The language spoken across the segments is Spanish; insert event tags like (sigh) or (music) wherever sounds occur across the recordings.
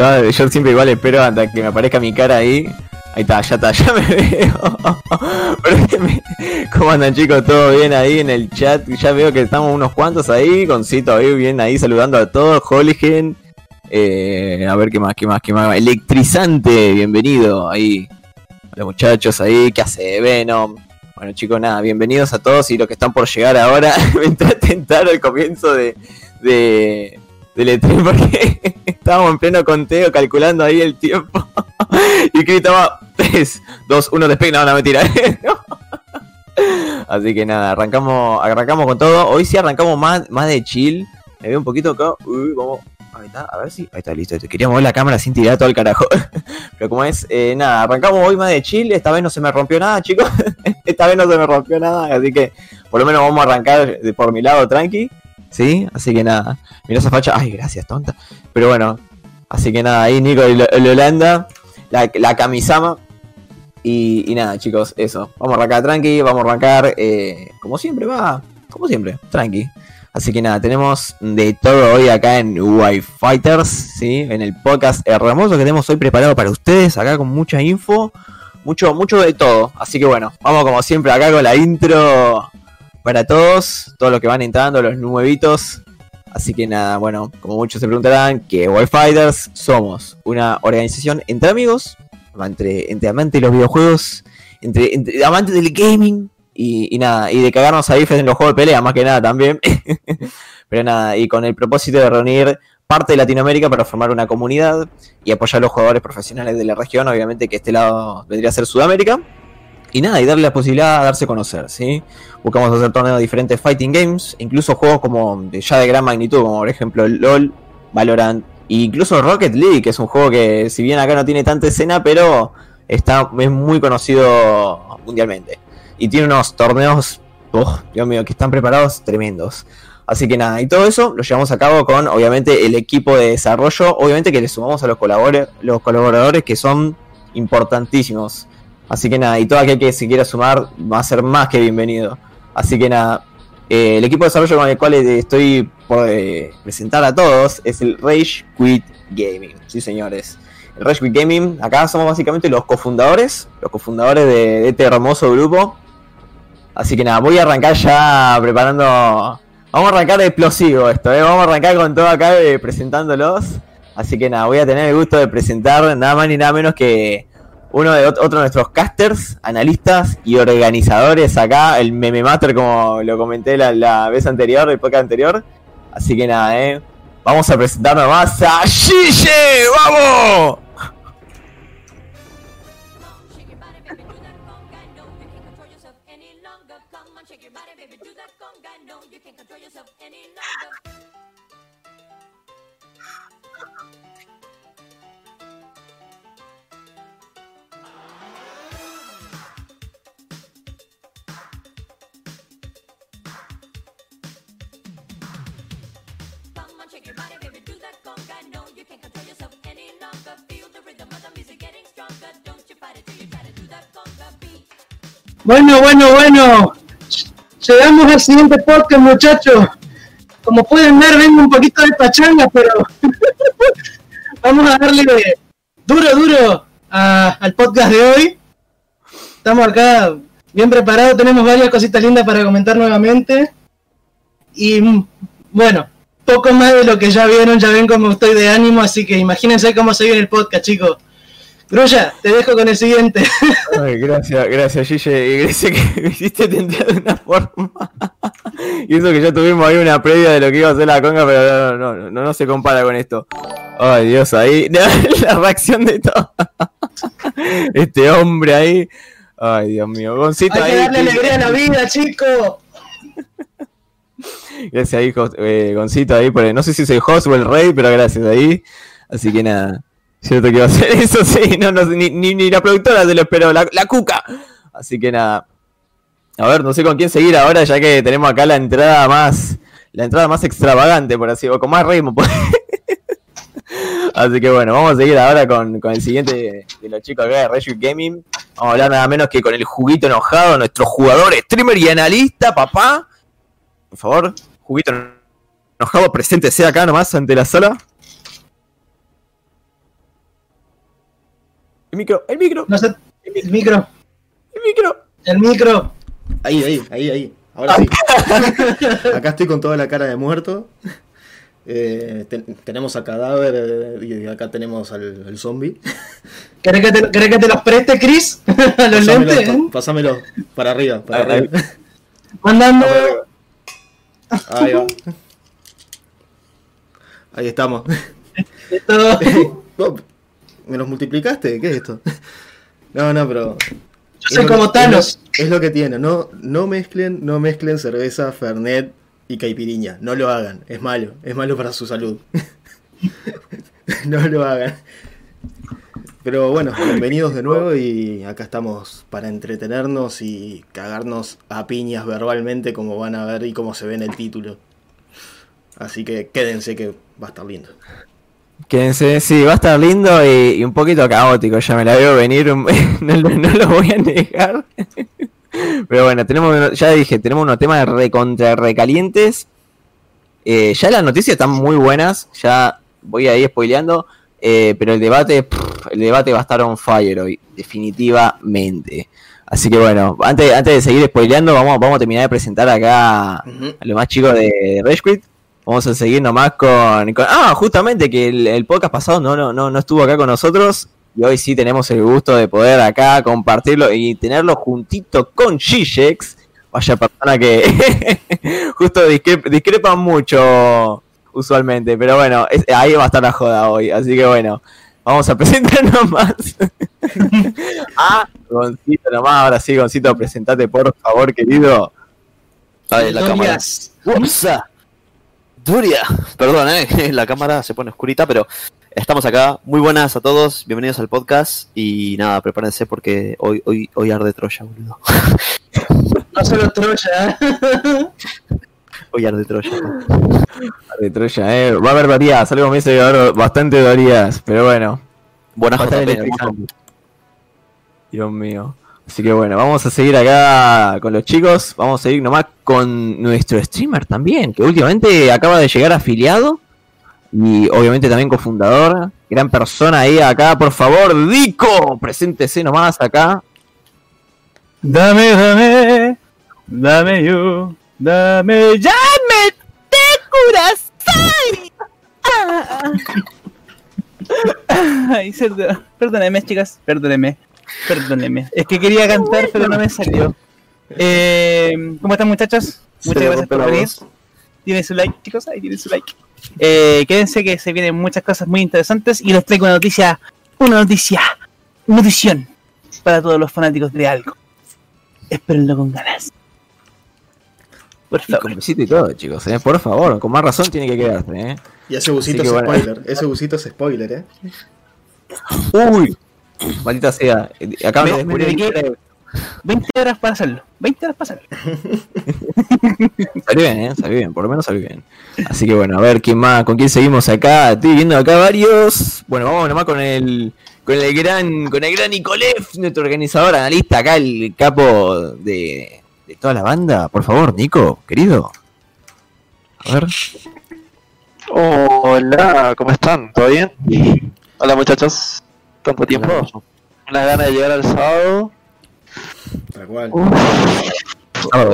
Yo, siempre igual espero hasta que me aparezca mi cara ahí. Ahí está, ya está, (laughs) ya me veo. ¿Cómo andan chicos? ¿Todo bien ahí en el chat? Ya veo que estamos unos cuantos ahí, Concito ahí bien ahí saludando a todos, Holigen. Eh, a ver qué más, qué más, qué más. Electrizante, bienvenido ahí. A los muchachos ahí, ¿qué hace Venom? Bueno chicos, nada, bienvenidos a todos y los que están por llegar ahora. (laughs) me entré a tentar al comienzo de, de, del E3 porque estábamos en pleno conteo calculando ahí el tiempo. (laughs) y estaba 3, 2, 1, despegue, no, mentira. (laughs) Así que nada, arrancamos, arrancamos con todo. Hoy sí arrancamos más, más de chill. Me veo un poquito acá. Uy, vamos. Ahí está, a ver si. Ahí está, listo. Quería mover la cámara sin tirar todo el carajo. (laughs) Pero como es, eh, nada, arrancamos hoy más de chill. Esta vez no se me rompió nada, chicos. Esta vez no se me rompió nada. Así que por lo menos vamos a arrancar por mi lado tranqui. ¿Sí? Así que nada. Mira esa facha. Ay, gracias, tonta. Pero bueno. Así que nada, ahí Nico el, Holanda. La, la camisama. Y, nada, chicos, eso. Vamos a arrancar tranqui, vamos a arrancar eh, como siempre, va. Como siempre, tranqui. Así que nada, tenemos de todo hoy acá en Wi Fighters, ¿sí? En el podcast hermoso que tenemos hoy preparado para ustedes, acá con mucha info, mucho, mucho de todo. Así que bueno, vamos como siempre acá con la intro para todos, todos los que van entrando, los nuevitos. Así que nada, bueno, como muchos se preguntarán, que Wi Fighters somos una organización entre amigos entre, entre amantes de los videojuegos, entre, amantes del gaming y, nada, y de cagarnos a IFES en los juegos de pelea, más que nada también. (laughs) Pero nada, y con el propósito de reunir parte de Latinoamérica para formar una comunidad y apoyar a los jugadores profesionales de la región, obviamente que este lado vendría a ser Sudamérica. Y nada, y darle la posibilidad a darse a conocer, ¿sí? Buscamos hacer torneos de diferentes fighting games, incluso juegos como de, ya de gran magnitud, como por ejemplo LOL, Valorant, incluso Rocket League, que es un juego que, si bien acá no tiene tanta escena, pero está, es muy conocido mundialmente. Y tiene unos torneos, oh, Dios mío, que están preparados tremendos. Así que nada, y todo eso lo llevamos a cabo con, obviamente, el equipo de desarrollo. Obviamente que le sumamos a los los colaboradores que son importantísimos. Así que nada, y todo aquel que se quiera sumar va a ser más que bienvenido. Así que nada, eh, el equipo de desarrollo con el cual estoy por eh, presentar a todos es el Rage Quit Gaming. Sí, señores. El Rage Quit Gaming, acá somos básicamente los cofundadores, los cofundadores de, este hermoso grupo. Así que nada, voy a arrancar ya preparando. Vamos a arrancar explosivo esto, ¿eh? vamos a arrancar con todo acá presentándolos. Así que nada, voy a tener el gusto de presentar nada más ni nada menos que uno de otro de nuestros casters, analistas y organizadores acá, el meme master como lo comenté la, vez anterior, el podcast anterior. Así que nada, eh. Vamos a presentar más a Gille, ¡vamos! Bueno, bueno, bueno. Llegamos al siguiente podcast, muchachos. Como pueden ver, vengo un poquito de pachanga, pero (laughs) vamos a darle duro, duro al podcast de hoy. Estamos acá bien preparados, tenemos varias cositas lindas para comentar nuevamente. Y bueno, poco más de lo que ya vieron, ya ven cómo estoy de ánimo, así que imagínense cómo se viene el podcast, chicos. Grulla, te dejo con el siguiente. (laughs) Ay, gracias, gracias, Gille. Y gracias que me hiciste tentar de una forma. y eso que ya tuvimos ahí una previa de lo que iba a hacer la conga, pero no, no, no, no se compara con esto. Ay, Dios, ahí. (laughs) La reacción de todo. Este hombre ahí. Ay, Dios mío. Goncito Hay ahí. que darle alegría a la vida, chico. Gracias ahí, eh, Goncito ahí. Por, no sé si soy host o el rey, pero gracias ahí. Así que nada. Cierto que iba a ser (laughs) eso, sí, no, no ni, ni, la productora se lo esperó, la, la, cuca. Así que nada. A ver, no sé con quién seguir ahora, ya que tenemos acá la entrada más, la entrada más extravagante, por así, o con más ritmo. Pues. (laughs) así que bueno, vamos a seguir ahora con, con el siguiente de, los chicos acá de Reju Gaming. Vamos a hablar nada menos que con el juguito enojado, nuestro jugador, streamer y analista, papá. Por favor, juguito enojado, presente sea acá nomás ante la sala. Micro, el micro, No sé, el micro, el micro. el micro. Ahí, ahí, ahí, ahí. Ahora sí. (laughs) Acá estoy con toda la cara de muerto. Eh, ten- tenemos a cadáver eh, y acá tenemos al, al zombie. ¿Querés que te, querés que te los preste, Chris? (laughs) A los Pásamelo, lentes. ¿eh? pa- pásamelo para arriba, para Ahí, arriba. (laughs) Mandando. Ahí va. Ahí estamos. Esto. ¿Me los multiplicaste? ¿Qué es esto? (laughs) No, no, pero. Yo soy como Thanos. Es lo, es lo que tiene. No, no mezclen, no mezclen cerveza, fernet y caipiriña. No lo hagan. Es malo. Es malo para su salud. (laughs) no lo hagan. Pero bueno, bienvenidos de nuevo y acá estamos para entretenernos y cagarnos a piñas verbalmente como van a ver y como se ve en el título. Así que quédense que va a estar lindo. Quédense, sí, va a estar lindo y, y un poquito caótico, ya me la veo venir, (laughs) no, lo- no lo voy a negar. (laughs) Pero bueno, tenemos, ya dije, tenemos unos temas recontra recalientes. Eh, ya las noticias están muy buenas, ya voy ahí spoileando, eh, pero el debate, pff, el debate va a estar on fire hoy, definitivamente. Así que bueno, antes, antes de seguir spoileando, vamos, vamos a terminar de presentar acá Ujú. a los más chicos de Rage Quit. Vamos a seguir nomás con, con- Ah, justamente que el, el podcast pasado no, no, no, no estuvo acá con nosotros. Y hoy sí tenemos el gusto de poder acá compartirlo y tenerlo juntito con Gigex. Vaya persona que (laughs) justo discre- discrepan mucho usualmente. Pero bueno, es- ahí va a estar la joda hoy. Así que bueno, vamos a (laughs) presentarnos más. ah, (laughs) Goncito nomás. Ahora sí, Goncito, presentate por favor, querido. Ay, la cámara. Dorias. Duria. Perdón, eh, la cámara se pone oscurita, pero estamos acá. Muy buenas a todos, bienvenidos al podcast. Y nada, prepárense porque hoy, hoy, hoy arde Troya, boludo. (laughs) No solo Troya. ¿eh? (laughs) Hoy arde Troya. de Troya, eh. Va a haber Dorías, algo me dice que va a haber bastante Dorías, pero bueno, Buenas hermoso. espectáculo. Dios mío. Así que bueno, vamos a seguir acá con los chicos, vamos a seguir nomás con nuestro streamer también, que últimamente acaba de llegar afiliado y obviamente también cofundador, gran persona ahí acá, por favor, Dico, preséntese nomás acá. Dame, dame, dame yo, dame, llame de corazón. Ay, cerdo. Perdóneme, chicas, perdóneme, perdóneme. Es que quería cantar, pero no me salió. Eh, ¿Cómo están, muchachos? Muchas gracias por venir. Tienen su like, chicos, ahí tienen su like. Eh, quédense que se vienen muchas cosas muy interesantes y les traigo una noticia, una noticia, notición para todos los fanáticos de algo. Espérenlo con ganas. Por Y con favor. besito y todo, chicos, eh. por favor, con más razón tiene que quedarse, eh. Y ese busito Así es que bueno. spoiler. Ese busito es spoiler, eh. Uy, (clears throat) maldita sea, eh, acá me descubrí dediqué- 20 horas para hacerlo. 20 horas para hacerlo. (laughs) Salió bien, ¿eh? Salió bien, por lo menos salió bien. Así que bueno, a ver quién más, con quién seguimos acá. Estoy viendo acá varios. Bueno, vamos nomás con el con el gran con el gran Nicolev, nuestro organizador, analista acá, el capo de, de toda la banda. Por favor, Nico, querido. A ver. Hola, ¿cómo están? ¿Todo bien? Hola muchachos, tanto tiempo. Una gana de llegar al sábado. Tal cual. Sábado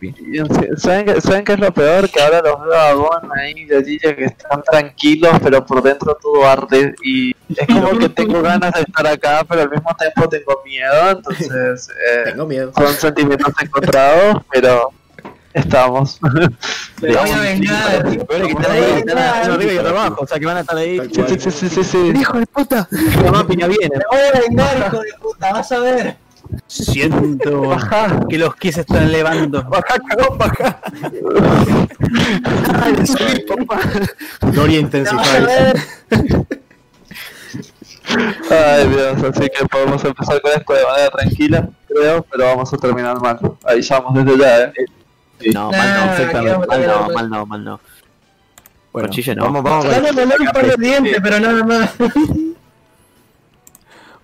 de ¿Saben qué, ¿Saben qué es lo peor? Que ahora los veo a Gon ahí y a Gilla que están tranquilos, pero por dentro todo arde. Y es como que tengo ganas de estar acá, pero al mismo tiempo tengo miedo. Entonces, (laughs) eh, Tengo miedo. son sentimientos encontrados, pero estamos. Me voy a vengar. Que están ahí, están arriba y abajo, o sea que van a estar ahí. Sí, sí, sí, sí, sí. Hijo de puta. La más piña viene. Me voy a vengar, hijo de puta. Vas a ver. Siento Baja. que los que se están elevando. Baja, cagón, baja. (laughs) Gloria Vas a Intensify. ver. Ay Dios, así que podemos empezar con esto de manera tranquila, creo, pero vamos a terminar mal. Avisamos desde ya, eh. No, Nah, mal no, exactamente. mal no, mal no, mal no. Bueno, Con Chille no. vamos, vamos, con- Dame dolor un par de dientes, pero nada más. (laughs)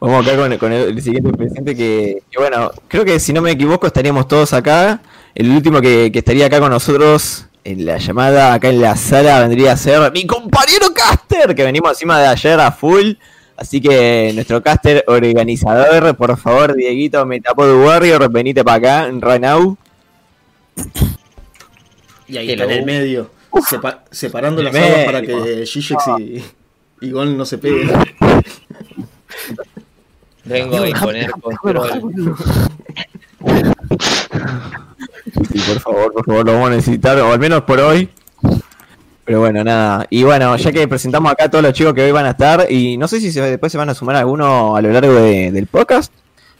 Vamos acá con, con el, el siguiente presente que, que, bueno, creo que si no me equivoco estaríamos todos acá. El último que, que estaría acá con nosotros en la llamada, acá en la sala, vendría a ser mi compañero Caster, que venimos encima de ayer a full. Así que nuestro caster organizador, por favor, Dieguito, Metapod Warrior, venite para acá, right now. Y ahí está en el medio, sepa- separando las aguas para que Gigex y, y Gon no se peguen. (laughs) Vengo a imponer control. Sí, por favor, por favor, lo vamos a necesitar, o al menos por hoy. Pero bueno, nada. Y bueno, ya que presentamos acá a todos los chicos que hoy van a estar, y no sé si se- después se van a sumar alguno a lo largo de- del podcast.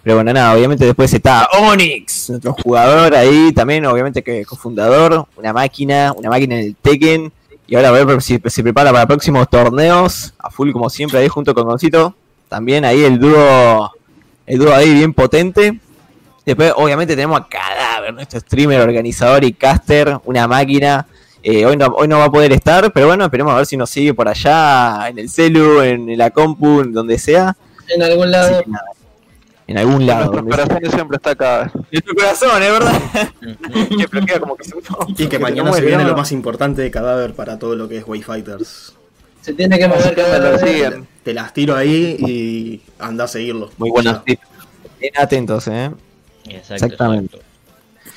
Pero bueno, nada, obviamente después está Onyx, nuestro jugador ahí, también obviamente que cofundador, una máquina, una máquina en el Tekken. Y ahora a ver si se prepara para próximos torneos, a full como siempre ahí junto con Goncito. También ahí el dúo, el dúo ahí bien potente. Después, obviamente, tenemos a Cadáver, nuestro streamer, organizador y caster, una máquina. Eh, hoy, no, hoy no va a poder estar, pero bueno, esperemos a ver si nos sigue por allá, en el celu, en la compu, en donde sea. En algún lado. En algún lado. Nuestro donde sea. corazón siempre está acá. En tu corazón, es verdad. (laughs) que pero queda como que se Y que mañana se viene lo más importante de cadáver para todo lo que es Wayfighters. Se tiene que mover siguen. Te las tiro ahí y anda a seguirlo. Muy buenos Ya. tips. Bien atentos, ¿eh? Exacto, Exactamente. exacto.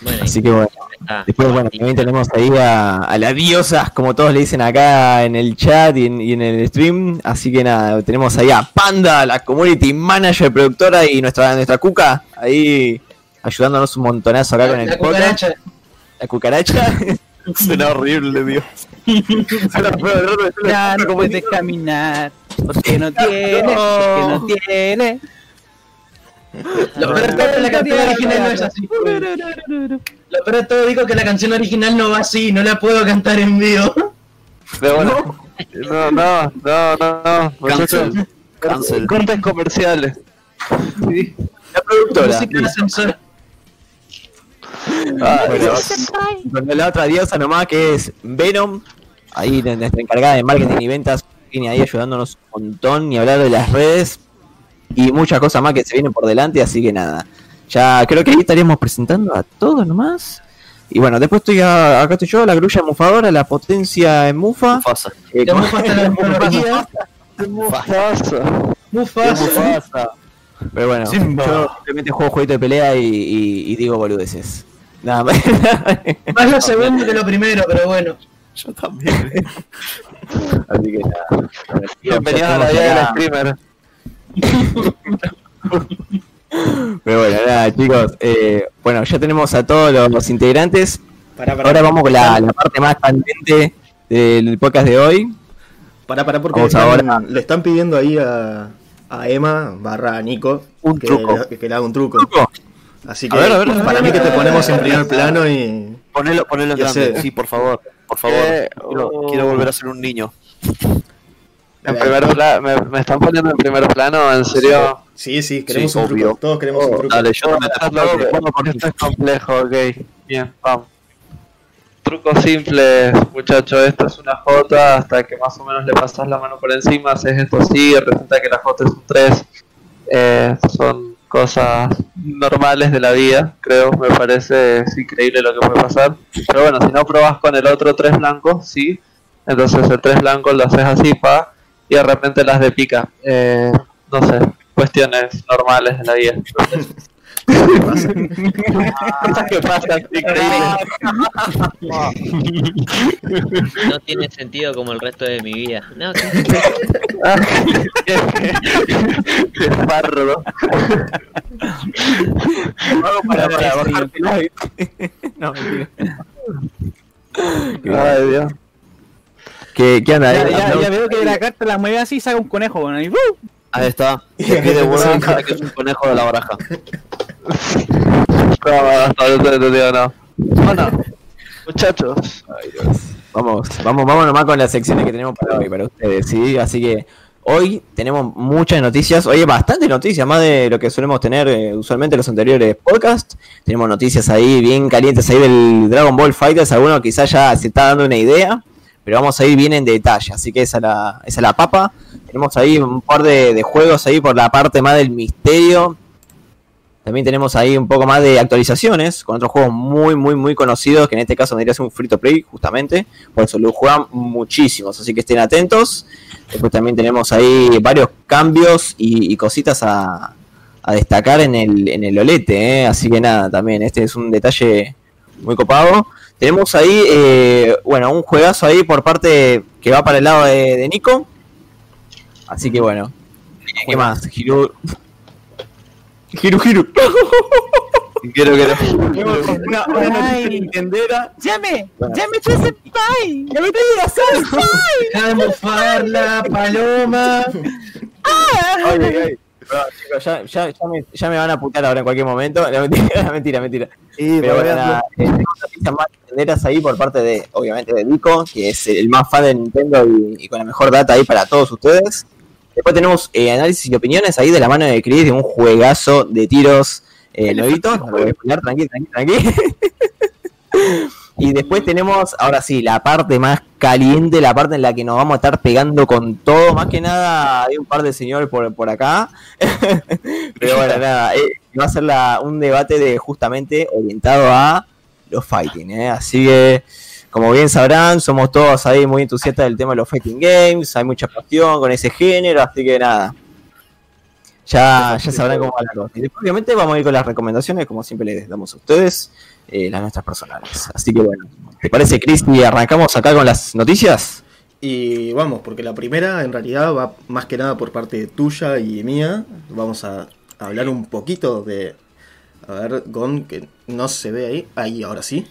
Bueno, Así que bueno. ah, Después, bueno, también tenemos ahí a, a las diosas, como todos le dicen acá en el chat y en, y en el stream. Así que nada, tenemos ahí a Panda, la community manager, productora y nuestra, nuestra cuca, ahí ayudándonos un montonazo acá con el La cucaracha. La cucaracha. (laughs) Suena horrible, Dios. Ya no puedes caminar. Porque no tiene, porque no tiene. (laughs) Lo peor de todo es que la canción original no es así. Lo peor de todo digo que la canción original no va así, no la puedo cantar en vivo. Pero bueno, no, no, no, no, no. muchachos. Cancel. Cancel. Cortes comerciales. Sí. La productora. Música. Ah, Bueno, la otra diosa nomás que es Venom, ahí nuestra encargada de marketing y ventas, viene ahí ayudándonos un montón y hablar de las redes y muchas cosas más que se vienen por delante, así que nada. Ya creo que ahí estaríamos presentando a todos nomás. Y bueno, después estoy a- acá estoy yo, la grulla mufadora, la potencia en Mufa. Mufasa. eh, mufa la tecnología. Mufasa. Mufasa. pero bueno, Simba. yo simplemente juego jueguito de pelea y, y- y digo boludeces. Nada más. (laughs) Más lo segundo que lo primero, pero bueno. Yo también. (laughs) así que nada. Bienvenidos a la vida del streamer. Pero bueno, nada, chicos. eh, bueno, ya tenemos a todos los, los integrantes. Pará, pará. Ahora vamos con la, la parte más candente del podcast de hoy. Pará, pará, porque Vamos están- ahora. le están pidiendo ahí a, a Emma barra Nico Un que, truco. le- que le haga un truco. Truco. Así que A ver, a ver, a ver. para mí que te ponemos en primer plano y Ponelo, ponelo en Ya grande. sé. Sí, por favor. Por favor. Eh, quiero, oh. quiero volver a ser un niño. En primer pla- me, me están poniendo en primer plano, en serio. Sí, sí, queremos Sí, un obvio. truco. Todos queremos un truco. Dale, yo no me Hazlo, Esto es complejo, ok. Bien, vamos. Truco simple, muchachos. Esto es una J hasta que más o menos le pasas la mano por encima. Haces esto así, resulta que la J es un 3. Eh, son cosas normales de la vida, creo. Me parece es increíble lo que puede pasar. Pero bueno, si no probas con el otro 3 blanco, sí. Entonces el 3 blanco lo haces así, pa. Y de repente las de pica. Eh, no sé, cuestiones normales de la vida. Cosas que pasan, (laughs) increíble. No tiene sentido como el resto de mi vida. No, ¿qué? Qué barro. para, para no, mentira. Ay, Dios. ¿Qué, ¿Qué onda? Ya, ya, ya veo que la carta la mueve así y saca un conejo. Bueno, y ¡uh! Ahí está. Te pide (laughs) bueno para que es un conejo de la baraja. (laughs) No, no, no, no, no, no, no. Bueno, muchachos, Ay, Dios. Vamos, vamos, vamos nomás con las secciones que tenemos para hoy, para ustedes, ¿sí? Así que hoy tenemos muchas noticias, hoy hay bastantes noticias, más de lo que solemos tener eh, usualmente en los anteriores podcasts. Tenemos noticias ahí bien calientes ahí del Dragon Ball Fighters, alguno quizás ya se está dando una idea, pero vamos a ir bien en detalle, así que esa es la, papa. Tenemos ahí un par de, de juegos ahí por la parte más del misterio. También tenemos ahí un poco más de actualizaciones con otros juegos muy, muy, muy conocidos, que en este caso vendría ser un free to play, justamente. Por eso lo juegan muchísimos, así que estén atentos. Después también tenemos ahí varios cambios y, y cositas a, a destacar en el, en el Olete, ¿eh? así que nada, también este es un detalle muy copado. Tenemos ahí, eh, bueno, un juegazo ahí por parte que va para el lado de, de Nico. Así que bueno, ¿qué más? Hiru. Hiru Hiru. (laughs) Quiero, quiero. Tenemos una, una nintendera. ¡Llame! ¡Llame, Senpai! ¡Ya me traía Senpai! Deja de mofarla, paloma. Ay, ay, ay. Perdón, chicos, ya, ya, ya, me, ya me van a putear ahora en cualquier momento. (laughs) No, mentira, mentira, mentira. Pero bueno, eh, noticias más nintenderas ahí por parte de, obviamente, de Nico, que es el más fan de Nintendo y, y con la mejor data ahí para todos ustedes. Después tenemos eh, análisis y opiniones ahí de la mano de Chris de un juegazo de tiros eh, nuevito. No lo voy a spoilear, tranqui, tranqui, tranqui. (laughs) y después tenemos, ahora sí, la parte más caliente, la parte en la que nos vamos a estar pegando con todo. Más que nada, hay un par de señores por, por acá. (laughs) Pero bueno, nada, eh, va a ser la- un debate de justamente orientado a los fighting, ¿eh? Así que, como bien sabrán, somos todos ahí muy entusiastas del tema de los fighting games, hay mucha pasión con ese género, así que nada. Ya, ya sabrán cómo va la cosa. Y después, obviamente, vamos a ir con las recomendaciones, como siempre les damos a ustedes, eh, las nuestras personales. Así que bueno, ¿te parece, Chris? Y arrancamos acá con las noticias. Y vamos, porque la primera en realidad va más que nada por parte tuya y mía. Vamos a hablar un poquito de. A ver, Gon, que no se ve ahí. Ahí, ahora sí.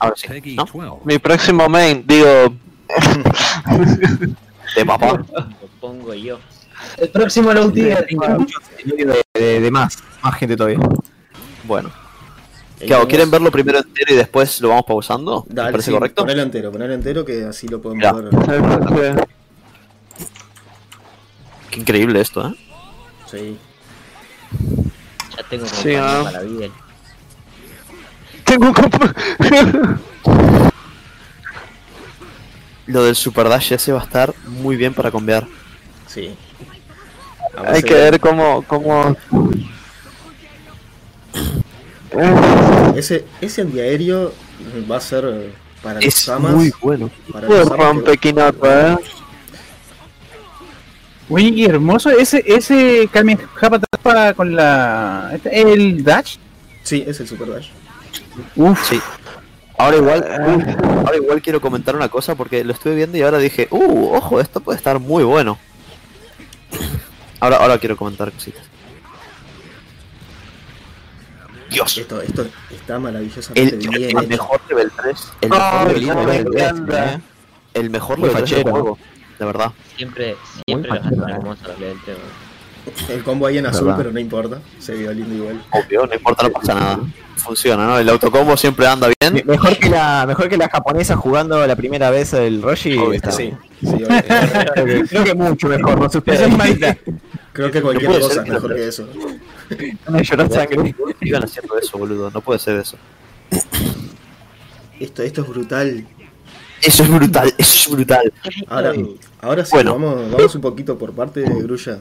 Ahora sí. Peggy ¿no? 12. Mi próximo main, digo, (laughs) De papá. Lo pongo yo. El próximo Low Tier. De, de- de más, más gente todavía. Bueno. Ahí ¿Qué hago? vamos. ¿Quieren verlo primero entero y después lo vamos pausando? ¿Me Dale, parece sí, correcto? Ponelo entero, ponelo entero que así lo podemos Ya. ver. Qué increíble esto, ¿eh? Sí. Ya tengo Sí, compañía ah. para bien. tengo un Lo del Super Dash ese va a estar muy bien para cambiar. Sí. Hay que ve. ver cómo, cómo... Ese, ese antiaéreo va a ser eh, para los Es amas. muy bueno. Para los amas que- rompe Quinata, eh. Oye, qué hermoso. Ese, ese Tapa con la. este, El Dash. Sí, es el Super Dash. Uf. Sí. Ahora igual, uf, ahora igual quiero comentar una cosa porque lo estuve viendo y ahora dije, uh, ojo, esto puede estar muy bueno. Ahora, ahora quiero comentar cositas. Dios. Esto, esto está maravillosamente El, bien el hecho. mejor level 3. El Oh, mejor level no, 3 me del encanta. ¿eh? El mejor level 3 del fachero. juego. De verdad. Siempre, siempre los hacen eh. hermosos los lentes. El combo ahí en azul, Verdad. pero no importa. Se vio lindo igual. Obvio, no importa, no pasa nada. Funciona, ¿no? El autocombo siempre anda Me- bien. Mejor que la mejor que la japonesa jugando la primera vez el Roshi. Obvio, está Sí, sí, obvio. (laughs) Creo que mucho mejor, no sé ustedes. (laughs) Creo que cualquier puede cosa ser es que mejor que eso. Llorar sangre. Sigan haciendo eso, boludo. No puede ser eso. Esto, esto es brutal. Eso es brutal, eso es brutal. Ahora, ahora sí, Bueno. vamos, vamos un poquito por parte de Grulla.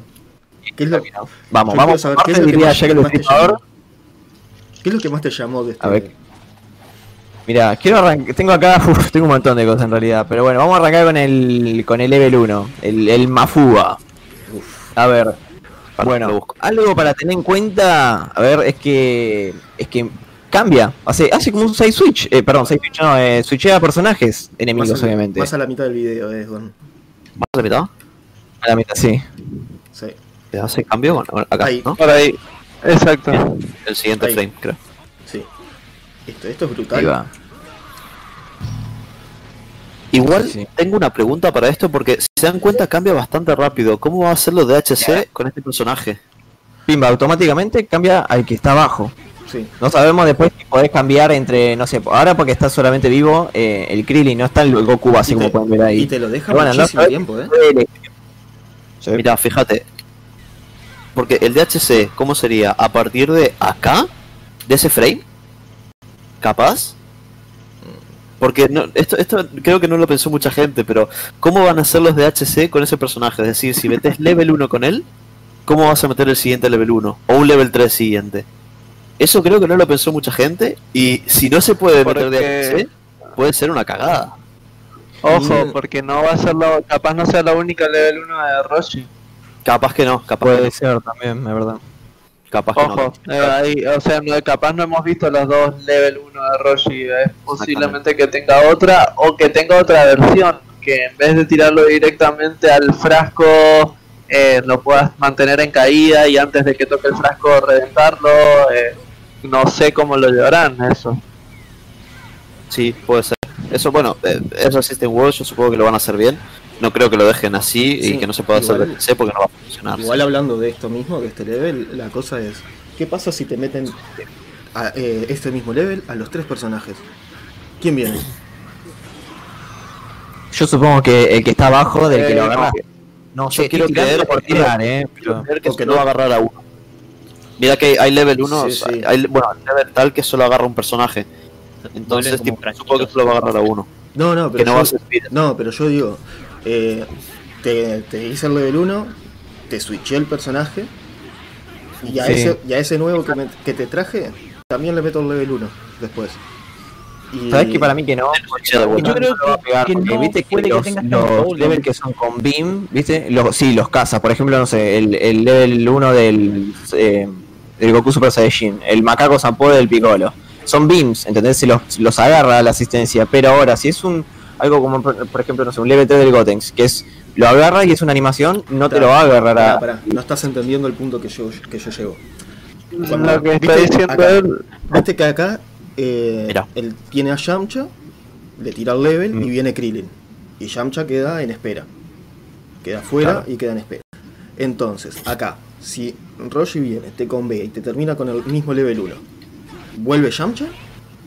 ¿Qué es lo, Vamos, vamos. saber qué es lo que diría más, ya que el más te Destripador. llamó? ¿Qué es lo que más te llamó de este? A ver. Mira, quiero arrancar. Tengo acá. uf, tengo un montón de cosas en realidad. Pero bueno, vamos a arrancar con el con el level 1. El, el Mafuba. A ver. Para, Bueno, busco. algo para tener en cuenta. A ver, es que. Es que cambia. Hace, hace como un side switch. Eh, perdón, side switch no. Eh, switchea personajes enemigos, más, a, obviamente. más a la mitad del video, es Gon. ¿Más de mitad? A la mitad, sí. Sí. ¿Te hace cambio? Bueno, acá, Ahí. ¿no? Por ahí. Exacto. El siguiente Ahí. frame, creo. Sí. Esto, esto es Ahí brutal. Igual Sí. tengo una pregunta para esto porque si se dan cuenta cambia bastante rápido. ¿Cómo va a ser lo de HC con este personaje? Pimba, automáticamente cambia al que está abajo. Sí. No sabemos después si podés cambiar entre, no sé, ahora porque está solamente vivo eh, el Krillin, no está el Goku así como pueden ver ahí. Y te lo deja Bueno, no muchísimo sabes- tiempo, ¿eh? Sí. Mira, fíjate. Porque el DHC, ¿cómo sería? ¿A partir de acá? ¿De ese frame? ¿Capaz? Porque no, esto, esto creo que no lo pensó mucha gente, pero ¿cómo van a ser los DHC con ese personaje? Es decir, si metes (laughs) level 1 con él, ¿cómo vas a meter el siguiente level 1? O un level 3 siguiente. Eso creo que no lo pensó mucha gente. Y si no se puede meter de APC, puede ser una cagada. Ojo, porque no va a ser la, capaz no sea la única level 1 de Roshi. Capaz que no, capaz que Puede no. ser también, es verdad. Capaz que Ojo, no. eh, ahí, o sea, no, capaz no hemos visto los dos level 1 de Roshi. Es posiblemente que tenga otra o que tenga otra versión. Que en vez de tirarlo directamente al frasco, eh, lo puedas mantener en caída y antes de que toque el frasco reventarlo. eh, no sé cómo lo llevarán eso. Sí, puede ser. Eso, bueno, eh, eso System World yo supongo que lo van a hacer bien. No creo que lo dejen así Sí, y que no se pueda hacer igual- PC porque no va a funcionar. Igual hablando de esto mismo, de este level, la cosa es, ¿qué pasa si te meten a eh, este mismo level a los tres personajes? ¿Quién viene? Yo supongo que el que está abajo del que Eh, lo agarra. no. No Yo sé, quiero creer- por tirar, eh. pero- que que solo no. va a agarrar a uno. Mira que hay level 1, Sí, sí. hay, bueno, hay level tal que solo agarra un personaje. Entonces, tipo, supongo que solo va a agarrar a uno. No, no, pero Que no yo, va a ser Spirit. no, pero yo digo, eh, te, te hice el level 1, te switché el personaje y a, Sí. ese, y a ese nuevo que, me- que te traje, también le meto el level 1 después. Y- ¿Sabes que para mí que no? Yo creo lo va a que- pegar, que no viste que puede que los, los level que son con beam, ¿viste? Los, sí, los caza. Por ejemplo, no sé, el, el level 1 del, eh, del Goku Super Saiyajin, el macaco Sampo del Piccolo. Son beams, ¿entendés? Se los, los agarra la asistencia. Pero ahora, si es un algo como, por, ejemplo, no sé, un level 3 del Gotenks, que es lo agarra y es una animación, no te lo va a agarrar a. pará, no estás entendiendo el punto que yo, que yo llevo. Lo que está ¿viste? diciendo Acá. él, Viste que acá eh, él tiene a Yamcha, le tira el level Mm. y viene Krillin. Y Yamcha queda en espera. Queda fuera Claro. y queda en espera. Entonces, acá, si Roshi viene, te convea y te termina con el mismo level 1, ¿vuelve Yamcha?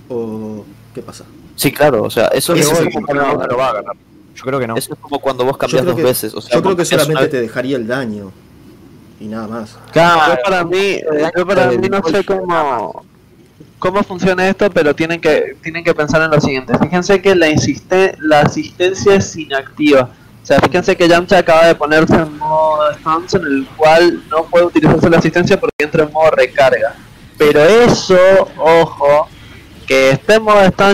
¿O qué pasa? Sí, claro, o sea, eso, es, como cuando, No lo va a agarrar. Yo creo que no. eso es como cuando vos cambias dos que- veces. O sea, Yo creo que solamente una te dejaría el daño. Y nada más. Claro, yo para mí, yo para mí no sé cómo, cómo funciona esto, pero tienen que, tienen que pensar en lo siguiente. Fíjense que la, insiste, la asistencia es inactiva. O sea, fíjense que Yamcha acaba de ponerse en modo stance en el cual no puede utilizarse la asistencia porque entra en modo recarga. Pero eso, ojo, que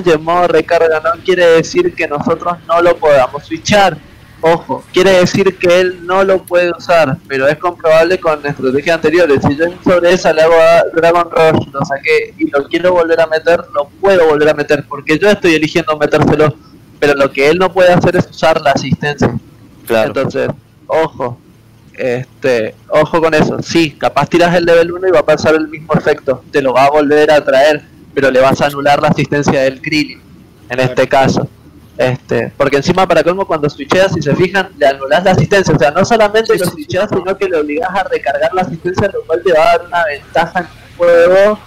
y en modo recarga no quiere decir que nosotros no lo podamos switchar. Ojo, quiere decir que él no lo puede usar, pero es comprobable con estrategias anteriores. Si yo sobre esa le hago a Dragon Rush, lo saqué y lo quiero volver a meter, lo puedo volver a meter, porque yo estoy eligiendo metérselo, pero lo que él no puede hacer es usar la asistencia. Claro. Entonces, ojo, este, ojo con eso. Sí, capaz tiras el level 1 y va a pasar el mismo efecto, te lo va a volver a traer, pero le vas a anular la asistencia del Krillin, en este caso. Este, porque encima para colmo cuando switcheas, si se fijan, le anulas la asistencia, o sea, no solamente lo switcheas, sino que le obligas a recargar la asistencia, lo cual te va a dar una ventaja en el juego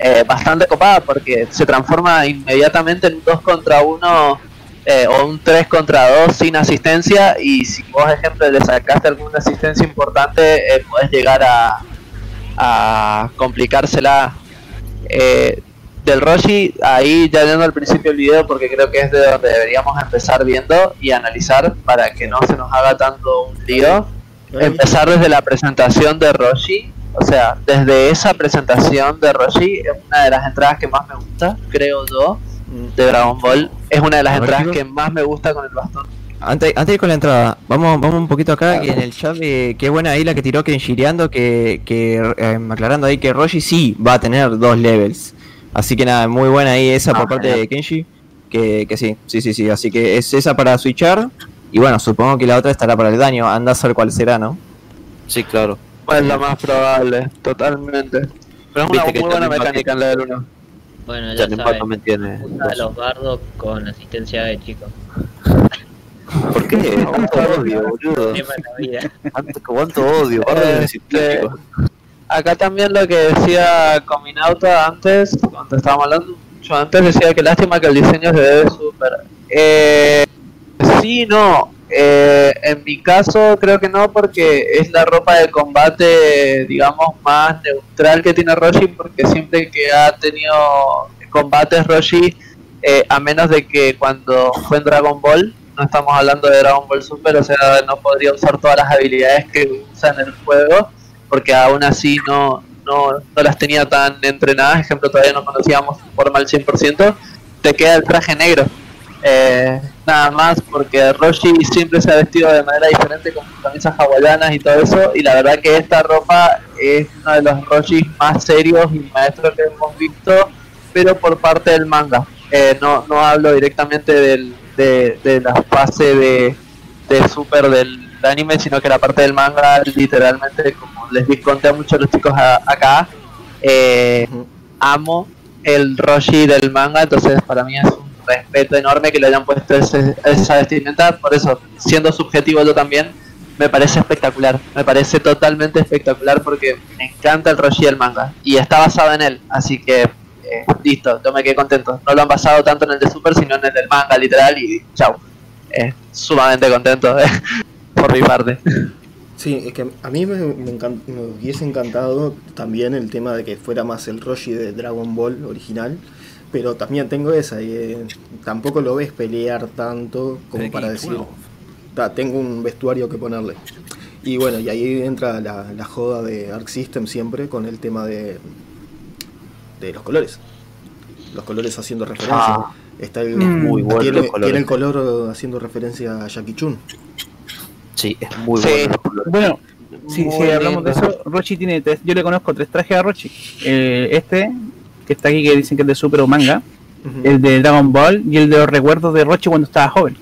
eh, bastante copada, porque se transforma inmediatamente en un 2 contra 1 eh, o un 3 contra 2 sin asistencia. Y si vos ejemplo le sacaste alguna asistencia importante eh, podés llegar a, a complicársela eh, del Roshi ahí ya yendo al principio del video porque creo que es de donde deberíamos empezar viendo y analizar para que no se nos haga tanto un lío empezar desde la presentación de Roshi o sea desde esa presentación de Roshi es una de las entradas que más me gusta creo yo Mm. de Dragon Ball es una de las entradas que más me gusta con el bastón. Antes, antes de ir con la entrada, vamos, vamos un poquito acá, que en el chat, eh, qué buena ahí la que tiró Kenshiriando, que, que eh, aclarando ahí que Roshi sí va a tener dos levels. Así que nada, muy buena ahí esa por Ah, parte genial. de Kenshi, que, que sí, sí, sí, sí, así que es esa para switchar, y bueno, supongo que la otra estará para el daño, anda a saber cuál será, ¿no? Sí, claro. Es lo más probable, totalmente. Pero es una muy buena mecánica en la del 1. Bueno, ya Ya saben. también tiene. Usa a los bardos con asistencia de chicos. ¿Por qué? (laughs) ¿Cuánto odio, boludo? La. ¿Cuánto, cuánto odio? De chicos. Acá también lo que decía Cominauta antes, cuando estábamos hablando mucho antes, decía que lástima que el diseño se ve súper. Eh, sí, no. Eh, en mi caso creo que no porque es la ropa de combate, digamos, más neutral que tiene Roshi porque siempre que ha tenido combates Roshi, eh, a menos de que cuando fue en Dragon Ball, no estamos hablando de Dragon Ball Super, o sea, no podría usar todas las habilidades que usa en el juego porque aún así no, no, no las tenía tan entrenadas, ejemplo, todavía no conocíamos forma al 100%, te queda el traje negro. Eh, nada más porque Roshi siempre se ha vestido de manera diferente con camisas hawaianas y todo eso. Y la verdad que esta ropa es uno de los Roshi más serios y maestros que hemos visto pero por parte del manga. Eh, no, no hablo directamente del, de, de la fase de, de super del anime sino que la parte del manga literalmente como les conté a muchos de los chicos a- acá eh, amo el Roshi del manga, entonces para mí es un respeto enorme que le hayan puesto ese- esa vestimenta, por eso, siendo subjetivo yo también, me parece espectacular, me parece totalmente espectacular porque me encanta el Roshi del manga y está basado en él, así que eh, listo, yo me quedé contento. No lo han basado tanto en el de Super, sino en el del manga, literal, y chau. Eh, sumamente contento eh, por mi parte. Sí, es que a mí me, me encan- me hubiese encantado también el tema de que fuera más el Roshi de Dragon Ball original, pero también tengo esa, y, eh, tampoco lo ves pelear tanto como para decir, "Ta, tengo un vestuario que ponerle. Y bueno, y ahí entra la, la joda de Arc System siempre con el tema de, de los colores. Los colores haciendo referencia. Ah, Está el, Mm. muy bueno tiene, tiene el color haciendo referencia a Jackie Chun. Sí, es muy Sí. bueno. Bueno, si, Muy si hablamos de eso, Rochi tiene tres, yo le conozco tres trajes a Rochi. Eh, este, que está aquí, que dicen que es de Super o manga, el de Dragon Ball y el de los recuerdos de Rochi cuando estaba joven.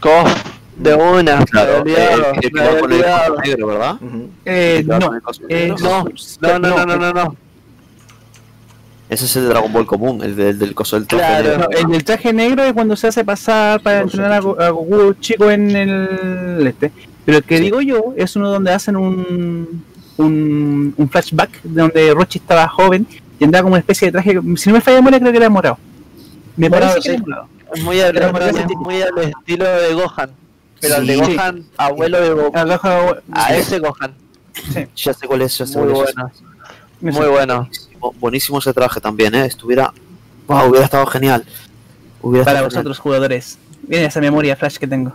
Cof, de una, Claro, me eh, había olvidado, el negro, ¿verdad? Eh, eh. No, no, no, no, no, no, no. Ese es el de Dragon Ball común, el del, del coso del traje Claro. negro. No, el del traje negro es cuando se hace pasar para entrenar a, Go- a Goku chico en el este. Pero el que digo yo es uno donde hacen un, un, un flashback de donde Rochi estaba joven y andaba como una especie de traje, si no me falla la memoria creo que era morado. Me Morado, parece que sí. era morado. Es muy al, muy al estilo de Gohan. Pero el de Sí. Gohan, abuelo de Goku. A ese Gohan. Ya sé cuál es, ya sé Muy cuál es. bueno. Muy bueno. Buenísimo, ese traje también, ¿eh? Estuviera... Wow, hubiera estado genial. Hubiera Para estado genial. vosotros jugadores. Miren esa memoria flash que tengo.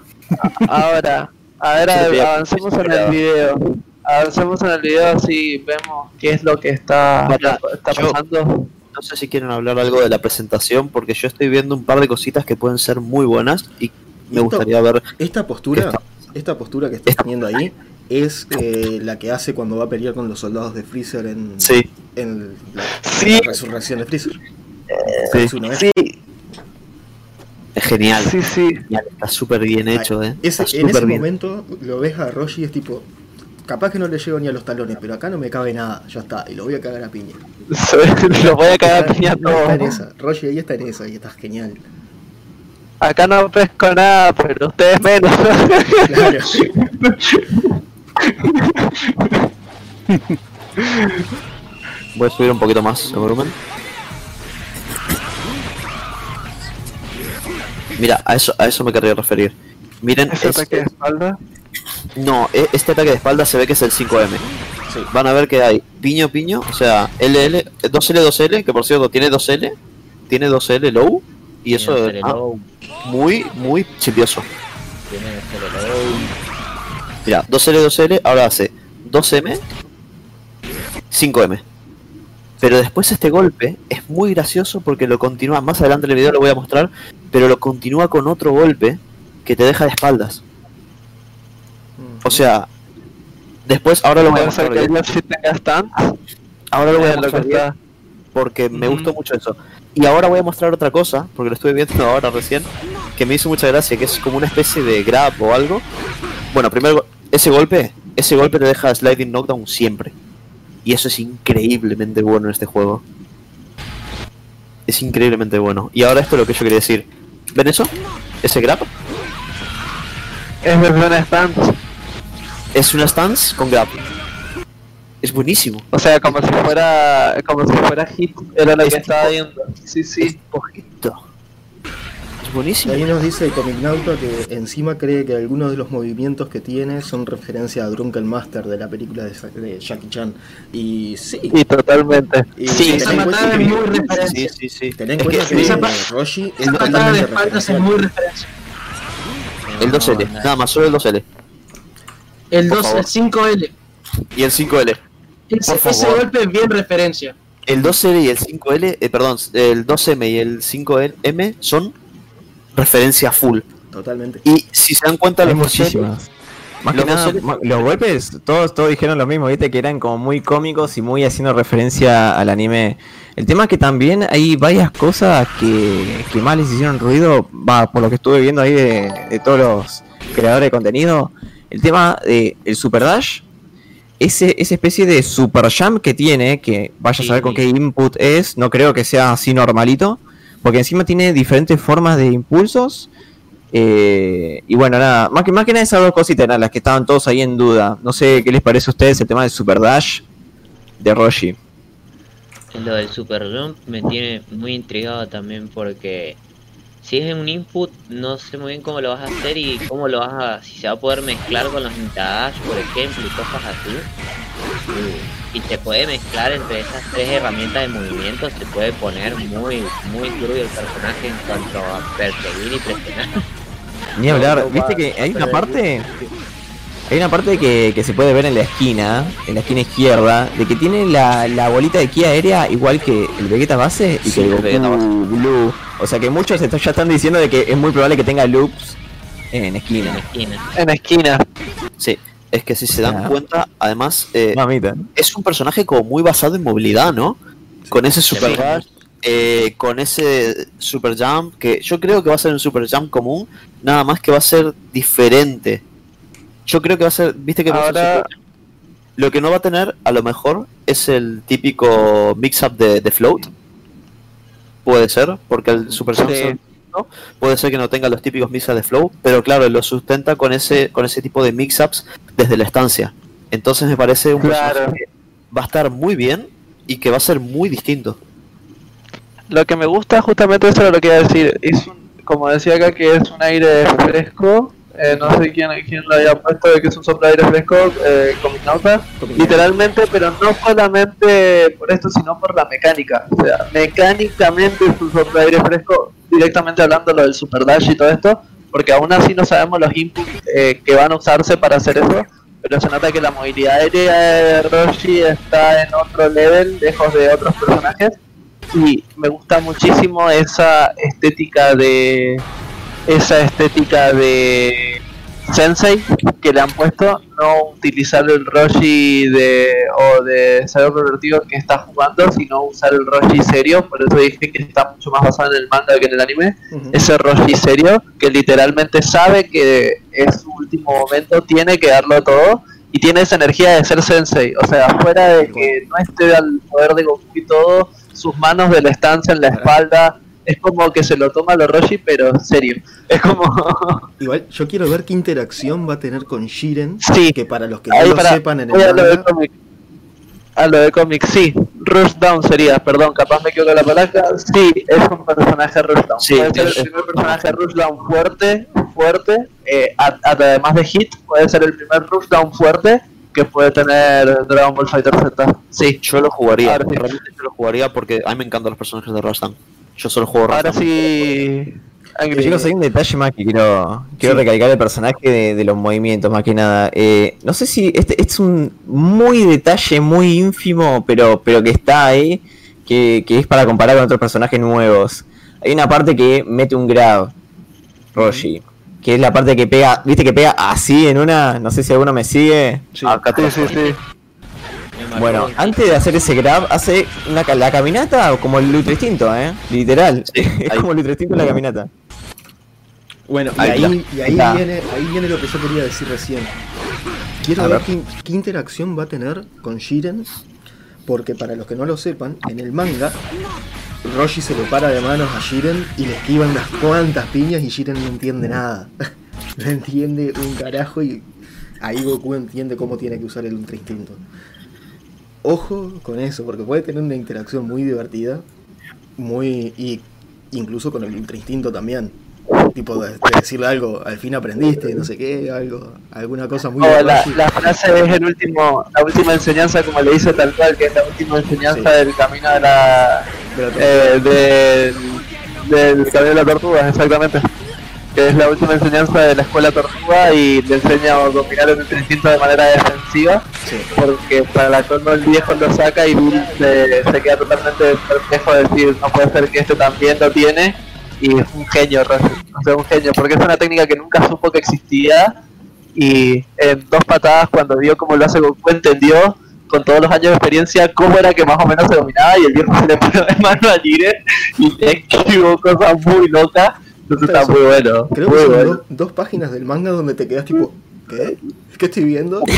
Ahora, ahora avancemos en el video. Avancemos en el video así vemos qué es lo que está, Mira, está yo- pasando. No sé si quieren hablar algo de la presentación, porque yo estoy viendo un par de cositas que pueden ser muy buenas y me gustaría ver... Esta postura, Esta- esta postura que estás Esta- teniendo ahí es eh, la que hace cuando va a pelear con los soldados de Freezer en, Sí, en la, Sí. la resurrección de Freezer. sí, Es una. Sí, es genial. sí, sí. Genial, Está súper bien hecho, ¿eh? Ese- en ese bien. momento lo ves a Roshi y es tipo, capaz que no le llego ni a los talones, pero acá no me cabe nada, ya está, y lo voy a cagar a piña. (laughs) Lo voy a cagar Está- piña no, está en todo. esa. Roshi ahí está en esa y está genial. Acá no pesco nada, pero ustedes menos. Claro. (laughs) Voy a subir un poquito más el volumen. Mira, a eso, a eso me querría referir. Miren, Ese es- ataque de espalda. no, e- este ataque de espalda se ve que es el 5M. Sí. Van a ver que hay piño piño, o sea, LL, 2L 2L, que por cierto tiene 2L, tiene 2L low, y eso Tiene es el low, muy, muy chipioso. tiene el low. Mira, 2L 2L, ahora hace 2M, 5M. Pero después este golpe es muy gracioso porque lo continúa, más adelante en el video lo voy a mostrar, pero lo continúa con otro golpe que te deja de espaldas. O sea, después, ahora lo voy a mostrar. Ahora lo voy a que mostrar. Porque me gustó mucho eso. Y ahora voy a mostrar otra cosa, porque lo estuve viendo (laughs) ahora recién, que me hizo mucha gracia, que es como una especie de grab o algo. Bueno, primero, ese golpe, ese golpe te deja sliding knockdown siempre. Y eso es increíblemente bueno en este juego. Es increíblemente bueno. Y ahora esto es lo que yo quería decir. ¿Ven eso? Ese grab Es desde un stand. es una stance con grab. Es buenísimo. O sea, como si fuera, como si fuera hit. Era lo Es que tipo- estaba viendo. Sí, sí. Es ojito. Es Y buenísimo. ahí nos dice el Comic Nauta que encima cree que algunos de los movimientos que tiene son referencia a Drunken Master de la película de, de Jackie Chan. Y sí, Y totalmente. y Sí, esa patada es muy Sí, referencia. sí, sí. ten en Es cuenta que que, esa Roshi es Esa patada de totalmente espaldas es muy referencia. El 2L, nada más, solo el 2L. El Por 2, favor. el 5L. Y el 5L. Ese, Por ese favor. golpe es bien referencia. El 2L y el 5L, eh, perdón, el 2M y el 5M son referencia full. Totalmente. Y si se dan cuenta, los 2L muchísimas. Más que Los nada, doceles- ma- los golpes, todos, todos dijeron lo mismo, viste, que eran como muy cómicos y muy haciendo referencia al anime. El tema es que también hay varias cosas que, que más les hicieron ruido, va, por lo que estuve viendo ahí de, de todos los creadores de contenido. El tema de el Super Dash, ese, esa especie de Super Jump que tiene, que vaya a saber con qué input es, no creo que sea así normalito, porque encima tiene diferentes formas de impulsos. Eh, y bueno, nada, más que, más que nada esas dos cositas eran las que estaban todos ahí en duda. No sé qué les parece a ustedes el tema del Super Dash de Roshi. Lo del Super Jump me tiene muy intrigado también porque si es un input no sé muy bien cómo lo vas a hacer y cómo lo vas a, si se va a poder mezclar con los Dash por ejemplo y cosas así. Y, se puede mezclar entre esas tres herramientas de movimiento, se puede poner muy, muy turbio el personaje en cuanto a perseguir y presionar. Ni hablar, viste que hay una parte. Hay una parte que, que se puede ver en la esquina, en la esquina izquierda, de que tiene la, la bolita de ki aérea igual que el Vegeta base y Sí, que el Goku Vegeta base. Blue. O sea que muchos ya están diciendo de que es muy probable que tenga loops en en esquina. En esquina. Sí, es que si se dan Ah. cuenta, además, eh, Mamita. es un personaje como muy basado en movilidad, ¿no? Con ese super eh, con ese super jump, que yo creo que va a ser un super jump común, nada más que va a ser diferente. Yo creo que va a ser, viste que Ahora- lo que no va a tener, a lo mejor, es el típico mix-up de, de float. Puede ser, porque el super Sí. ¿no? puede ser que no tenga los típicos mix-ups de flow, pero claro, lo sustenta con ese, con ese tipo de mix-ups desde la estancia. Entonces me parece un Claro. que va a estar muy bien y que va a ser muy distinto. Lo que me gusta justamente eso era lo que iba a decir. Es un, como decía acá que es un aire fresco. Eh, no sé quién, quién lo había puesto de que es un soplo de aire fresco, eh, Cominauta, literalmente, pero no solamente por esto, sino por la mecánica. O sea, mecánicamente es un soplo de aire fresco, directamente hablando lo del Super Dash y todo esto, porque aún así no sabemos los inputs eh, que van a usarse para hacer eso, pero se nota que la movilidad aérea de Roshi está en otro level, lejos de otros personajes. Y me gusta muchísimo esa estética de esa estética de Sensei que le han puesto no utilizar el Roshi de o de Cyber Pervertido que está jugando sino usar el Roshi serio. Por eso dije que está mucho más basado en el manga que en el anime. Ese Roshi serio que literalmente sabe que es su último momento, tiene que darlo todo y tiene esa energía de ser sensei. O sea, fuera de que no esté al poder de Goku y todo, sus manos de la estancia en la espalda, es como que se lo toma a lo Roshi, pero serio. Es como. (laughs) Igual, yo quiero ver qué interacción va a tener con Shiren. Sí. Que para los que no lo para- sepan en el a lo de cómic. A lo de cómic, sí. Rush Down sería, perdón, capaz me equivoco la palabra. Sí, es un personaje Rush Down. Sí, puede ser es- el primer personaje Rush Down fuerte, fuerte. eh, a- a- además de Hit, puede ser el primer Rush Down fuerte que puede tener Dragon Ball Fighter Z. Sí, Yo lo jugaría, sí. realmente yo lo jugaría porque a mí me encantan los personajes de Rastan. Yo solo juego ahora sí. Angry. Chicos, hay un detalle más que quiero, quiero recalcar del personaje de, de los movimientos, más que nada. Eh, no sé si este, este es un muy detalle, muy ínfimo, pero, pero que está ahí, que, que es para comparar con otros personajes nuevos. Hay una parte que mete un grab, Roshi, que es la parte que pega, viste que pega así en una, no sé si alguno me sigue. Sí. Acá Sí, te sí, sí. Bueno, antes de hacer ese grab, hace una, ca- la caminata como el Ultra Instinto, ¿eh? Literal. Sí, (laughs) es ahí. como el Ultra Instinto en la caminata. Bueno, y Ahí ahí, está. y ahí Está. viene, ahí viene lo que yo quería decir recién. Quiero A ver, ver. Qué, qué interacción va a tener con Shiren, porque para los que no lo sepan, en el manga, Roshi se le para de manos a Shiren y le esquiva unas cuantas piñas y Shiren no entiende nada. (laughs) no entiende un carajo y ahí Goku entiende cómo tiene que usar el Ultra Instinto. Ojo con eso, porque puede tener una interacción muy divertida, muy y incluso con el Ultra Instinto también. Tipo de, de decirle algo, al fin aprendiste, no sé qué, algo, alguna cosa muy de la, frase es el último, la última enseñanza, como le dice tal cual, que es la última enseñanza Sí. del camino de la. de la eh, del, del camino de la tortuga, exactamente. Que es la última enseñanza de la escuela tortuga y le enseña a dominar el instinto de manera defensiva, Sí. porque para la colmo el viejo lo saca y Bill se, se queda totalmente perplejo de decir, no puede ser que este también lo tiene, y es un genio, o sea, un genio, porque es una técnica que nunca supo que existía, y en dos patadas cuando vio cómo lo hace Goku entendió con todos los años de experiencia cómo era que más o menos se dominaba y el viejo se le puso de mano a Jiren y le esquivó cosas muy locas entonces está muy bueno Creo muy que son bueno. dos páginas del manga donde te quedas tipo, ¿qué? ¿Qué estoy viendo? (laughs)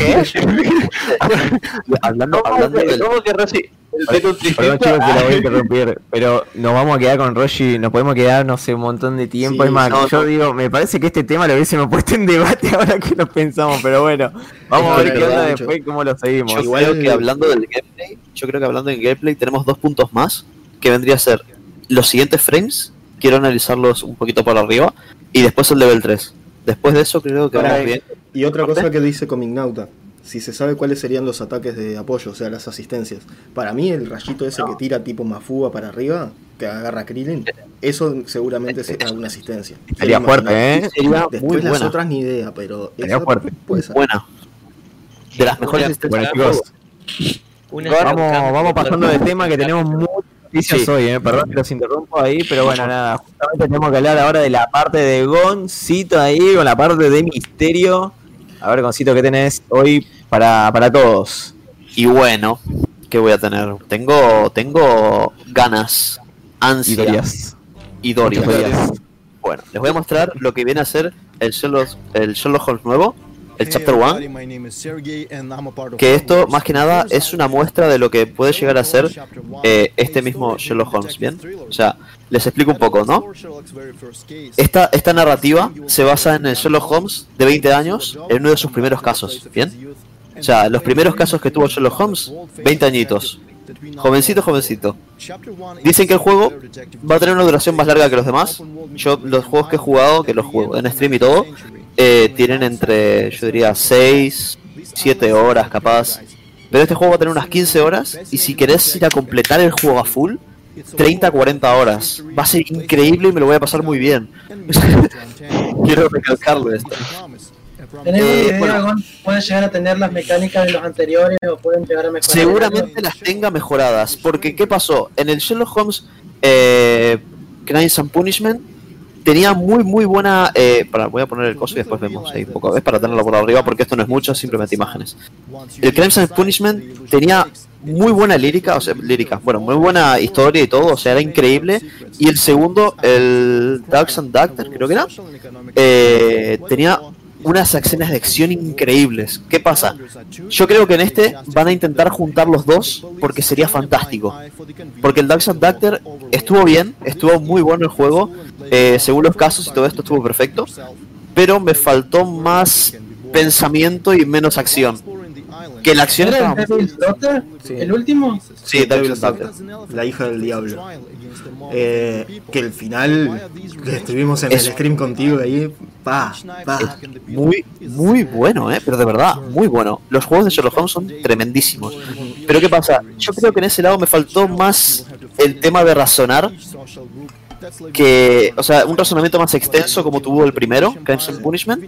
Hablando, ¿Cómo hablando que, del, cómo que Rossi? El Perdón, Tekken Perdón 300, chicos que la voy a (laughs) interrumpir, pero nos vamos a quedar con Roshi, nos podemos quedar, no sé, un montón de tiempo. Sí, es más, no, yo digo, me parece que este tema lo hubiésemos puesto en debate (laughs) ahora que lo pensamos, pero bueno, vamos a ver qué onda después y cómo lo seguimos. yo Igual- creo que hablando del gameplay, yo creo que hablando del gameplay tenemos dos puntos más que vendría a ser los siguientes frames, quiero analizarlos un poquito por arriba, y después el level 3. Después de eso creo que Para- vamos bien. Y otra cosa que dice Comignauta, si se sabe cuáles serían los ataques de apoyo, o sea, las asistencias. Para mí el rayito ese que tira tipo Mafuga para arriba, que agarra a Krillin, eso seguramente será una asistencia. Sería fuerte. ¿eh? Sería muy Después las buena. otras ni idea, pero Sería esa fuerte. puede ser. Buena. De las mejores asistencias Bueno chicos, vamos, vamos pasando de tema que tenemos muchas noticias Sí. hoy, eh. perdón que los interrumpo ahí, pero bueno, nada, justamente tenemos que hablar ahora de la parte de Goncito ahí, con la parte de misterio. A ver, Goncito, ¿qué tenés hoy para, para todos? Y bueno, ¿qué voy a tener? Tengo, tengo ganas, Y ansia Dorias. y Dorias. Bueno, les voy a mostrar lo que viene a ser el Sherlock, el Sherlock Holmes nuevo, el Chapter 1. Que esto, más que nada, es una muestra de lo que puede llegar a ser eh, este mismo Sherlock Holmes, ¿bien? O sea, les explico un poco, ¿no? Esta, esta narrativa se basa en el Sherlock Holmes de 20 años, en uno de sus primeros casos, ¿bien? O sea, los primeros casos que tuvo Sherlock Holmes, 20 añitos. Jovencito, jovencito. Dicen que el juego va a tener una duración más larga que los demás. Yo, los juegos que he jugado, que los juego en stream y todo, eh, tienen entre, yo diría, 6, 7 horas capaz. Pero este juego va a tener unas 15 horas. Y si querés ir a completar el juego a full, 30, 40 horas. Va a ser increíble y me lo voy a pasar muy bien. (laughs) Quiero recalcarlo esto. ¿Tenés Eh, idea, bueno. Gon? ¿Pueden llegar a tener las mecánicas de los anteriores o pueden llegar a mejorar? Seguramente las tenga mejoradas. Porque, ¿qué pasó? En el Sherlock Holmes eh, Crimes and Punishment tenía muy, muy buena. Eh, para, voy a poner el coso y después vemos ahí un poco. Es para tenerlo por arriba porque esto no es mucho, simplemente imágenes. El Crimes and Punishment tenía muy buena lírica, o sea, lírica, bueno, muy buena historia y todo, o sea, era increíble. Y el segundo, el Darks and Doctor, creo que era, eh, tenía unas acciones de acción increíbles. ¿Qué pasa? Yo creo que en este van a intentar juntar los dos porque sería fantástico. Porque el and Doctor estuvo bien, estuvo muy bueno el juego, eh, según los casos y todo esto estuvo perfecto, pero me faltó más pensamiento y menos acción. Que la acción ¿Era el Devil's Daughter? Sí. ¿El último? Sí, Devil Devil's Daughter. La hija del diablo. Eh, que el final que estuvimos en Es- el stream contigo ahí, pa, pa. muy, muy bueno, ¿eh? Pero de verdad, muy bueno. Los juegos de Sherlock Holmes son tremendísimos. Pero ¿qué pasa? Yo creo que en ese lado me faltó más el tema de razonar que, o sea, un razonamiento más extenso como tuvo el primero, Crimes and Punishment,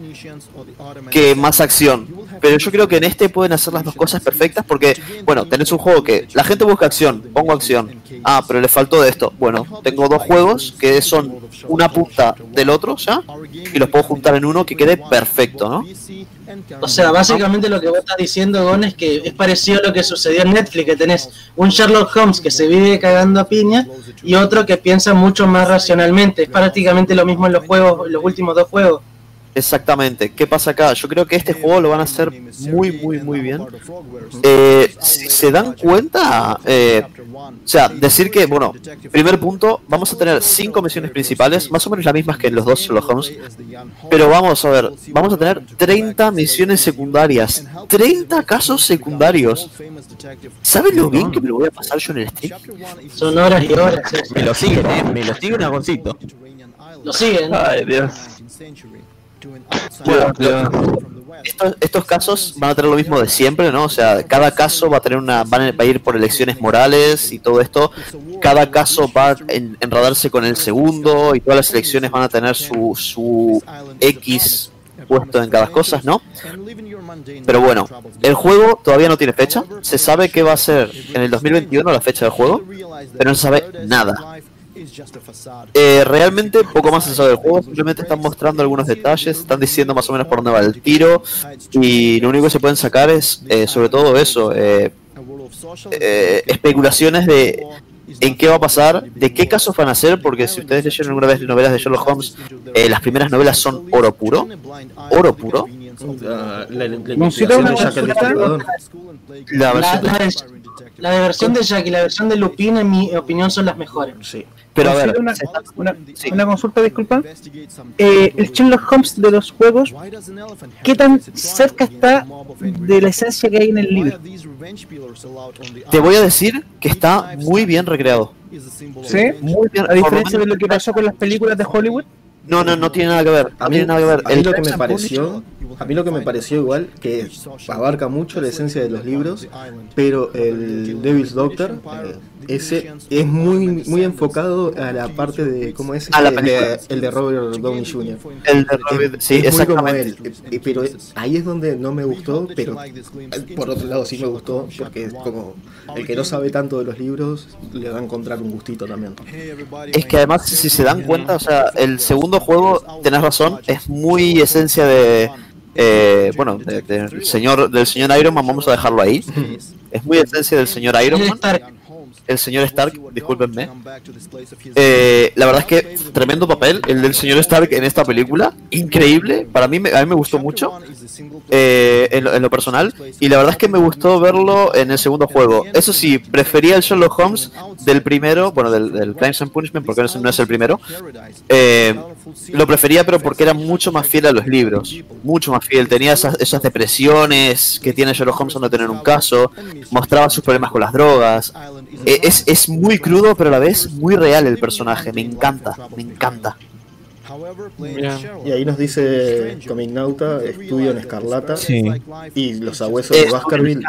que más acción. Pero yo creo que en este pueden hacer las dos cosas perfectas porque, bueno, tenés un juego que la gente busca acción, pongo acción. Ah, pero le faltó de esto. Bueno, tengo dos juegos que son una punta del otro, ¿ya? Y los puedo juntar en uno que quede perfecto, ¿no? O sea, básicamente lo que vos estás diciendo, Gon, es que es parecido a lo que sucedió en Netflix, que tenés un Sherlock Holmes que se vive cagando a piña y otro que piensa mucho más racionalmente. Es prácticamente lo mismo en los juegos, en los últimos dos juegos. Exactamente. ¿Qué pasa acá? Yo creo que este juego lo van a hacer muy, muy, muy bien. Eh, si se dan cuenta, eh, o sea, decir que, bueno, primer punto, vamos a tener cinco misiones principales, más o menos las mismas que en los dos Sherlock Holmes, pero vamos a ver, vamos a tener 30 misiones secundarias, 30 casos secundarios. ¿Saben lo bien que me lo voy a pasar yo en el stream? Son horas y horas. Me lo siguen, eh, me lo siguen a Goncito. Lo siguen. Ay, Dios. Bueno, estos, estos casos van a tener lo mismo de siempre, ¿no? O sea, cada caso va a tener una, van a, va a ir por elecciones morales y todo esto. Cada caso va a en- enredarse con el segundo y todas las elecciones van a tener su, su X puesto en cada cosa, ¿no? Pero bueno, el juego todavía no tiene fecha. Se sabe que va a ser en el 2021 la fecha del juego, pero no se sabe nada. Eh, realmente poco más se sabe del juego, simplemente están mostrando algunos detalles, están diciendo más o menos por dónde va el tiro y lo único que se pueden sacar es eh, sobre todo eso, eh, eh, especulaciones de en qué va a pasar, de qué casos van a ser, porque si ustedes leyeron alguna vez novelas de Sherlock Holmes, eh, las primeras novelas son oro puro, oro puro. La, la, la Necesito investigación una de Jack el consulta. Destripador. La La, versión- la de- versión de Jack y la versión de Lupin, en mi opinión, son las mejores. Sí. pero a ¿Puedo ver, una, una- sí. una consulta, disculpa. Eh, el Sherlock Holmes de los juegos, ¿qué tan cerca está de la esencia que hay en el libro? te voy a decir que está muy bien recreado. ¿Sí? Muy bien, A diferencia de lo que pasó con las películas de Hollywood. No, no, no tiene nada que ver. A mí, tiene nada que ver. a mí lo que me pareció, a mí lo que me pareció igual que abarca mucho la esencia de los libros, pero el Devil's Doctor eh, ese es muy muy enfocado a la parte de cómo es A la el, de, película. el de Robert Downey Jr. El de Robert- sí, es muy como exactamente. él, eh, pero ahí es donde no me gustó, pero eh, por otro lado sí me gustó porque es como el que no sabe tanto de los libros le va a encontrar un gustito también. Es que además, si se dan cuenta, o sea, el segundo juego, tenés razón, es muy esencia de. eh, bueno, de- del señor del señor Iron Man, vamos a dejarlo ahí. Es muy esencia del señor Iron El Man, Stark. El señor Stark, discúlpenme. Eh, la verdad es que tremendo papel el del señor Stark en esta película, increíble. Para mí, me- a mí me gustó mucho eh, en, lo, en lo personal. Y la verdad es que me gustó verlo en el segundo juego. Eso sí, prefería el Sherlock Holmes del primero, bueno, del, del Crimes and Punishment, porque no es, no es el primero. Eh, lo prefería, pero porque era mucho más fiel a los libros. Mucho más fiel. Tenía esas, esas depresiones que tiene Sherlock Holmes al no tener un caso. Mostraba sus problemas con las drogas. Eh, es, es muy crudo, pero a la vez muy real el personaje. Me encanta, me encanta. Y ahí nos dice Comignauta, estudio en Escarlata Sí. y los abuesos de Eso, Baskerville.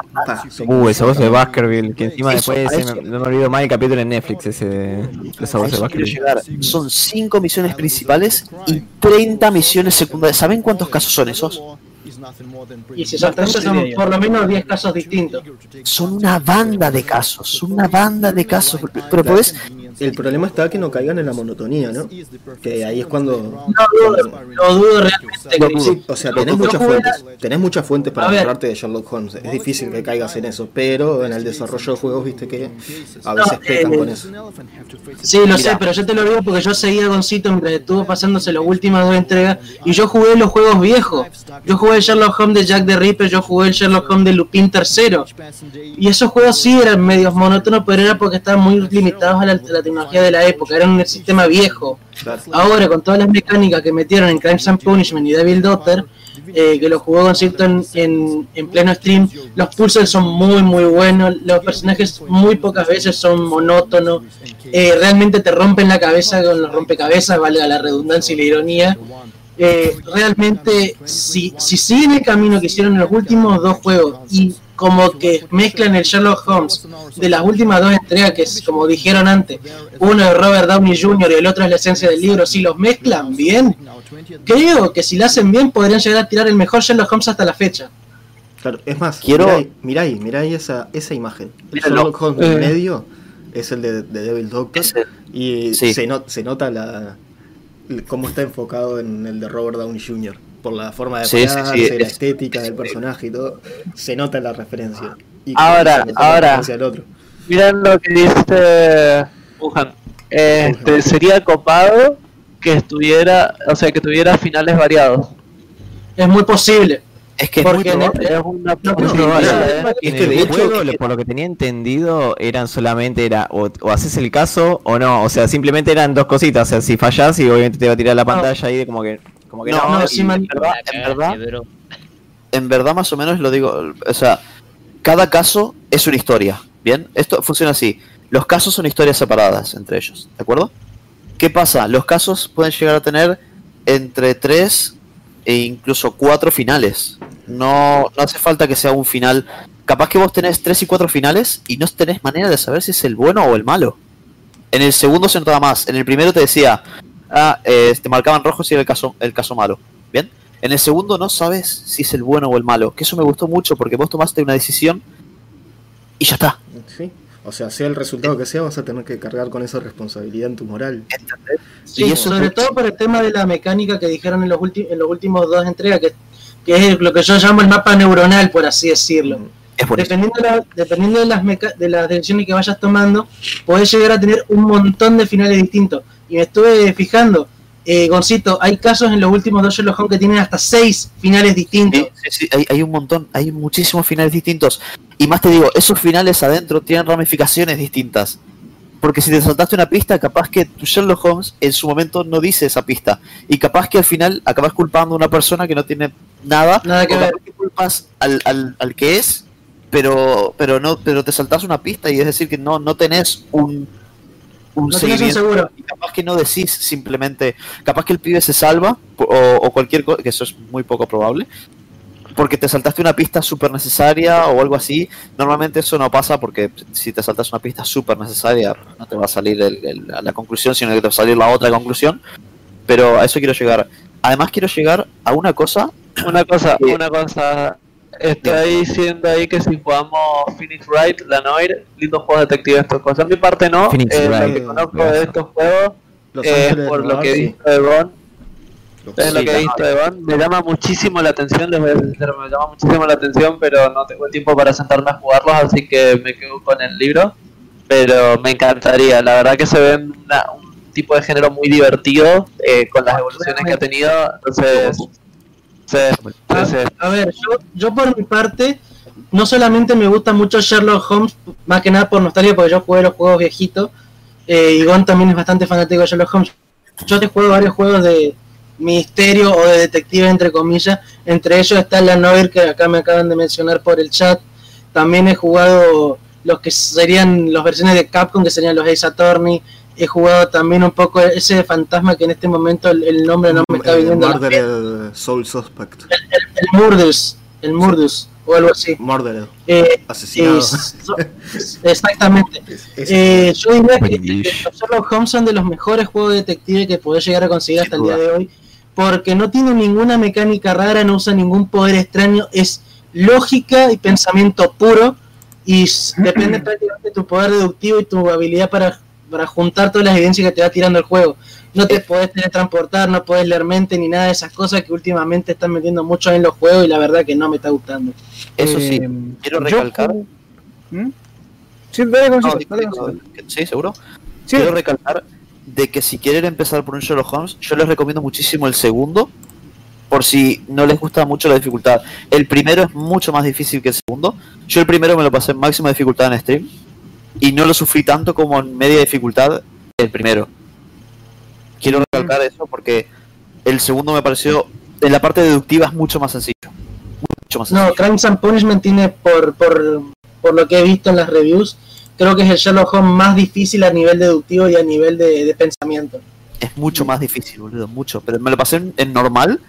Uh, ese voz de Baskerville, que encima Eso, después me- no me olvido más el capítulo en Netflix, ese de voz de Baskerville. llegar. Son 5 misiones principales y 30 misiones secundarias. ¿Saben cuántos casos son esos? Y si son tres, son por lo menos 10 casos distintos. Son una banda de casos, son una banda de casos. Pero podés, El problema está que no caigan en la monotonía, ¿no? Que ahí es cuando... No dudo, no dudo realmente. Sí. O sea, tenés muchas fuentes, tenés muchas fuentes para agarrarte de Sherlock Holmes. Es difícil que caigas en eso, pero en el desarrollo de juegos, viste que a veces No, pecan eh, con eso. Sí, lo Mira. sé, pero yo te lo digo porque yo seguía con Cito mientras estuvo pasándose las últimas dos entregas y yo jugué los juegos viejos. Yo jugué el Sherlock Holmes de Jack the Ripper, yo jugué el Sherlock Holmes de Lupin III. Y esos juegos sí eran medios monótonos, pero era porque estaban muy limitados a la, a la tecnología de la época, eran un sistema viejo. Ahora, con todas las mecánicas que metieron en Crimes and Punishment y Devil Daughter, eh, que lo jugó con Cito en, en, en pleno stream, los pulsos son muy, muy buenos. Los personajes muy pocas veces son monótonos. eh, realmente te rompen la cabeza con los rompecabezas, valga la redundancia y la ironía. Eh, realmente, si, si siguen el camino que hicieron en los últimos dos juegos y como que mezclan el Sherlock Holmes de las últimas dos entregas, que es como dijeron antes, uno de Robert Downey Jr. y el otro es la esencia del libro, si los mezclan bien, creo que si lo hacen bien podrían llegar a tirar el mejor Sherlock Holmes hasta la fecha. Claro, es más, Quiero- mirá, ahí- mirá ahí, esa, esa imagen. El. Sherlock Holmes en Eh. medio es el de, de Devil Doctor Es y sí. se, se nota la cómo está enfocado en el de Robert Downey Jr. Por la forma de Sí, sí, sí, pararse, la es- estética del personaje y todo, se nota la referencia. Y Ahora, ahora. Miren lo que dice Wuhan. Este, sería copado que estuviera, o sea, que tuviera finales variados. Es muy posible. es que es muy Porque probable. Es una No, ¿eh? Es que de hecho- por lo que tenía entendido, eran solamente era o, o haces el caso o no. O sea, simplemente eran dos cositas. O sea, si fallás y obviamente te va a tirar la pantalla ahí de como que, como que no. No, sí, en verdad, en verdad, bro. en verdad más o menos lo digo, o sea, cada caso es una historia, ¿bien? Esto funciona así. Los casos son historias separadas entre ellos, ¿de acuerdo? ¿Qué pasa? Los casos pueden llegar a tener entre 3 e incluso cuatro finales. No, no hace falta que sea un final. Capaz que vos tenés tres y cuatro finales y no tenés manera de saber si es el bueno o el malo. En el segundo se notaba más. En el primero te decía, ah, eh, te marcaban rojo si era el caso, el caso malo. Bien. En el segundo no sabes si es el bueno o el malo. Que eso me gustó mucho porque vos tomaste una decisión y ya está. Sí. O sea, sea el resultado que sea, vas a tener que cargar con esa responsabilidad en tu moral. Sí, Y eso sobre es- todo por el tema de la mecánica que dijeron en los, ulti- en los últimos dos entregas, que, que es lo que yo llamo el mapa neuronal, por así decirlo. Es. Dependiendo de, la- dependiendo de las, meca- de las decisiones que vayas tomando, podés llegar a tener un montón de finales distintos. Y me estuve fijando, eh, Goncito, hay casos en los últimos dos Sherlock Holmes que tienen hasta seis finales distintos. Sí, sí, hay, hay un montón, hay muchísimos finales distintos. Y más te digo, esos finales adentro tienen ramificaciones distintas. Porque si te saltaste una pista, capaz que tu Sherlock Holmes en su momento no dice esa pista. Y capaz que al final acabas culpando a una persona que no tiene nada. Nada que o ver. capaz que culpas al, al, al que es, pero pero no pero te saltas una pista y es decir que no, no tenés un, un No seguimiento. seguro. Y capaz que no decís simplemente, capaz que el pibe se salva o, o cualquier cosa, que eso es muy poco probable, porque te saltaste una pista súper necesaria o algo así. Normalmente eso no pasa porque si te saltas una pista súper necesaria no te va a salir el- el- la conclusión, sino que te va a salir la otra conclusión. Pero a eso quiero llegar. Además quiero llegar a una cosa. Una cosa, una cosa. Está diciendo ahí que si jugamos Phoenix Wright, La Noir, lindos juegos detectives estos cosas. A mi parte no, Phoenix eh, lo que conozco gracias. de estos juegos es Ángeles por lo que he visto de Bond. Es lo que he visto de Bond. Me llama muchísimo la atención, les voy a sincero, me llama muchísimo la atención, pero no tengo el tiempo para sentarme a jugarlos, así que me quedo con el libro. Pero me encantaría, la verdad que se ven una- un tipo de género muy divertido eh, con las evoluciones que ha tenido. Entonces, sí, A, sí, sí. a ver, yo, yo por mi parte, no solamente me gusta mucho Sherlock Holmes, más que nada por nostalgia, porque yo jugué los juegos viejitos, eh, y Gon también es bastante fanático de Sherlock Holmes. Yo te juego varios juegos de misterio o de detective, entre comillas, entre ellos está la Noir, que acá me acaban de mencionar por el chat. También he jugado los que serían las versiones de Capcom, que serían los Ace Attorney. He jugado también un poco ese fantasma que en este momento el, el nombre no me está Eh, viniendo. a la Murdered Soul Suspect. el Murdus, el Murdus, o algo así. Murdered. Eh, Asesinado. es- exactamente. (laughs) Es- Eh, yo diría que los Sherlock Holmes son de los mejores juegos de detective que podés llegar a conseguir hasta el día de hoy, porque no tiene ninguna mecánica rara, no usa ningún poder extraño, es lógica y pensamiento puro, y depende (clears throat) prácticamente de tu poder deductivo y tu habilidad para, para juntar todas las evidencias que te va tirando el juego. No te podés teletransportar, no podés leer mente ni nada de esas cosas que últimamente están metiendo mucho en los juegos y la verdad que no me está gustando. Eso sí, Eh, quiero recalcar. ¿Mm? Sí, dale, No, dale, Gonzalo. sí, seguro. Sí, Quiero recalcar de que si quieren empezar por un Sherlock Holmes, yo les recomiendo muchísimo el segundo, por si no les gusta mucho la dificultad. El primero es mucho más difícil que el segundo. Yo el primero me lo pasé en máxima dificultad en stream y no lo sufrí tanto como en media dificultad el primero. Quiero recalcar eso porque el segundo me pareció, en la parte deductiva es mucho más sencillo. Mucho más No, sencillo. Crimes and Punishment tiene, por, por, por lo que he visto en las reviews, creo que es el Sherlock Holmes más difícil a nivel deductivo y a nivel de, de pensamiento. Es mucho más difícil, boludo, mucho. Pero me lo pasé en, en normal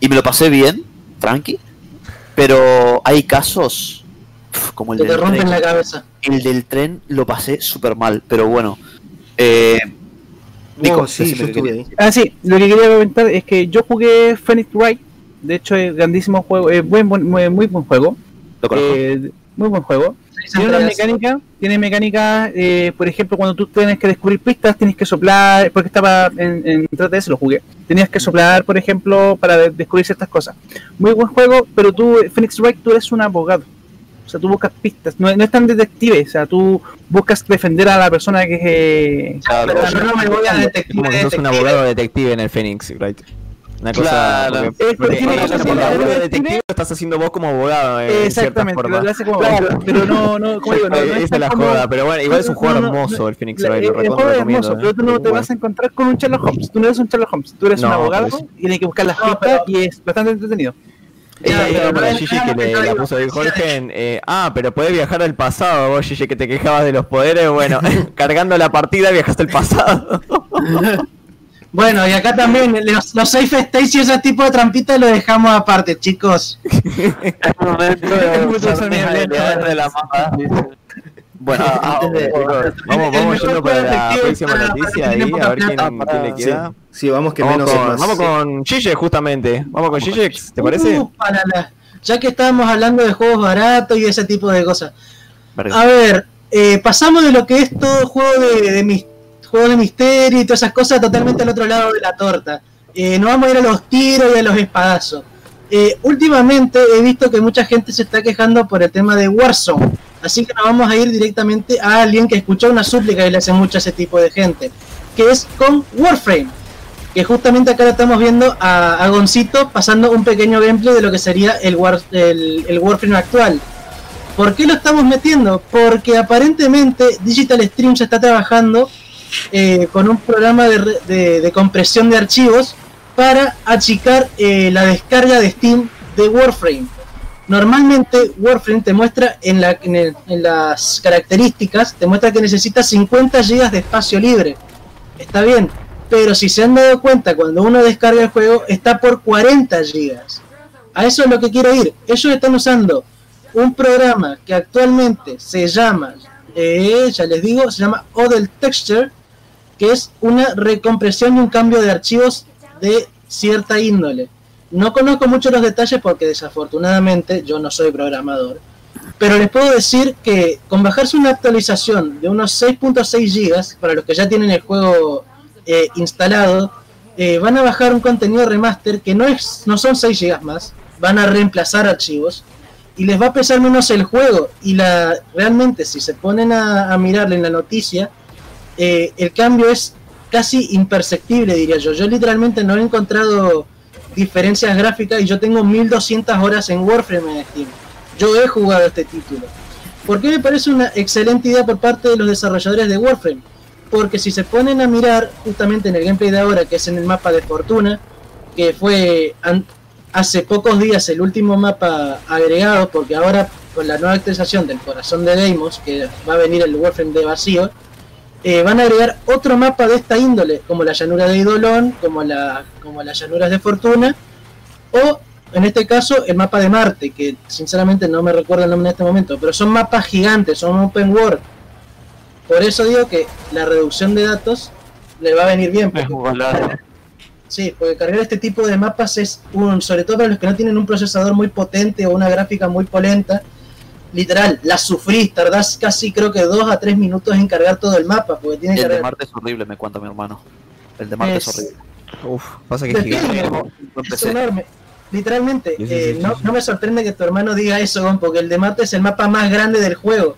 y me lo pasé bien, tranqui. Pero hay casos como el te del rompen tren. la cabeza. El del tren lo pasé súper mal, pero bueno. Eh, Nico, Oh, sí, yo. Ah, sí, lo que quería comentar es que yo jugué Phoenix Wright. De hecho, es grandísimo juego, es buen, buen- muy, muy buen juego. Lo. Eh, muy buen juego. Tiene una mecánica, tiene mecánica, eh, por ejemplo, cuando tú tienes que descubrir pistas, tienes que soplar, porque estaba en, en 3DS, lo jugué. Tenías que soplar, por ejemplo, para de- descubrir ciertas cosas. Muy buen juego, pero tú, Phoenix Wright, tú eres un abogado. O sea, tú buscas pistas, no, no es tan detective, o sea, tú buscas defender a la persona que eh, Claro. Pero yo no me voy a detective. Como que sos un detective. abogado detective en el Phoenix, right? Una cosa. Claro. porque- Es- porque detective lo estás haciendo vos como abogado. eh, en cierta Exactamente, forma. lo, lo hace como Claro. pero no, no, como digo, no, no Esa es es la como- joda, pero bueno, igual es un juego no, no, hermoso el Phoenix Wright, el, lo el juego es hermoso, eh. pero tú no te vas a encontrar con un Sherlock Holmes. Tú no eres un Sherlock Holmes, tú eres un abogado pero y tienes que buscar las No, pistas pero- y es bastante entretenido. Eh, Ya, pero para no Gigi es- que le, no la es- puso ahí Jorge. en, ah, pero podés viajar al pasado, vos Gigi que te quejabas de los poderes. Bueno, (laughs) cargando la partida viajaste al pasado. (laughs) Bueno, y acá también los, los safe states y ese tipo de trampitas lo dejamos aparte, chicos. (laughs) Es momento de de la mapa. Bueno, (laughs) Ah, antes de- bueno. Vamos, vamos yendo para la próxima para- para noticia ahí, a ver quién, quién le queda. sí, vamos que Vamos menos con, más. vamos con Gille, justamente. Vamos con Gille, ¿te parece? Uh, para la- ya que estábamos hablando de juegos baratos y ese tipo de cosas. A ver, eh, pasamos de lo que es todo juego de, de mis, juego de misterio y todas esas cosas totalmente al otro lado de la torta. Eh, no vamos a ir a los tiros y a los espadazos. Eh, últimamente he visto que mucha gente se está quejando por el tema de Warzone. Así que nos vamos a ir directamente a alguien que escuchó una súplica y le hace mucho a ese tipo de gente. Que es con Warframe. Que justamente acá lo estamos viendo a, a Goncito pasando un pequeño gameplay de lo que sería el, War, el, el Warframe actual. ¿Por qué lo estamos metiendo? Porque aparentemente Digital Streams está trabajando eh, con un programa de, de- de compresión de archivos para achicar eh, la descarga de Steam de Warframe. Normalmente Warframe te muestra en, las características, te muestra que necesita 50 GB de espacio libre. Está bien, pero si se han dado cuenta, cuando uno descarga el juego está por 40 GB. A eso es lo que quiero ir. Ellos están usando un programa que actualmente se llama, eh, ya les digo, se llama Odel Texture, que es una recompresión y un cambio de archivos de cierta índole. No conozco mucho los detalles porque desafortunadamente yo no soy programador, pero les puedo decir que con bajarse una actualización de unos 6.6 GB, para los que ya tienen el juego eh, instalado, eh, van a bajar un contenido remaster que no, es, no son 6 GB más, van a reemplazar archivos y les va a pesar menos el juego. Y la realmente, si se ponen a, a mirarle en la noticia, eh, el cambio es casi imperceptible, diría yo. Yo literalmente no he encontrado diferencias gráficas y yo tengo 1200 horas en Warframe en Steam. Yo he jugado este título. ¿Por qué me parece una excelente idea por parte de los desarrolladores de Warframe? Porque si se ponen a mirar justamente en el gameplay de ahora, que es en el mapa de Fortuna, que fue hace pocos días el último mapa agregado, porque ahora con la nueva actualización del corazón de Deimos, que va a venir el Warframe de vacío, eh, van a agregar otro mapa de esta índole, como la llanura de Idolón, como, la, como las llanuras de Fortuna, o en este caso el mapa de Marte, que sinceramente no me recuerdo el nombre en este momento, pero son mapas gigantes, son open world. Por eso digo que la reducción de datos le va a venir bien. Porque-. Sí, porque cargar este tipo de mapas es un, sobre todo para los que no tienen un procesador muy potente o una gráfica muy polenta, literal, la sufrís, tardás casi creo que 2 a 3 minutos en cargar todo el mapa, porque tiene que El de. Marte es horrible, me cuenta mi hermano. El de Marte es, Es- horrible. Uf, pasa que es gigante. Es enorme. Literalmente, Sí, sí, eh, sí, no, sí. no me sorprende que tu hermano diga eso, Gon, porque el de Marte es el mapa más grande del juego.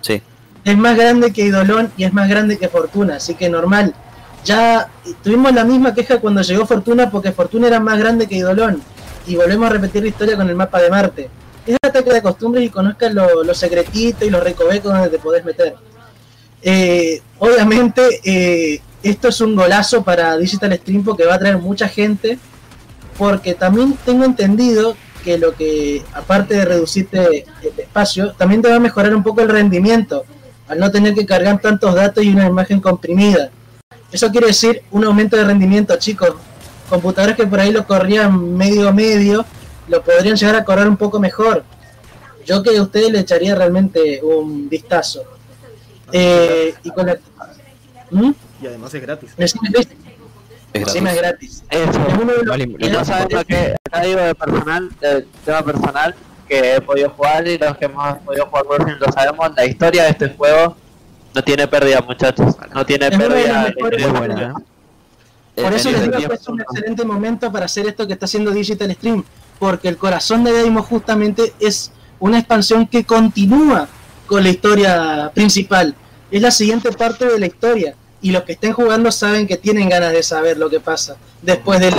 Sí. Es más grande que Idolón y es más grande que Fortuna, así que normal. Ya tuvimos la misma queja cuando llegó Fortuna porque Fortuna era más grande que Idolón. Y volvemos a repetir la historia con el mapa de Marte. Es ataque de costumbres y conozcas lo- los secretitos y los recovecos donde te podés meter. Eh, obviamente, eh, esto es un golazo para Digital Stream porque va a traer mucha gente. Porque también tengo entendido que lo que, aparte de reducirte el espacio, también te va a mejorar un poco el rendimiento. Al no tener que cargar tantos datos y una imagen comprimida. Eso quiere decir un aumento de rendimiento, chicos. Computadores que por ahí lo corrían medio medio, lo podrían llegar a correr un poco mejor. Yo que a ustedes le echaría realmente un vistazo. Eh, y con la... ¿Mm? Y además es gratis. Encima es gratis. Es Encima es gratis. Eso. Es uno de los- Vale, Y no saben lo que acá digo de personal, de tema personal, que he podido jugar y los que hemos podido jugar Warframe lo sabemos, la historia de este juego no tiene pérdida muchachos, no tiene Es de pérdida. mejores Muy buena, ¿eh? Por Eh, eso les digo que es un excelente momento para hacer esto que está haciendo Digital Stream, porque el corazón de Deimos justamente es una expansión que continúa con la historia principal. Es la siguiente parte de la historia y los que estén jugando saben que tienen ganas de saber lo que pasa después del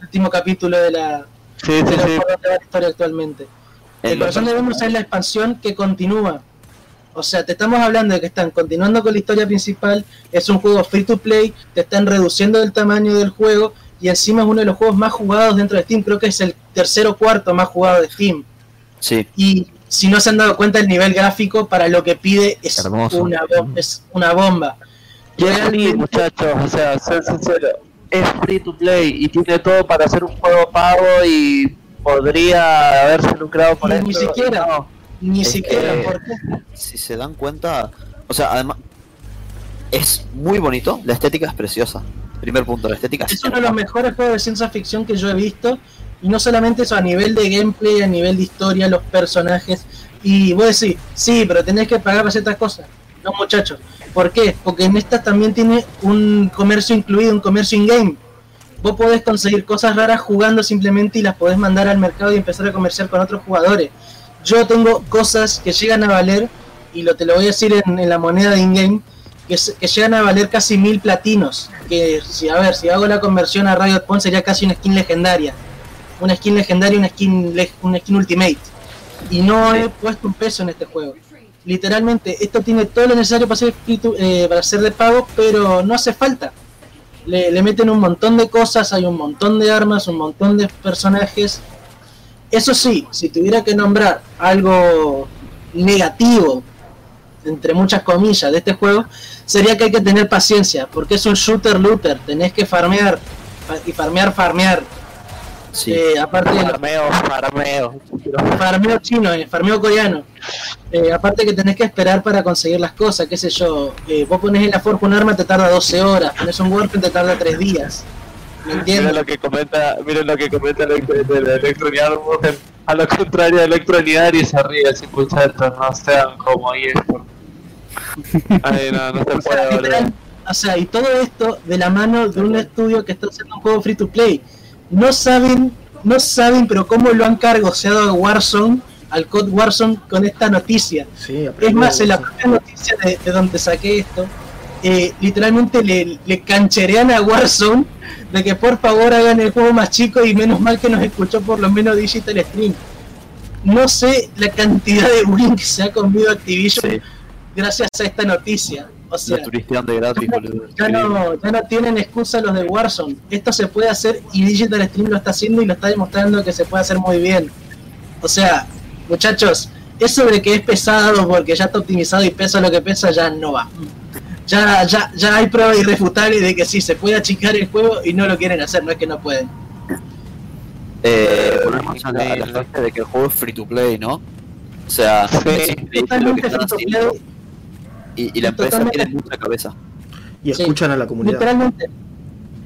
último capítulo de la, Sí, de sí. historia actualmente. El El corazón de Deimos es la expansión que continúa. O sea, te estamos hablando de que están continuando con la historia principal, es un juego free to play, te están reduciendo el tamaño del juego y encima es uno de los juegos más jugados dentro de Steam, creo que es el tercero o cuarto más jugado de Steam. Sí, Y si no se han dado cuenta, el nivel gráfico para lo que pide es, Hermoso. una, bom- es una bomba. Realmente- muchachos, o sea, ser sincero. es free to play y tiene todo para hacer un juego pago y podría haberse lucrado por Y esto. ni siquiera. No, Ni Es siquiera, que- ¿por qué? Si se dan cuenta, o sea, además es muy bonito, la estética es preciosa. Primer punto, la estética Es uno de los mejores juegos de ciencia ficción que yo he visto. Y no solamente eso, a nivel de gameplay, a nivel de historia, los personajes. Y vos decís, sí, pero tenés que pagar para ciertas cosas. No, muchachos. ¿Por qué? Porque en esta también tiene un comercio incluido, un comercio in-game. Vos podés conseguir cosas raras jugando simplemente y las podés mandar al mercado y empezar a comerciar con otros jugadores. Yo tengo cosas que llegan a valer, y lo te lo voy a decir en, en la moneda de in-game, que, que llegan a valer casi mil platinos. Que si a ver, si hago la conversión a Riot Point sería casi una skin legendaria. Una skin legendaria y una skin, una skin ultimate. Y no he puesto un peso en este juego. Literalmente, esto tiene todo lo necesario para ser, eh, para ser de pago, pero no hace falta. Le, le meten un montón de cosas, hay un montón de armas, un montón de personajes. Eso sí, si tuviera que nombrar algo negativo, entre muchas comillas, de este juego, sería que hay que tener paciencia, porque es un shooter looter, tenés que farmear, fa- y farmear, farmear. Sí. Eh, aparte los farmeo, farmeo. farmeo chino, eh, farmeo coreano. Eh, aparte que tenés que esperar para conseguir las cosas, qué sé yo. Eh, vos pones en la forja un arma, te tarda 12 horas. Pones un Warframe, te tarda 3 días. ¿Me Miren lo que comenta, miren lo que comenta el el Electroniar a lo contrario de Electroniar y se ríe sin muchachos, no sean como eSport. Ay no, no se O sea, puede volver. literal, o sea, y todo esto de la mano de un estudio que está haciendo un juego free to play. No saben, no saben, pero cómo lo han cargoseado a Warzone, al COD Warzone con esta noticia. Sí, Es más, en la propia noticia de, de donde saqué esto, eh, literalmente le, le cancherean a Warzone de que por favor hagan el juego más chico y menos mal que nos escuchó por lo menos Digital Stream. No sé la cantidad de bullying que se ha comido Activision Sí. gracias a esta noticia. O sea, de gratis, ya no, ya no tienen excusa los de Warzone. Esto se puede hacer y Digital Stream lo está haciendo y lo está demostrando que se puede hacer muy bien. O sea, muchachos, eso de que es pesado porque ya está optimizado y pesa lo que pesa ya no va. Ya, ya, ya hay prueba irrefutable de que sí se puede achicar el juego y no lo quieren hacer, no es que no pueden. Eh, volvemos a la, la frase de que el juego es free to play, ¿no? O sea, Sí, es increíble lo que Totalmente están free to haciendo play, y, y la empresa Totalmente. tiene mucha cabeza. Y escuchan a la comunidad. literalmente.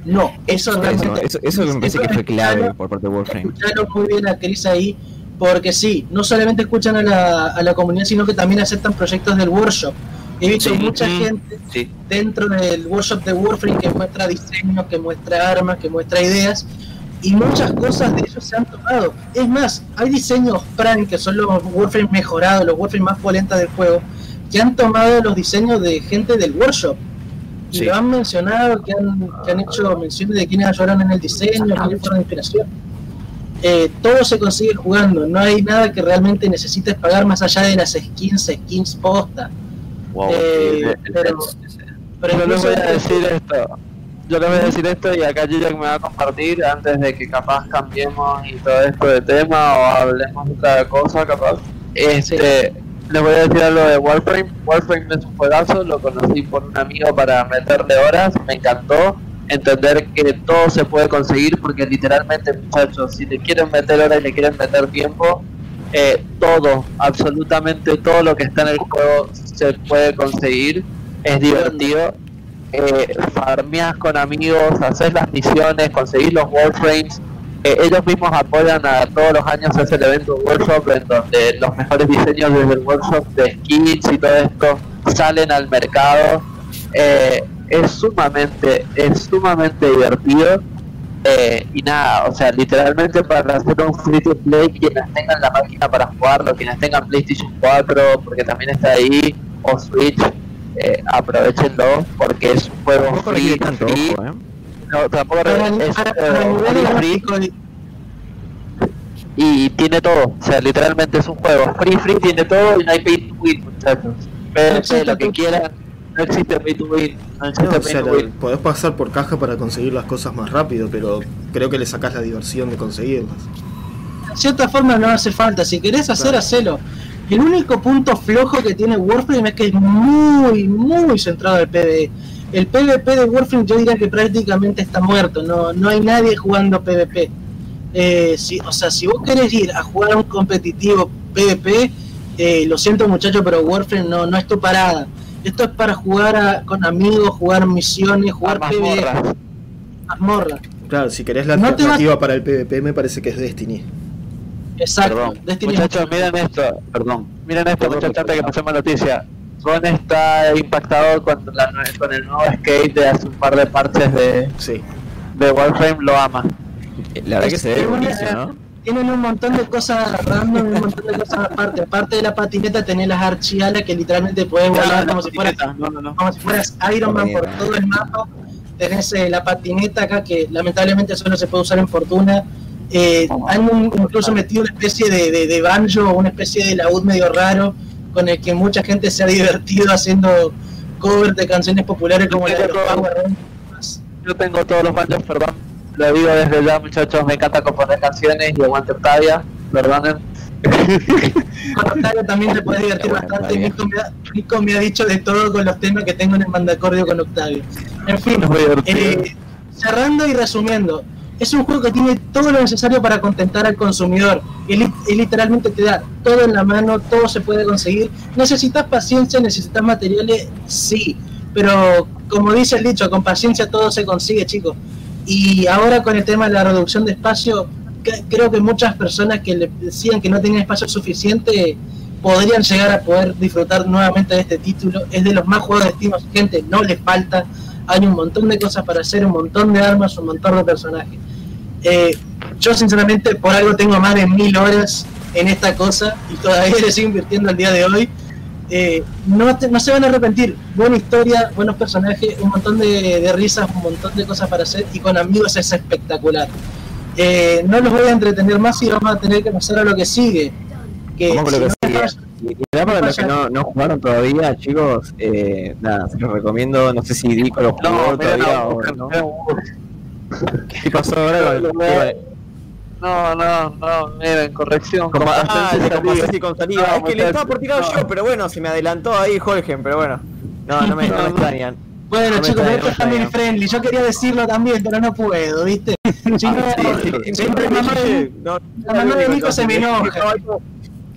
No, eso Eso, realmente. eso, eso me parece que fue clave por parte de Warframe. escucharon muy bien a Chris ahí, porque sí, no solamente escuchan a la, a la comunidad, sino que también aceptan proyectos del workshop. He visto Sí. mucha gente Sí, dentro del workshop de Warframe que muestra diseños, que muestra armas, que muestra ideas, y muchas cosas de ellos se han tomado. Es más, hay diseños Prime, que son los Warframe mejorados, los Warframe más polentas del juego, que han tomado los diseños de gente del workshop. Y lo han mencionado, que han, que han hecho menciones de quienes ayudaron en el diseño, quiénes fueron inspiración. Eh, todo se consigue jugando, no hay nada que realmente necesites pagar más allá de las skins, skins posta. Wow. Eh, pero- Yo les voy a decir esto. Yo les voy a decir esto y acá Gillian me va a compartir antes de que capaz cambiemos y todo esto de tema o hablemos de otra cosa capaz. Este, les voy a decir algo de Warframe. Warframe es un juegazo, lo conocí por un amigo para meterle horas, me encantó entender que todo se puede conseguir porque literalmente muchachos, si le quieren meter horas y le quieren meter tiempo, eh, todo, absolutamente todo lo que está en el juego se puede conseguir, es divertido. Eh, farmeas con amigos, haces las misiones, conseguís los Warframes. Eh, ellos mismos apoyan a todos los años hace el evento Workshop en donde los mejores diseños desde el workshop de skins y todo esto salen al mercado. Eh, es sumamente, es sumamente divertido. Eh, y nada, o sea, literalmente para hacer un free to play, quienes tengan la máquina para jugarlo, quienes tengan PlayStation 4, porque también está ahí, o Switch, eh, aprovechenlo, porque es un juego Tampoco free, tanto free, ojo, ¿eh? no, tampoco para, es un para- para juego nivel free, gráfico y- y tiene todo, o sea, literalmente es un juego free, free, tiene todo y no hay pay to win, muchachos. Pero existe lo que quieran, no existe pay to win, no existe No, o pay sea, to la- win. podés pasar por caja para conseguir las cosas más rápido, pero creo que le sacás la diversión de conseguirlas. de cierta forma no hace falta. Si querés hacer, Claro. hacelo. El único punto flojo que tiene Warframe es que es muy, muy centrado al PvE. el PvP de Warframe yo diría que prácticamente está muerto, no, no hay nadie jugando PvP. Eh, si, o sea, si vos querés ir a jugar un competitivo PvP, eh, lo siento muchachos, pero Warframe no, no es tu parada. Esto es para jugar a- con amigos, jugar misiones, jugar PvP, mazmorra. Claro, si querés la No te alternativa para el PvP, me parece que es Destiny. Exacto. Perdón. Destiny- Muchachos, miren esto. Perdón. Miren esto, muchachos, antes que pasemos noticia. Ron está impactado con, la con el nuevo skate de hace un par de parches de, Sí. de Warframe, lo ama. La verdad que se ve buenísimo, ¿no? Tienen un montón de cosas random, un montón de cosas aparte. Aparte de la patineta, tenés las archialas que literalmente puedes volar como si fueras No, no, no. como si fueras Iron Man por todo el mapa. Tenés eh, la patineta acá que lamentablemente solo se puede usar en Fortuna. Eh, han un- incluso metido una especie de, de, de banjo, una especie de laúd medio raro, con el que mucha gente se ha divertido haciendo covers de canciones populares como la de los Power Rangers. Yo tengo todos los bandos, perdón. Lo digo desde ya, muchachos. Me encanta componer canciones y aguante Octavia. Perdonen. (laughs) Con Octavio también te puedes divertir bueno, bastante. Nico me, ha, Nico me ha dicho de todo con los temas que tengo en el mandacordio con Octavio. En fin, eh, cerrando y resumiendo, es un juego que tiene todo lo necesario para contentar al consumidor. Y li- y literalmente te da todo en la mano, todo se puede conseguir. ¿Necesitas paciencia? ¿Necesitas materiales? Sí. Pero como dice el dicho, con paciencia todo se consigue, chicos. Y ahora con el tema de la reducción de espacio, cre- creo que muchas personas que le decían que no tenían espacio suficiente podrían llegar a poder disfrutar nuevamente de este título. Es de los más jugados de Steam, gente, no le falta. Hay un montón de cosas para hacer, un montón de armas, un montón de personajes. Eh, yo sinceramente por algo tengo más de mil horas en esta cosa y todavía le sigo invirtiendo al día de hoy. Eh, no, te- no se van a arrepentir. Buena historia, buenos personajes, un montón de, de risas, un montón de cosas para hacer y con amigos es espectacular. Eh, no los voy a entretener más y vamos a tener que pasar a lo que sigue. Que Vamos con lo si que no- sigue. Y para los que no, no jugaron todavía, chicos, eh, nada, se los recomiendo. No sé si Dico lo jugó todavía o no. ¿Qué pasó ahora No, no, no, miren, corrección. Con, ah, de con salida. No, es que le estaba por tirar no. yo, pero bueno, se me adelantó ahí Jorgen, pero bueno. No, no me, no me extrañan. Bueno, No chicos, esto es family friendly. Yo quería decirlo también, pero no puedo, ¿viste? No, siempre la mamá de Nico se me enoja.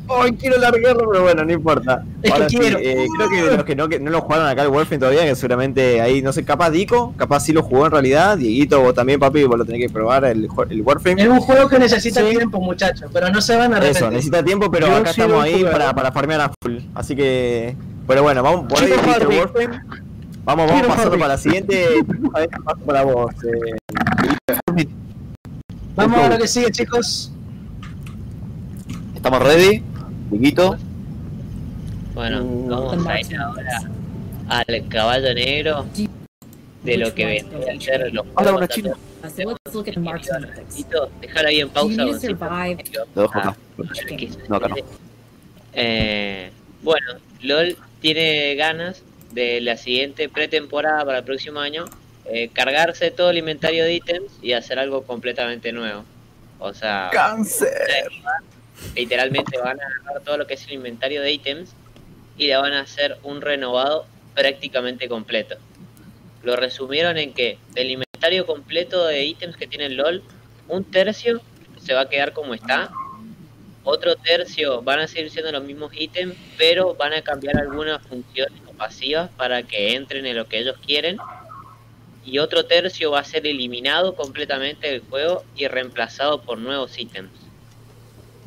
Ay, quiero largarlo, pero bueno, no importa. Es que Ahora sí, quiero. eh, creo que de los que no, que no lo jugaron acá el Warframe todavía, que seguramente ahí, no sé, capaz Dico, capaz sí lo jugó en realidad. Dieguito, vos también, papi, vos lo tenés que probar el, el Warframe. Es un juego que necesita Sí. tiempo, muchachos, pero no se van a arrepentir. Eso, necesita tiempo, pero Yo acá sí estamos ahí para, para farmear a full. Así que, pero bueno, vamos por ahí. Warframe. Vamos, vamos Quiero pasando farming. para la siguiente. A ver, paso para vos. Eh. Vamos a lo que sigue, chicos. ¿Estamos ready? Dieguito. Bueno, Mm, vamos a ir ahora al caballo negro de lo que vendría a ser los Hola, juegos dejar ahí en pausa. Lo dejo. No, acá no. Eh, bueno, LOL tiene ganas de la siguiente pretemporada para el próximo año eh, cargarse todo el inventario de ítems y hacer algo completamente nuevo. O sea, literalmente van a agarrar todo lo que es el inventario de ítems y le van a hacer un renovado prácticamente completo. Lo resumieron en que del inventario completo de ítems que tiene el LOL, un tercio se va a quedar como está, otro tercio van a seguir siendo los mismos ítems, pero van a cambiar algunas funciones o pasivas para que entren en lo que ellos quieren. Y otro tercio va a ser eliminado completamente del juego y reemplazado por nuevos ítems.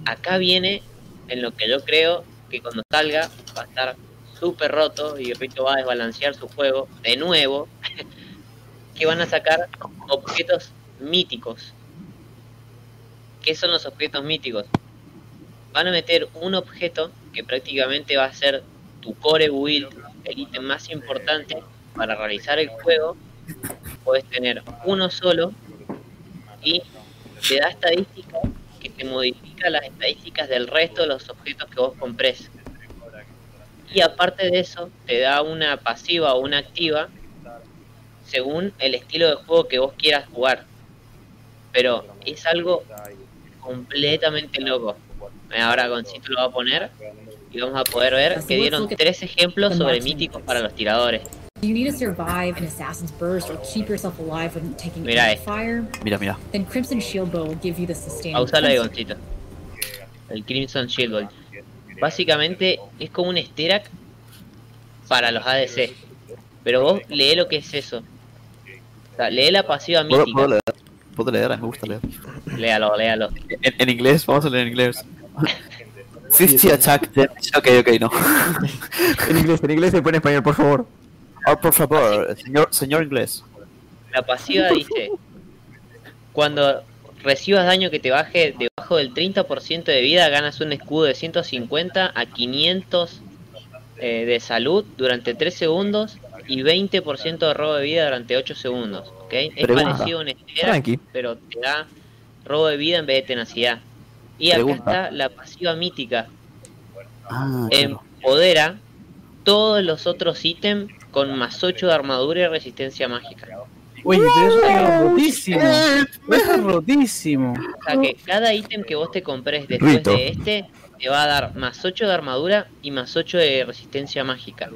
Acá viene en lo que yo creo que cuando salga va a estar súper roto y Rito va a desbalancear su juego de nuevo. (laughs) que van a sacar objetos míticos. ¿Qué son los objetos míticos? Van a meter un objeto que prácticamente va a ser tu core build, el ítem más importante para realizar el juego. Puedes tener uno solo y te da estadísticas que modifica las estadísticas del resto de los objetos que vos compres. Y aparte de eso, te da una pasiva o una activa según el estilo de juego que vos quieras jugar. Pero es algo completamente loco. Ahora Goncito lo va a poner y vamos a poder ver que dieron tres ejemplos sobre míticos para los tiradores. You need to survive an assassin's burst or keep yourself alive when taking Mira fire, Mira, mira. then Crimson Shield Bow will give you the sustained Pausalo ahí, defense. Goncito. El Crimson Shield Bolt. Básicamente es como un Sterak para los ADC. Pero vos lee lo que es eso. O sea, lee la pasiva ¿Puedo, mítica. puedo leer? ¿Puedo leer? A me gusta leer. Léalo, léalo. En, en inglés, vamos a leer en inglés. 50 attack damage. Ok, ok, no. En inglés, en inglés se pone en español, por favor. Oh, por favor, señor, señor inglés. La pasiva dice: Cuando recibas daño que te baje debajo del 30% de vida, ganas un escudo de 150 a 500 eh, de salud durante 3 segundos y 20% de robo de vida durante 8 segundos. ¿ok? Es parecido a un Sterak, Tranqui. pero te da robo de vida en vez de tenacidad. Y acá Pregunta. está la pasiva mítica. Ah, Em, claro. Empodera todos los otros ítems con más 8 de armadura y resistencia mágica. Oye, pero eso es rotísimo. Eso es rotísimo. O sea que cada ítem que vos te compres después Rito. de este te va a dar más 8 de armadura y más 8 de resistencia mágica.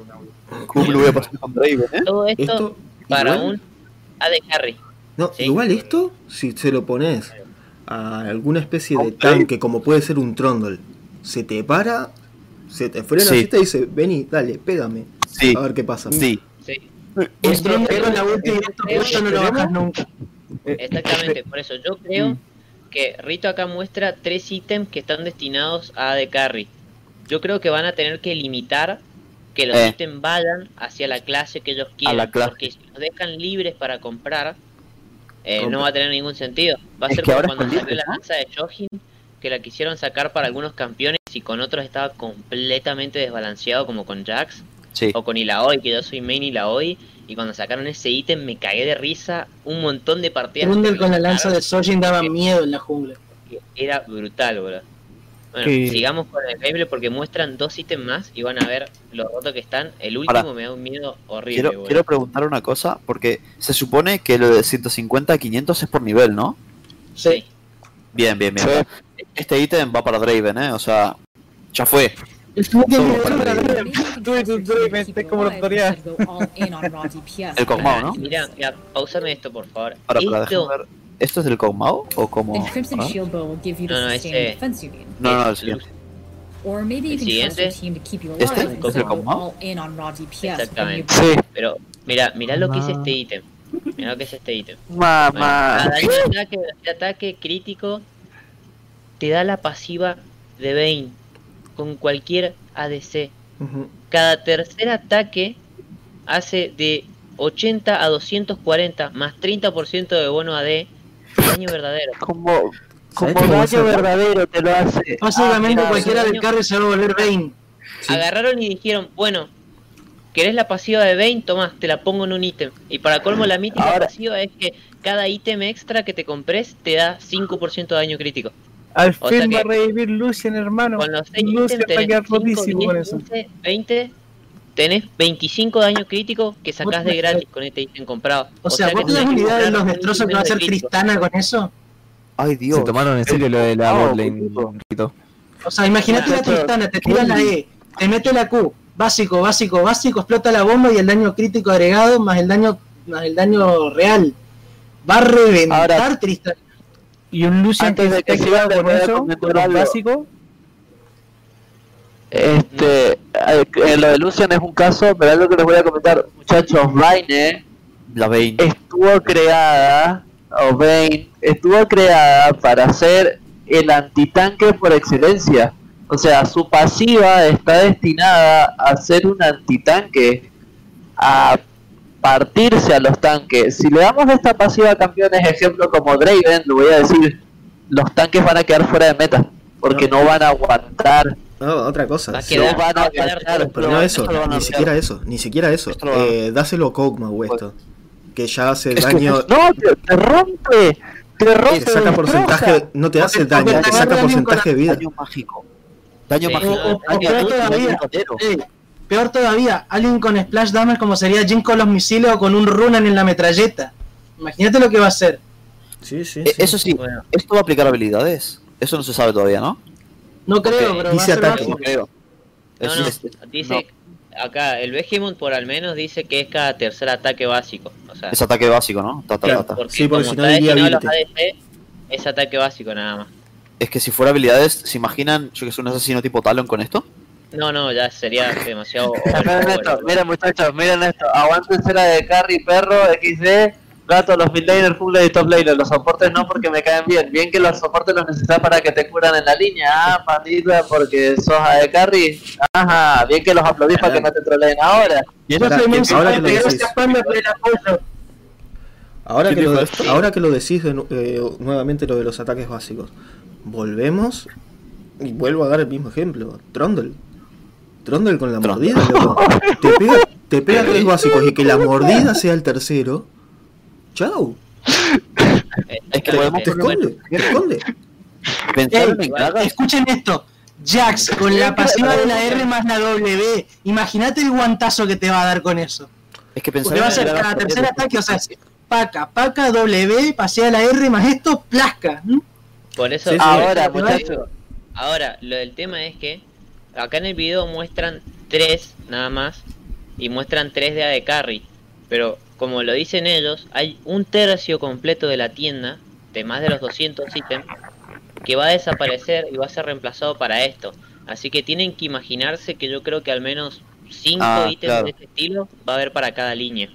¿Cómo lo voy a pasar con Draven, eh? Todo esto, Esto, para igual, un AD Carry. no, Sí. igual esto, si se lo pones a alguna especie de tanque, como puede ser un Trondol, se te para, se te frena Sí. y te dice, vení, dale, pégame, Sí, a ver qué pasa. sí. Sí, dron con la directo creo puesto no lo bajas nunca. exactamente. Por eso yo creo que Rito acá muestra tres ítems que están destinados a AD Carry. Yo creo que van a tener que limitar que los Eh. ítems vayan hacia la clase que ellos quieran. la clase. Porque si los dejan libres para comprar, eh, no va a tener ningún sentido. Va a Es ser que como ahora cuando salió la lanza de Shojin, que la quisieron sacar para algunos campeones y con otros estaba completamente desbalanceado, como con Jax Sí. o con Ilaoi, que yo soy main Ilaoi. Y cuando sacaron ese ítem me cagué de risa un montón de partidas. Que con la lanza de Sojin daba miedo en la jungla. Era brutal, bro. Bueno, Sí. sigamos con el gameplay porque muestran dos ítems más y van a ver lo roto que están. El último Ahora, me da un miedo horrible, Quiero, boludo. quiero preguntar una cosa, porque se supone que lo de 150 a 500 es por nivel, ¿no? Sí. Bien, bien, bien. Sí. Este ítem va para Draven, ¿eh? O sea, ya fue. Me- para Draven. You can Tú y tu trust your team to Draven, keep es you como la alive autoridad. instead of go all in on raw DPS. El Kog'Maw, ¿no? Mira, mira, pausame esto, por favor. Para, para Esto- ver. ¿Esto es del Kog'Maw o como.? ¿Ah? No, no, ese-. No, no, el es siguiente. Or maybe you El can trust your siguiente. team to keep you ¿Este? alive ¿Es instead el of go Kog'Maw? all in on raw DPS. when Exactamente. Sí, Pero, mira, mira lo que es este ítem. Mira lo que es este ítem. Bueno, mamá. cada daño de ataque, de ataque crítico te da la pasiva de Bane con cualquier ADC. Ujú. Cada tercer ataque hace de 80 a 240 más 30% de bono AD daño (laughs) verdadero. Como, ¿Sabes como cómo daño verdadero te lo hace. Básicamente Ah, cualquiera pero- del carry se va a volver Bane. Sí. Agarraron y dijeron, bueno, ¿querés la pasiva de Bane? Tomás, te la pongo en un ítem. Y para colmo la mítica Ahora- pasiva es que cada ítem extra que te compres te da 5% de daño crítico. Al O fin va a revivir Lucian, hermano. Con los 6 Lucian ítems va a tenés quedar 5, rotísimo con 10, eso. 15, 20, tenés 25 daño crítico que sacás de gratis con este ítem comprado. O sea, ¿vos tenés una idea de los destrozos que va a hacer. Tristana con eso? Ay, Dios. Se tomaron en serio lo de la botlane. O sea, imagínate la Tristana, te tira la E, te mete la Q, básico, básico, básico, explota la bomba y el daño crítico agregado más el daño más el daño real. Va a reventar Ahora- Tristana. Y un Lucian Antes que de que con voy a eso, algo. básicos. Este, eh, eh, lo de Lucian es un caso, pero algo que les voy a comentar, muchachos, Vayne La Vayne. estuvo creada, o Vayne, estuvo creada para ser el antitanque por excelencia. O sea, su pasiva está destinada a ser un antitanque, a partirse a los tanques. Si le damos esta pasiva a campeones, ejemplo como Draven, le voy a decir, los tanques van a quedar fuera de meta, porque no van a aguantar. No, otra cosa. Va a quedar, van a va a quedar. Pero Lo- no eso, lo a ni siquiera eso, ni siquiera eso. Lo Eh, dáselo a Kog'Maw esto. Que ya hace Es que- daño. No, te, te rompe, te rompe. Te saca porcentaje, no te hace daño, te te saca porcentaje de vida. Daño mágico. Daño Sí, mágico. Peor todavía, alguien con splash damage como sería Jin con los misiles o con un Runan en la metralleta. Imagínate lo que va a hacer. Sí, sí, Eh, sí. Eso sí, Bueno, esto va a aplicar habilidades. Eso no se sabe todavía, ¿no? No creo, pero va a dice ser básico. creo. no, Eso no, es- dice, acá el Behemoth por al menos dice que es cada tercer ataque básico. O sea, Es ataque básico, ¿no? Ta, ta, Claro. ta, ta. porque Sí, porque como si no diría a los. ADC, es ataque básico nada más. Es que si fuera habilidades, ¿se imaginan, yo que soy un asesino tipo Talon con esto? No, no, ya sería demasiado. Miren esto, miren muchachos, miren esto. Aguanten cera de carry, perro, XD, gato, los mid laners, full lane y top laner. Los soportes no porque me caen bien. Bien que los soportes los necesitas para que te curan en la línea. Ah, pandita, porque sos A de carry. Ajá, bien que los aplaudís para que no te troleen ahora. Y Yo soy Menzi ahora que lo gracias decís, Panda por el apoyo. ahora que ¿Quién lo, dijo esto? ahora que lo decís de eh, nuevamente lo de los ataques básicos, volvemos y vuelvo a dar el mismo ejemplo. Trundle. Trundle con la Trundle. mordida, loco. (laughs) Te pega, te pega tres básicos y que la mordida sea el tercero. Chau. Es que Exactamente. Te esconde, te. Escuchen esto. Jax, con la pasiva de la R más la W, imagínate el guantazo que te va a dar con eso. Es que Porque pensaron va a Gragas cada tercer ataque, o sea, paca, paca, W, pasea la R más esto, plasca. ¿no? Por eso. Sí, sí. Ahora, muchachos. Ahora, lo del tema es que acá en el video muestran tres nada más y muestran tres de AD Carry. Pero como lo dicen ellos, hay un tercio completo de la tienda, de más de los 200 ítems, que va a desaparecer y va a ser reemplazado para esto. Así que tienen que imaginarse que yo creo que al menos 5 Ah, ítems claro. de este estilo va a haber para cada línea.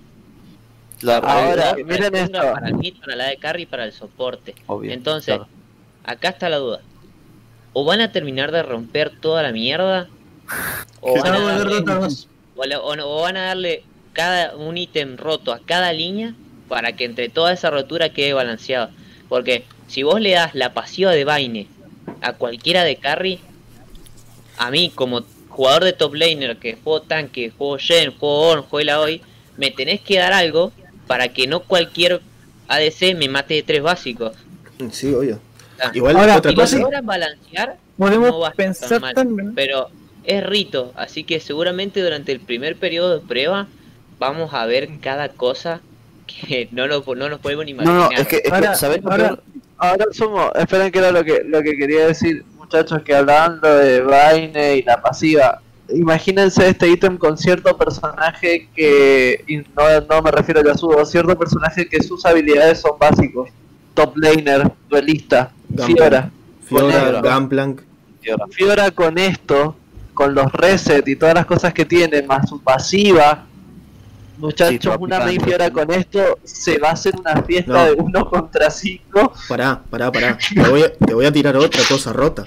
Claro, Ahora, miren esto. Para el mid, para la de carry y para el soporte. obvio, Entonces, claro. acá está la duda. O van a terminar de romper toda la mierda, o van va a darle, Dota 2. o van a darle cada un ítem roto a cada línea para que entre toda esa rotura quede balanceado. Porque si vos le das la pasiva de Vaine a cualquiera de carry, a mí como jugador de top laner que juego tanque, juego Shen, juego Ornn, juego la hoy, me tenés que dar algo para que no cualquier ADC me mate de tres básicos. Sí, obvio. Ah. Igual Ahora, otra Si cosa. logran balancear, Podemos no va pensar tan mal. también. pero es rito, así que seguramente durante el primer periodo de prueba vamos a ver cada cosa que (laughs) no, lo, no nos podemos ni No, imaginar. no, es que, es que Ahora- ¿sabés lo ahora-? Ahora sumo, esperen que era lo que lo que quería decir, muchachos, que hablaban lo de Vaine y la pasiva. Imagínense este ítem con cierto personaje que, y no, no me refiero a Yasuo, cierto personaje que sus habilidades son básicos. Top laner, duelista, Gunplank. Fiora. Fiora, Gunplank. Fiora con esto, con los reset y todas las cosas que tiene, más su pasiva. Muchachos, una main. Fiora con esto se va a hacer una fiesta No. de uno (laughs) contra cinco. Pará, pará, pará. Te voy, a, te voy a tirar otra cosa rota.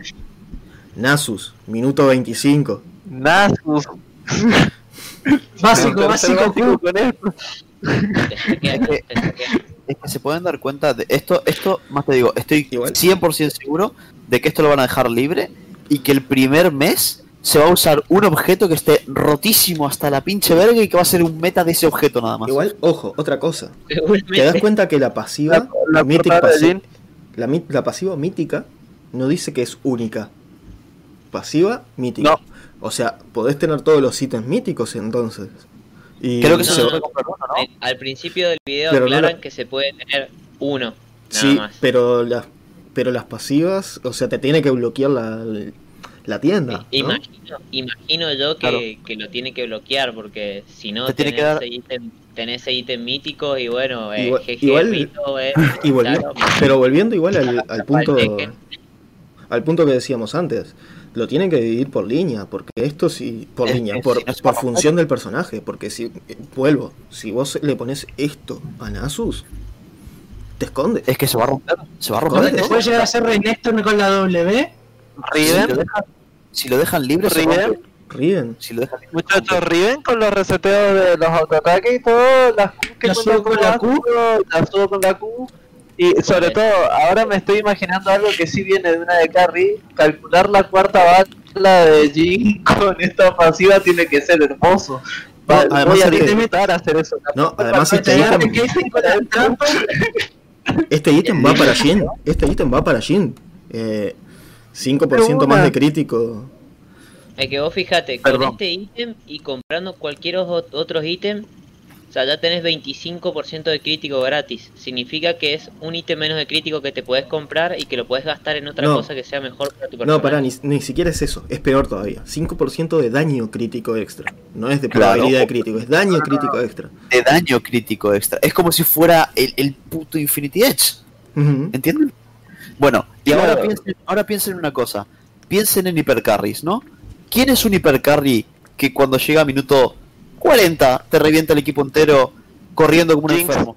Nasus, minuto 25. Nasus. (laughs) Básico, básico, Q. con esto. Te te. Es que se pueden dar cuenta de esto, esto, más te digo, estoy Igual. 100% seguro de que esto lo van a dejar libre y que el primer mes se va a usar un objeto que esté rotísimo hasta la pinche verga y que va a ser un meta de ese objeto nada más. Igual, ojo, otra cosa. ¿Te das cuenta que la pasiva, La- la pasi- pasiva mítica no dice que es única? Pasiva mítica. No. O sea, podés tener todos los ítems míticos entonces. Y Creo que eso se No, puede comprar uno, ¿no? Eh, Al principio del video Pero no aclaran que se puede tener uno, nada sí, más. pero las pero las pasivas, o sea, te tiene que bloquear la, la tienda. ¿no? Imagino, imagino yo que, Claro. que lo tiene que bloquear porque si no Te tiene tenés, que dar- ese ítem, tenés ese ítem mítico y bueno, eh, Igual- Rito, eh, (laughs) Y claro, pero volviendo igual al, al (laughs) punto al punto que decíamos antes, lo tienen que dividir por línea, porque esto sí, por Es línea, que por, si no se por función del personaje, porque si, eh, vuelvo, si vos le pones esto a Nasus, te esconde. Es que se va a romper, se va a romper. Todo. Puede llegar a ser Rey Néstor con la W. Si lo Riven, dejan, si lo dejan libre, Riven. Ríen. Si lo dejan libre, muchachos, Riven con los reseteos de los autoataques y todo, las Q que La subo con la Q. la subo con la Q. Y sobre todo, ahora me estoy imaginando algo que sí viene de una de carry, calcular la cuarta bala de Jin (laughs) con esta pasiva tiene que ser hermoso. No, Va- además voy a este- intentar hacer eso. No, además este ítem, (laughs) este ítem va para Jin. Este ítem va para Jin. Eh, 5% Pero más de crítico. Es que vos fíjate, con Perdón. este ítem y comprando cualquier o- otros ítem, O sea, ya tenés 25% de crítico gratis. Significa que es un ítem menos de crítico que te puedes comprar y que lo puedes gastar en otra No. cosa que sea mejor para tu personaje. No, pará, ni, ni siquiera es eso, es peor todavía. 5% de daño crítico extra. No es de Claro. probabilidad de crítico, es daño crítico extra. De daño crítico extra. Es como si fuera el, el puto Infinity Edge. ¿Entienden? Bueno, y Claro. ahora, piensen, ahora piensen en una cosa. Piensen en hipercarries, ¿no? ¿Quién es un hipercarry que cuando llega a minuto 40 te revienta el equipo entero corriendo como un Jinx. enfermo?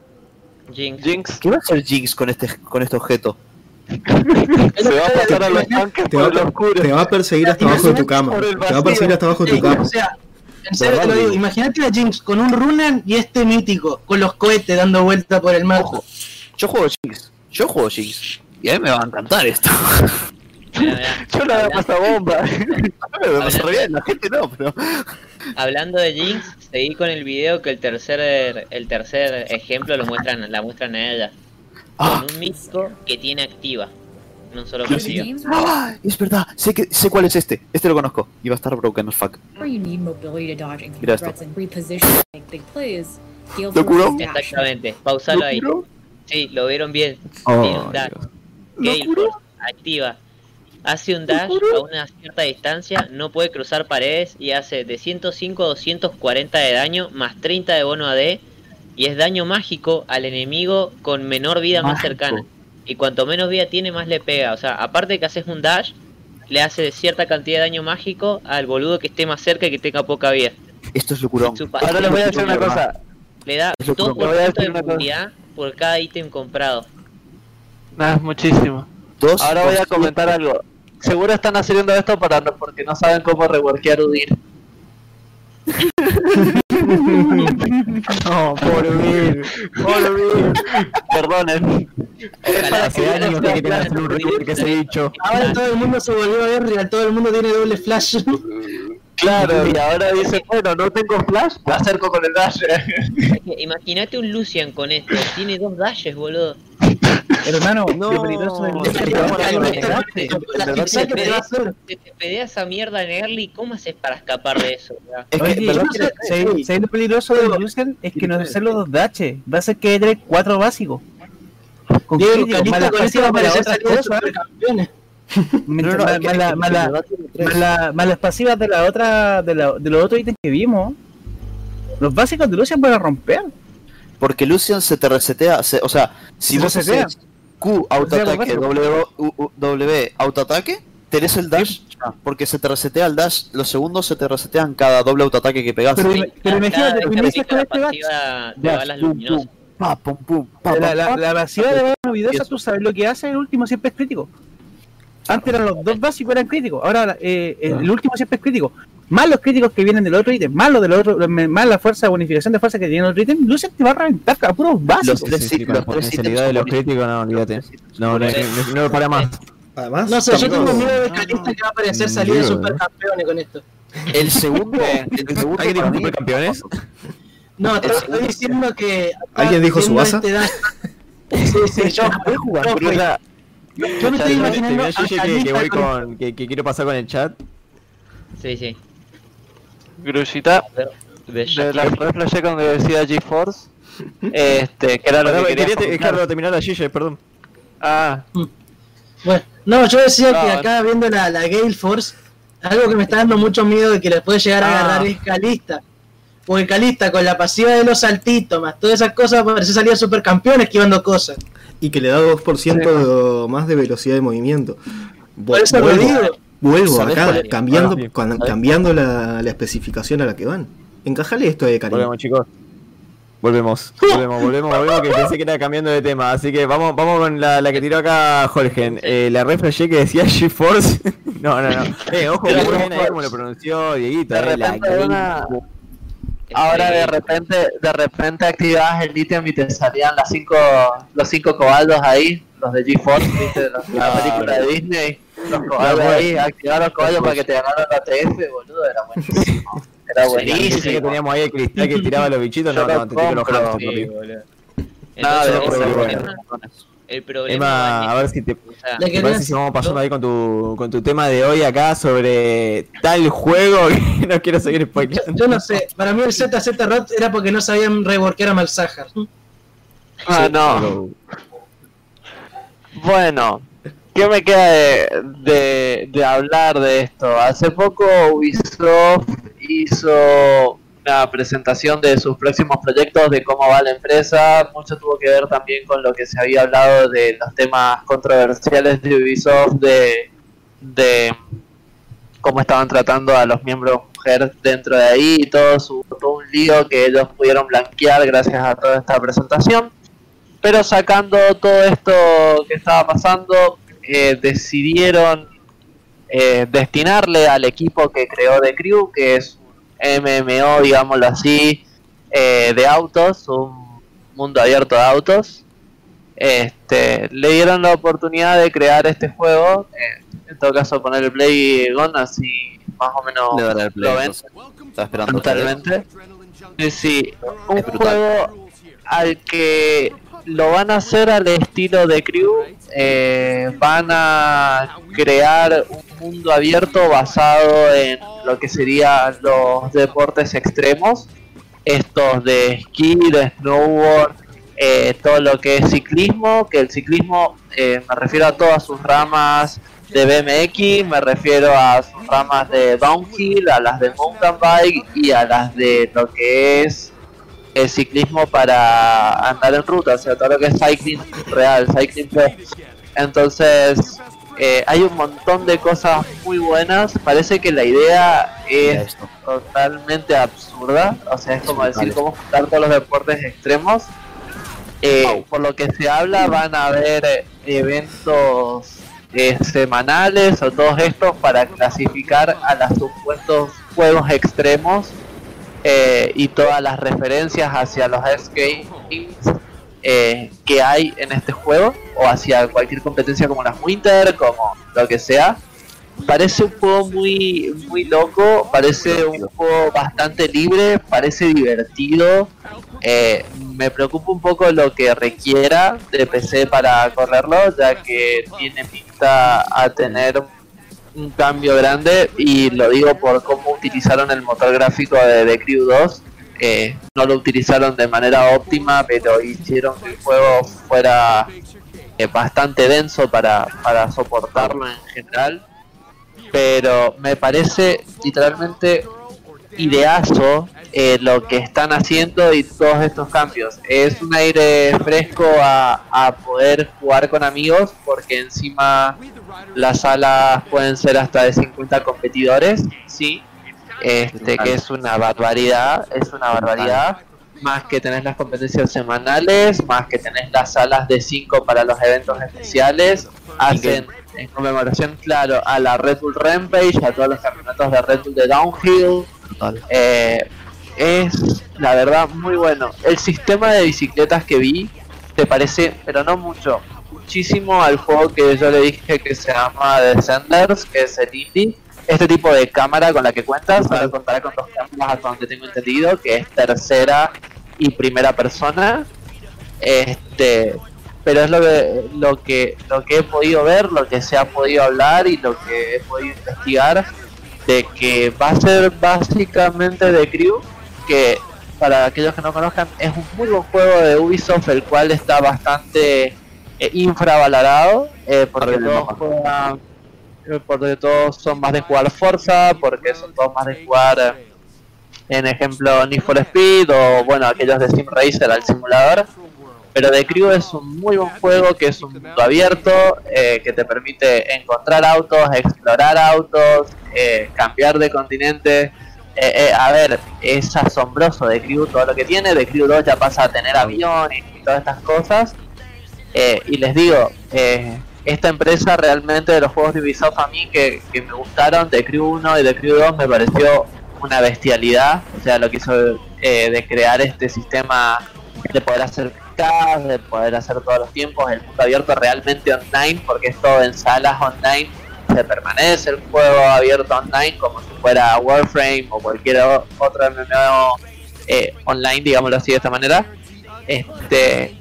Jinx. Jinx ¿Qué va a hacer Jinx con este, con este objeto? (laughs) se va a pasar a los tanques Te va, por el oscuro. te va a perseguir hasta abajo de tu cama. Te va a perseguir hasta abajo de tu cama. o sea, en serio te lo digo, imagínate a Jinx con un Runan y este mítico, con los cohetes dando vuelta por el mapa. Ojo, yo juego Jinx. Yo juego Jinx. Y a mí me va a encantar esto. (laughs) Yo la voy a pasar bomba. me va a pasar bien, la gente no, pero. Hablando de Jinx, seguí con el video que el tercer el tercer ejemplo lo muestran la muestran a ella. Ah, Con un mítico que tiene activa. No solo games ah, es verdad, sé, que, sé cuál es este. Este lo conozco. Y va a estar broken as fuck. where you need mobility to dodge incoming Mira esto. ¿Lo curó? Exactamente, pausalo ahí. Sí, lo vieron bien. Dash. Gale Force, activa. Hace un dash a una cierta distancia, no puede cruzar paredes y hace de 105 a 240 de daño más 30 de bono AD y es daño mágico al enemigo con menor vida más cercana. Y cuanto menos vida tiene, más le pega. O sea, aparte de que haces un dash, le hace cierta cantidad de daño mágico al boludo que esté más cerca y que tenga poca vida. Esto es locurón. Ahora les voy a decir una cosa. Le da Es lo que- 2% voy a decir de movilidad por cada ítem comprado. Nada, es muchísimo. Dos Ahora voy a comentar algo. Seguro están haciendo esto para porque no saben cómo reworkear Udir. (laughs) No, pobre Will. Pobre Will. Perdonen. Hace años que querían hacer un rework que se ha dicho. Ahora todo el mundo se volvió a ver real, todo el mundo tiene doble flash. Claro, y ahora dice, bueno, no tengo flash, me acerco con el dash. Imagínate un Lucian con esto, tiene dos dashes, boludo. Hermano, No. lo peligroso del te pedea esa mierda en early, ¿cómo haces para escapar de eso? Es que, Oye, ¿verdad ¿sabes- que- ¿sabes sabes lo peligroso del Lucian? Es que no hacer los dos daches. Va a ser que tener cuatro básicos. Con Diego críticos, más Calista las con esto va a pasivas de las aparecer otras salida de cosas. supercampeones. (laughs) Mientras No, no, más- es que- más es la- que más la- ¿verdad tiene tres? más la- más las pasivas de la otra, de, la, de los otros ítems que vimos. Los básicos de Lucian van a romper. Porque Lucian se te resetea, se- o sea, si Se vos resetea. haces Q autoataque. W, U- U- W autoataque, tenés el dash, ya, porque se te resetea el dash, los segundos se te resetean cada doble autoataque que pegas. Pero, pero imagínate, inicias con este dash. de balas luminosas. pum, pa, pum, pum, pa, La, pa, la, pa. la pasiva de bala novidosa, Eso. tú sabes lo que hace, el último siempre es crítico. Antes eran los dos básicos eran críticos, ahora eh, el último siempre es crítico. Más los críticos que vienen del otro ítem, más los del otro, más la fuerza de bonificación de fuerza que tiene el otro ítem, Lucian te va a reventar a puros básicos. Los tres Sí, los tres de los críticos, no, olvídate. No, no, no, no, no para más. Además, No sé, yo tengo miedo de Calista que va a aparecer salida de supercampeones con esto. El segundo, (laughs) el segundo ¿Alguien dijo para mí- supercampeones? No, te estoy diciendo que. ¿Alguien dijo haciendo Tsubasa? este Sí, sí, yo (laughs) Puedes jugar, yo me estoy Te imaginando. a que, que voy con-. Que, que quiero pasar con el chat. Sí, sí. Grullita, De de la refleje cuando decía GeForce, este, que era lo Perdón, que quería quería dejarlo terminar a Gigi, perdón. Ah, Bueno, no, yo decía que Ah, acá viendo la, la Gale Force, algo que me está dando mucho miedo de que les puede llegar a Ah. agarrar es Calista. Porque Calista, con la pasiva de los saltitos, más todas esas cosas, parece salir supercampeón esquivando cosas. Y que le da 2% más de velocidad de movimiento. Vuelvo, digo. vuelvo ¿Sabés acá, cambiando, cambiando la, la especificación a la que van. Encajale esto de cariño. Volvemos, chicos. Volvemos, (laughs) volvemos, volvemos, volvemos, que pensé que era cambiando de tema. Así que vamos, vamos con la, la que tiró acá Jorgen. Eh, la reflejé que decía GeForce. (laughs) no, no, no. Eh, ojo, bien ahí como lo pronunció Dieguito. de eh, la. Ahora de repente, de repente activabas el ítem y te salían las cinco, los cinco cobaldos ahí, los de GeForce, ¿viste? La, la película de Disney, los cobaldos ahí, activar los cobaldos para que te ganaran la TF, boludo, era buenísimo. Era Sí, que buenísimo. teníamos ahí el cristal que tiraba los bichitos. No, no, te los compro, El problema Emma, a ver si te, o sea, Le ¿te quería parece si vamos pasando ahí con tu, con tu tema de hoy acá sobre tal juego que (laughs) no quiero seguir Yo, spoileando? yo no sé, para mí el ZZ Rot era porque no sabían reworkear a Malzahar. Ah, no. Bueno, ¿qué me queda de, de, de hablar de esto? Hace poco Ubisoft hizo una presentación de sus próximos proyectos, de cómo va la empresa. Mucho tuvo que ver también con lo que se había hablado de los temas controversiales de Ubisoft, de, de cómo estaban tratando a los miembros mujer dentro de ahí y todo, su, un lío que ellos pudieron blanquear gracias a toda esta presentación. Pero sacando todo esto que estaba pasando, eh, decidieron eh, destinarle al equipo que creó The Crew, que es MMO, digámoslo así, eh, de autos, un mundo abierto de autos. Este, le dieron la oportunidad de crear este juego, eh, en todo caso poner el play on así más o menos Le el play, lo ven. Estaba esperando. totalmente. Sí, sí, un juego al que lo van a hacer al estilo de Crew. eh, van a crear un mundo abierto basado en lo que serían los deportes extremos. Estos de esquí, de snowboard, eh, todo lo que es ciclismo. Que el ciclismo eh, me refiero a todas sus ramas de BMX, me refiero a sus ramas de downhill, a las de mountain bike y a las de lo que es el ciclismo para andar en ruta, o sea, todo lo que es cycling real, cycling pro. Entonces, eh, hay un montón de cosas muy buenas. Parece que la idea es totalmente absurda. O sea, es como decir cómo juntar todos los deportes extremos. Eh, por lo que se habla, van a haber eh, eventos eh, semanales o todos estos para clasificar a los supuestos juegos extremos eh, y todas las referencias hacia los X Games eh, que hay en este juego o hacia cualquier competencia como las Winter, como lo que sea. Parece un juego muy muy loco, parece un juego bastante libre, parece divertido. Eh, me preocupa un poco lo que requiera de PC para correrlo, ya que tiene pinta a tener un cambio grande y lo digo por cómo utilizaron el motor gráfico de The Crew 2. Eh, no lo utilizaron de manera óptima, pero hicieron que el juego fuera eh, bastante denso para, para soportarlo en general. Pero me parece literalmente ideazo eh, lo que están haciendo y todos estos cambios. Es un aire fresco a, a poder jugar con amigos porque encima las salas pueden ser hasta de 50 competidores, sí, este que es una barbaridad, es una barbaridad. Más que tenés las competencias semanales, más que tenés las salas de 5 para los eventos especiales, hacen en conmemoración, claro, a la Red Bull Rampage, a todos los campeonatos de Red Bull de Downhill, Eh, es la verdad muy bueno. El sistema de bicicletas que vi te parece, pero no mucho, muchísimo al juego que yo le dije que se llama Descenders, que es el indie. Este tipo de cámara con la que cuentas, ahora contará con dos cámaras hasta donde tengo entendido, que es tercera y primera persona. Este, pero es lo que, lo que lo que he podido ver, lo que se ha podido hablar y lo que he podido investigar de que va a ser básicamente de Crew, que para aquellos que no conozcan es un muy buen juego de Ubisoft, el cual está bastante eh, infravalorado, eh, porque todos juegan- eh, porque todos son más de jugar Forza, porque son todos más de jugar en ejemplo Need for Speed o bueno aquellos de Sim Racer al simulador. Pero The Crew es un muy buen juego que es un mundo abierto, eh, que te permite encontrar autos, explorar autos, eh, cambiar de continente. Eh, a ver, es asombroso The Crew todo lo que tiene. The Crew 2 ya pasa a tener aviones y todas estas cosas. Y les digo, esta empresa realmente de los juegos de Ubisoft a mí que, que me gustaron, The Crew 1 y The Crew 2 me pareció una bestialidad. O sea, lo que hizo de crear este sistema de poder hacer cast, de poder hacer todos los tiempos, el mundo abierto realmente online, porque es todo en salas online, se permanece el juego abierto online como si fuera Warframe o cualquier otro MMO eh, online, digámoslo así de esta manera. Este,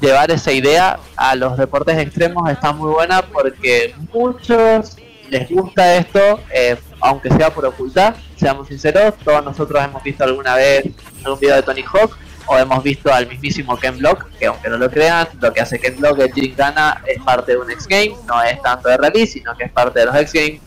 llevar esa idea a los deportes extremos está muy buena porque muchos les gusta esto, eh, aunque sea por ocultar, seamos sinceros, todos nosotros hemos visto alguna vez algún video de Tony Hawk o hemos visto al mismísimo Ken Block, que aunque no lo crean, lo que hace Ken Block en Gana es parte de un X Game, no es tanto de release, sino que es parte de los X Games.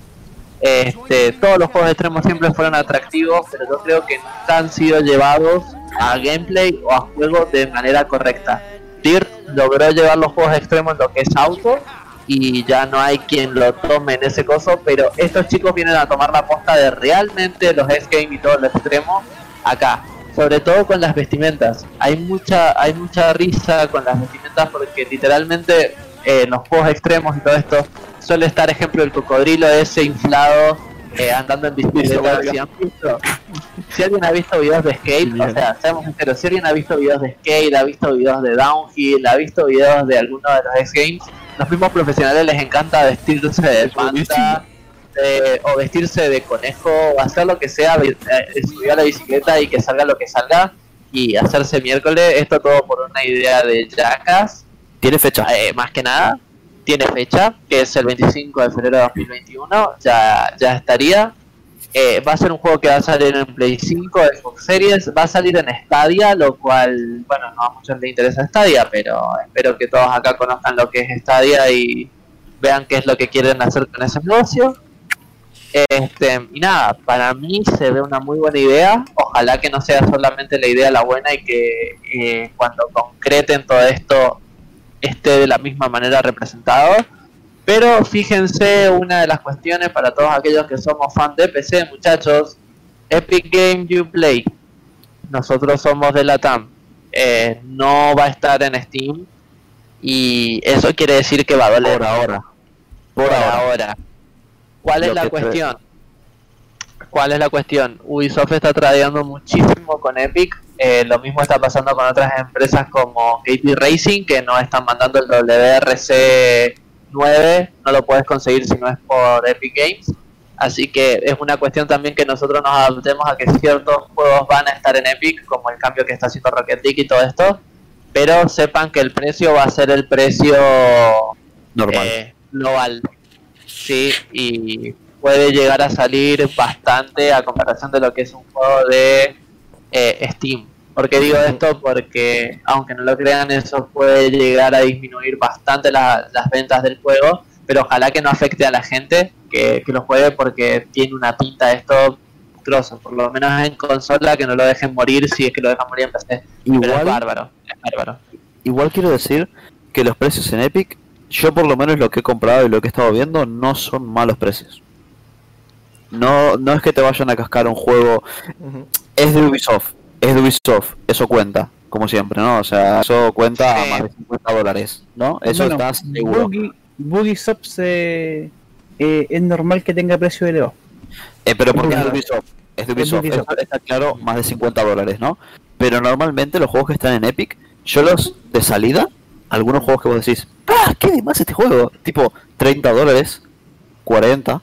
Este, todos los juegos extremos siempre fueron atractivos, pero yo creo que nunca han sido llevados a gameplay o a juegos de manera correcta. Dirt logró llevar los juegos extremos en lo que es auto y ya no hay quien lo tome en ese coso, pero estos chicos vienen a tomar la posta de realmente los X-Game y todo lo extremo acá, sobre todo con las vestimentas. Hay mucha hay mucha risa con las vestimentas porque literalmente eh, en los juegos extremos y todo esto suele estar ejemplo el cocodrilo ese inflado eh, andando en bicicleta. Si, han visto- si alguien ha visto videos de skate, o sea, seamos sinceros, si alguien ha visto videos de skate, ha visto videos de downhill, ha visto videos de alguno de los X-Games, los mismos profesionales les encanta vestirse de panda eh, o vestirse de conejo o hacer lo que sea, vi- eh, subir a la bicicleta y que salga lo que salga y hacerse miércoles, esto todo por una idea de Jackass, Tiene fecha. eh, más que nada, tiene fecha, que es el 25 de febrero de 2021, ya, ya estaría. Eh, va a ser un juego que va a salir en Play 5, Xbox Series, va a salir en Stadia, lo cual, bueno, no a muchos les interesa Stadia, pero espero que todos acá conozcan lo que es Stadia y vean qué es lo que quieren hacer con ese negocio. Este, y nada, para mí se ve una muy buena idea. Ojalá que no sea solamente la idea la buena y que eh, cuando concreten todo esto esté de la misma manera representado. Pero fíjense una de las cuestiones para todos aquellos que somos fan de PC, muchachos. Epic Game You Play. Nosotros somos de la TAM. Eh, no va a estar en Steam. Y eso quiere decir que va a doler. Por ahora. Por ahora. ¿Cuál es la cuestión? ¿Cuál es la cuestión? Ubisoft está tradeando muchísimo con Epic. eh, lo mismo está pasando con otras empresas como KT Racing, que no están mandando el WRC 9. No lo puedes conseguir si no es por Epic Games. Así que es una cuestión también que nosotros nos adaptemos a que ciertos juegos van a estar en Epic, como el cambio que está haciendo Rocket League y todo esto. Pero sepan que el precio va a ser el precio Normal. eh, global. Sí, y puede llegar a salir bastante a comparación de lo que es un juego de eh, Steam. ¿Por qué digo esto? Porque, aunque no lo crean, eso puede llegar a disminuir bastante la- las ventas del juego, pero ojalá que no afecte a la gente que, que lo juegue porque tiene una pinta esto monstruoso. Por lo menos en consola, que no lo dejen morir si es que lo dejan morir en PC. Pero es Igual, bárbaro, es bárbaro. igual quiero decir que los precios en Epic, yo por lo menos lo que he comprado y lo que he estado viendo, no son malos precios. No, no es que te vayan a cascar un juego. Es de Ubisoft. Es de Ubisoft. Eso cuenta. Como siempre, ¿no? O sea, eso cuenta a más de 50 dólares, ¿no? Eso Bueno, está seguro. Boogie, Boogie Sops eh, eh, es normal que tenga precio elevado. Eh, pero porque es de. Ubisoft. Es de Es de Ubisoft. Ubisoft. Eso está claro, más de 50 dólares, ¿no? Pero normalmente los juegos que están en Epic, yo los de salida, algunos juegos que vos decís, ¡ah! ¿Qué de más este juego? Tipo 30 dólares, 40.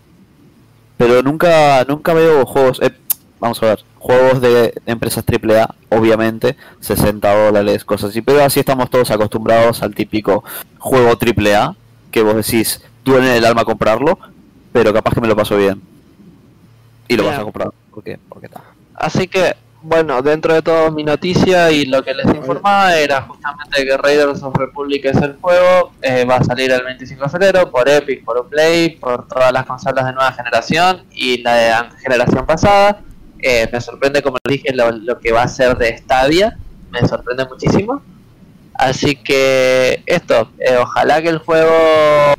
Pero nunca, nunca veo juegos, eh, vamos a ver, juegos de empresas AAA, obviamente, 60 dólares, cosas así. Pero así estamos todos acostumbrados al típico juego AAA, que vos decís, duele el alma comprarlo, pero capaz que me lo paso bien. Y lo vas a comprar. ¿Por qué? Porque está. Así que, bueno, dentro de todo mi noticia y lo que les informaba era justamente que Raiders of Republic es el juego, eh, va a salir el 25 de febrero por Epic, por Play, por todas las consolas de nueva generación y la de generación pasada. Eh, me sorprende, como les dije, lo, lo que va a ser de Stadia, me sorprende muchísimo. Así que esto, eh, ojalá que el juego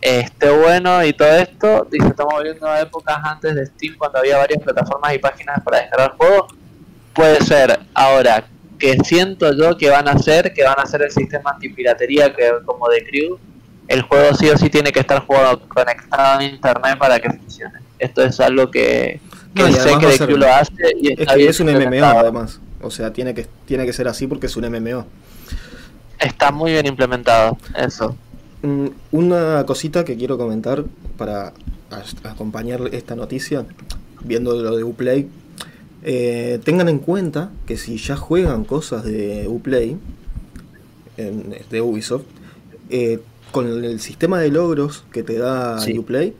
esté bueno y todo esto. Dice, estamos volviendo a épocas antes de Steam cuando había varias plataformas y páginas para descargar juegos. Puede ser ahora que siento yo que van a hacer, que van a hacer el sistema antipiratería que como de Crew. El juego sí o sí tiene que estar jugado conectado a internet para que funcione. Esto es algo que, que No, y sé que ser- Crew lo hace y Es está que bien es un MMO implementado. además. O sea, tiene que, tiene que ser así porque es un MMO. Está muy bien implementado, eso. Mm, Una cosita que quiero comentar para acompañar esta noticia, viendo lo de Uplay. Eh, tengan en cuenta que si ya juegan cosas de Uplay, en- de Ubisoft, eh, con el sistema de logros que te da Sí. Uplay,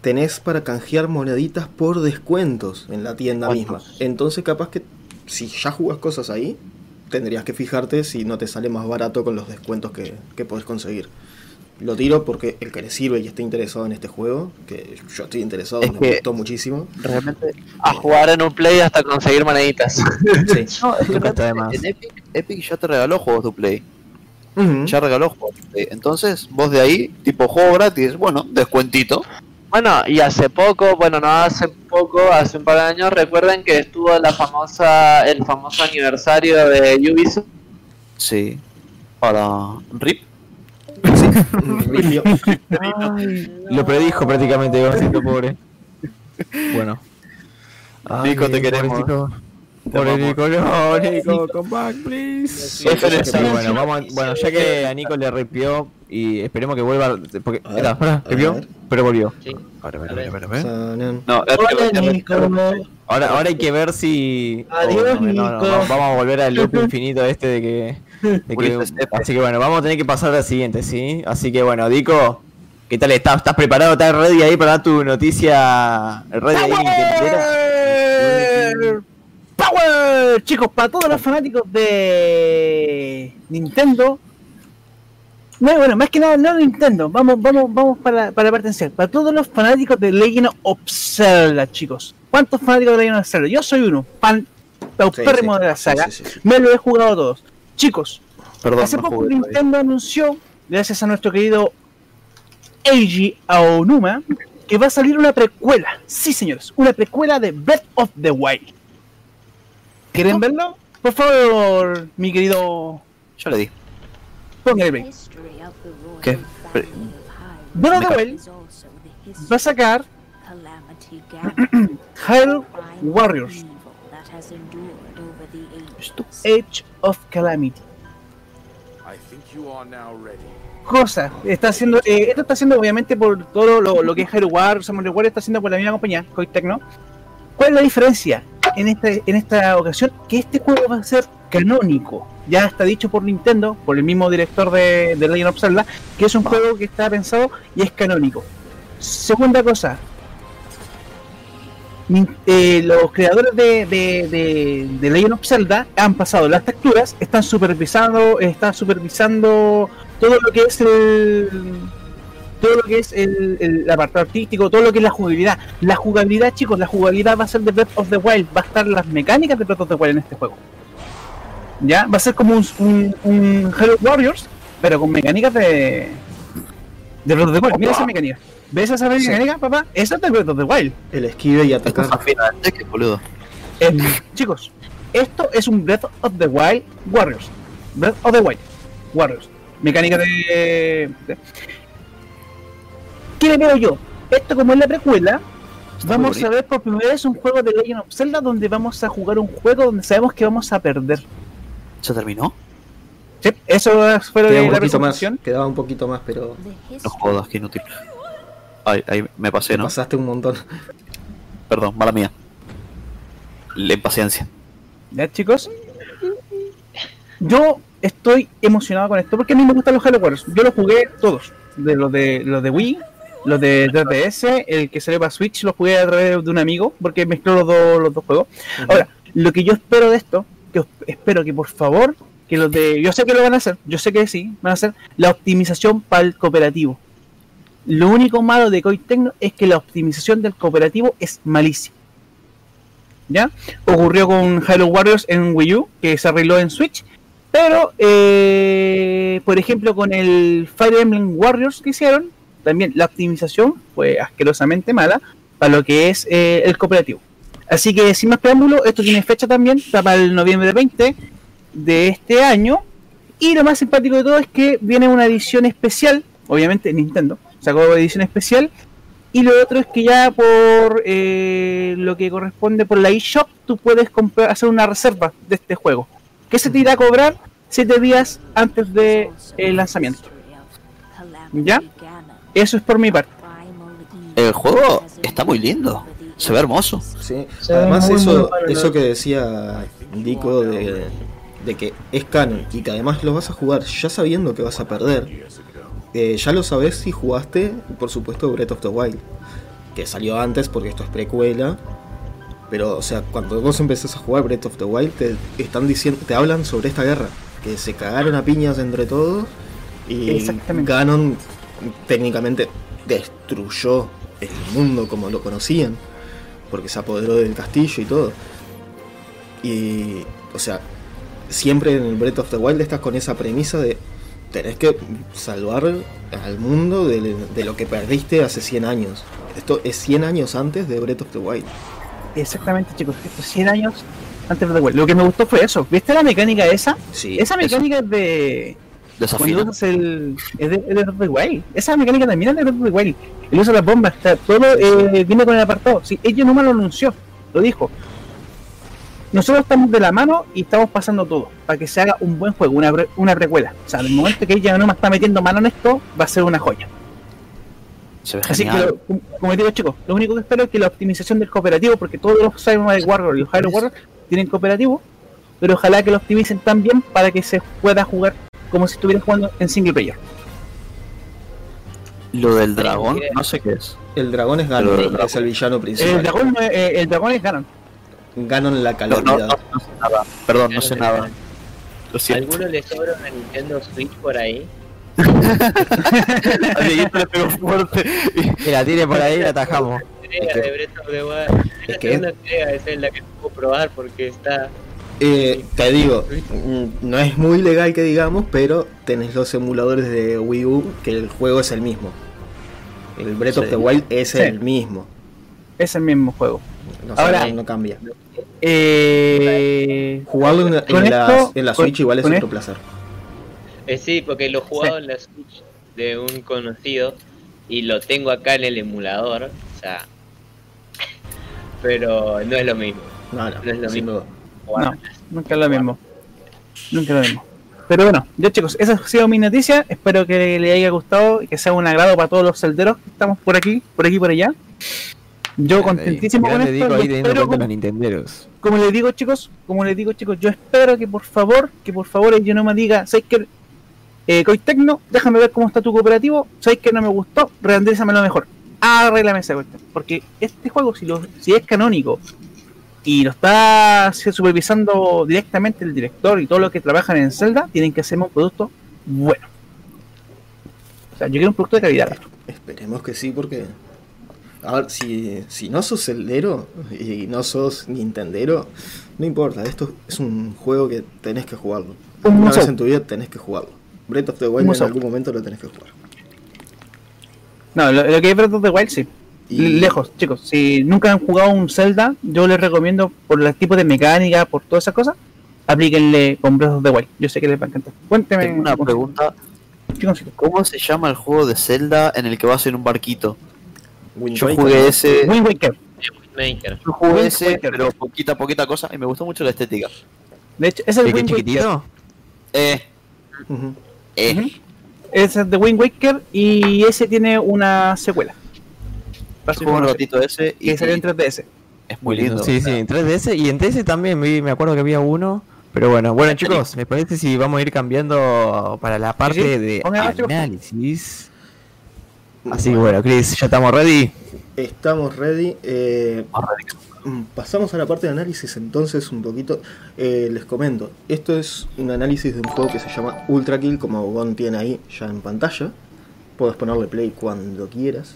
tenés para canjear moneditas por descuentos en la tienda misma. Entonces capaz que si ya jugás cosas ahí, tendrías que fijarte si no te sale más barato con los descuentos que, que podés conseguir. Lo tiro porque el que le sirve y esté interesado en este juego, que yo estoy interesado, Es me que- gustó muchísimo. Realmente. A jugar en un play hasta conseguir moneditas. Sí. (laughs) No, es que está en Epic, Epic ya te regaló juegos de Play. Ya regaló juegos de Play. Entonces, vos de ahí, tipo juego gratis, bueno, descuentito. Bueno, y hace poco, bueno, no hace poco, hace un par de años, recuerden que estuvo la famosa, el famoso aniversario de Ubisoft. Sí. Para RIP. Ripio. (laughs) Lo predijo prácticamente, Gonzalo, pobre. Bueno. Nico, te queremos. Pobre Nico, no, Nico, come back, please. El bueno, vamos, a- bueno, ya que a Nico le ripió y esperemos que vuelva. Porque, espera, espera, ripió, pero volvió. Ahora. Sanan. No, Nico. Ahora, ahora hay que ver si. Adiós, oh, no, no, no, Nico. vamos a volver al loop infinito este de que. de que- así que bueno, vamos a tener que pasar al siguiente, ¿sí? Así que bueno, Dico, ¿qué tal estás? ¿Estás preparado? ¿Estás ready ahí para dar tu noticia? ¿Ready ahí? Chicos, para todos los fanáticos de Nintendo. No, bueno, más que nada, no Nintendo. Vamos, vamos, vamos para, para serio. Para todos los fanáticos de Legend of Zelda, chicos. ¿Cuántos fanáticos de Legend of Zelda? Yo soy uno, fan paupérrimo Sí, sí. de la saga. Sí. Me lo he jugado todos. Chicos, Perdón, Hace no poco jugué. Nintendo anunció, gracias a nuestro querido Eiji Aonuma, que va a salir una precuela. Sí, señores, una precuela de Breath of the Wild. ¿Quieren verlo? Por favor, mi querido. Yo le di. Póngale. ¿Qué? The Wild va a sacar (clears throat) Hyrule Warriors Age of Calamity. Cosa, está haciendo, eh, esto está haciendo obviamente por todo lo, lo que es Hyrule Warriors, Samurai Warriors está haciendo por la misma compañía, Koei Tecno. ¿Cuál es la diferencia en esta, en esta ocasión? Que este juego va a ser canónico. Ya está dicho por Nintendo, por el mismo director de, de Legend of Zelda, que es un juego que está pensado y es canónico. Segunda cosa, eh, los creadores de, de, de, de Legend of Zelda han pasado las texturas, están supervisando, están supervisando todo lo que es el todo lo que es el, el apartado artístico, todo lo que es la jugabilidad. La jugabilidad, chicos, la jugabilidad va a ser de Breath of the Wild, va a estar las mecánicas de Breath of the Wild en este juego. Ya, va a ser como un, un, Warriors, pero con mecánicas de de Breath of the Wild. Mira esa mecánica. ¿Ves esa mecánica, papá? Esa es de Breath of the Wild. El esquive y atacar. es boludo. Em, chicos, esto es un Breath of the Wild Warriors. Breath of the Wild Warriors. Mecánica de. de- ¿Qué le veo yo? Esto, como es la precuela, Está vamos a ver por primera vez un juego de Legend of Zelda donde vamos a jugar un juego donde sabemos que vamos a perder. ¿Se terminó? Sí, eso fue lo de la presentación. Quedaba un poquito más, pero No jodas, qué inútil. Ay, ahí me pasé, ¿no? pasaste un montón. Perdón, mala mía. La impaciencia. ¿Ya, chicos? Yo estoy emocionado con esto porque a mí me gustan los Halo Warriors. Yo los jugué todos. De los de los de Wii, los de 3DS, el que salió para Switch lo jugué a través de un amigo porque mezcló los dos, los dos juegos. Ahora, lo que yo espero de esto, que os- espero que por favor, que los de. Yo sé que lo van a hacer, yo sé que sí, van a hacer la optimización para el cooperativo. Lo único malo de Koei Tecno es que la optimización del cooperativo es malísima. ¿Ya? Ocurrió con Halo Warriors en Wii U, que se arregló en Switch. Pero, eh, por ejemplo, con el Fire Emblem Warriors que hicieron, también la optimización fue asquerosamente mala para lo que es eh, el cooperativo. Así que, sin más preámbulo, esto tiene fecha también, está para el noviembre 20 de este año. Y lo más simpático de todo es que viene una edición especial, obviamente Nintendo sacó edición especial. Y lo otro es que ya por eh, lo que corresponde por la eShop, tú puedes comprar, hacer una reserva de este juego. Que se te irá a cobrar 7 días antes del lanzamiento. ¿Ya? Eso es por mi parte. El juego está muy lindo. Se ve hermoso. Sí. Además, eso, eso que decía Dico de, de que es canon y que además lo vas a jugar ya sabiendo que vas a perder, eh, ya lo sabes si jugaste, por supuesto, Breath of the Wild, que salió antes porque esto es precuela. Pero, o sea, cuando vos empezás a jugar Breath of the Wild, te están diciendo, te hablan sobre esta guerra, que se cagaron a piñas entre todos y. Ganon técnicamente destruyó el mundo como lo conocían, porque se apoderó del castillo y todo. Y, o sea, siempre en el Breath of the Wild estás con esa premisa de tenés que salvar al mundo de, de lo que perdiste hace 100 años. Esto es 100 años antes de Breath of the Wild. Exactamente, chicos. Estos 100 años antes de The Wild. Lo que me gustó fue eso. ¿Viste la mecánica esa? Sí, Esa mecánica de. Desafío. Cuando usas el. Es de, es de Wild. Esa mecánica también es de Breath of the Wild. El uso de las bombas, está, todo eh, viene con el apartado. Sí, ella no me lo anunció, lo dijo. Nosotros estamos de la mano y estamos pasando todo para que se haga un buen juego, una, una precuela. O sea, en el momento que ella no me está metiendo mano en esto, va a ser una joya. Se ve Así que, genial. lo- como- como digo, chicos, lo único que espero es que la optimización del cooperativo, porque todos los Cyber Warrior y los Hyrule Warrior tienen cooperativo, pero ojalá que lo optimicen también para que se pueda jugar como si estuvieran jugando en single player. Lo del dragón, no sé qué es. El dragón es Ganon, el es el villano principal. El dragón, es- eh, el dragón es Ganon. Ganon la No, no, calidad. no, no sé nada. Perdón, no sé nada. Lo ¿A siento. alguno le sobra una Nintendo Switch por ahí? (laughs) Dieguito le pegó fuerte. Que la tire por ahí y la atajamos. Es que- the Wild. es La que- que puedo probar porque está... Eh, te digo, mm, no es muy legal que digamos, pero tenés los emuladores de Wii U que el juego es el mismo. El Breath of the Wild es Sí. el mismo. Es el mismo juego. No, sé, Ahora- no- no cambia. Eh, Jugarlo en, la- Con en la, esto- en la con- Switch igual es otro esto- placer. Eh, sí, porque lo he jugado en la Switch de un conocido y lo tengo acá en el emulador, o sea... Pero no es lo mismo. No, no, No es lo mismo. duda. No, nunca es lo mismo. Nunca es lo mismo. Pero bueno, ya chicos, esa ha sido mi noticia. Espero que les haya gustado y que sea un agrado para todos los celderos que estamos por aquí, por aquí y por allá. Yo contentísimo con esto. Teniendo espero como- los como les digo chicos, como les digo chicos, yo espero que por favor, que por favor yo no me diga, ¿sabes que eh, Coitecno, déjame ver cómo está tu cooperativo, ¿sabes que no me gustó? Reandézamelo mejor. Arréglame esa cuestión. Porque este juego, si, lo, si es canónico y lo está supervisando directamente el director y todo lo que trabajan en Zelda, tienen que hacerme un producto bueno. O sea, yo quiero un producto de calidad. Esperemos que sí, porque. A ver, si, si no sos celdero y no sos nintendero, no importa, esto es un juego que tenés que jugarlo. Un Una vez en tu vida tenés que jugarlo. Breath of the Wild en algún momento lo tenés que jugar. No, lo, lo que es Breath of the Wild, sí. Y- Lejos, chicos. Si nunca han jugado un Zelda, yo les recomiendo, por el tipo de mecánica, por todas esas cosas, aplíquenle con Breath of the Wild. Yo sé que les va a encantar. Cuénteme. Tengo una pregunta. ¿Cómo se llama el juego de Zelda en el que vas en un barquito? Wind Yo Waker, jugué ese, Wind Waker. Yo jugué Wind ese, Waker. pero poquita poquita cosa y me gustó mucho la estética. De hecho, ese es ¿El el Wind Waker. chiquitito? Eh, Ujú. eh. Ujú. Ese es de Wind Waker y ese tiene una secuela. Para su Jugué un ratito ese y salió en 3DS. es muy lindo. Sí, sí, en 3DS y en DS también vi- me acuerdo que había uno. Pero bueno, bueno chicos, me parece si vamos a ir cambiando para la parte sí. de análisis. Así que bueno, Chris, ya estamos ready. Estamos ready. eh. Mm, Pasamos a la parte de análisis entonces un poquito. Eh, les comento, esto es un análisis de un juego que se llama Ultra Kill, como Gon tiene ahí ya en pantalla. Puedes ponerle play cuando quieras.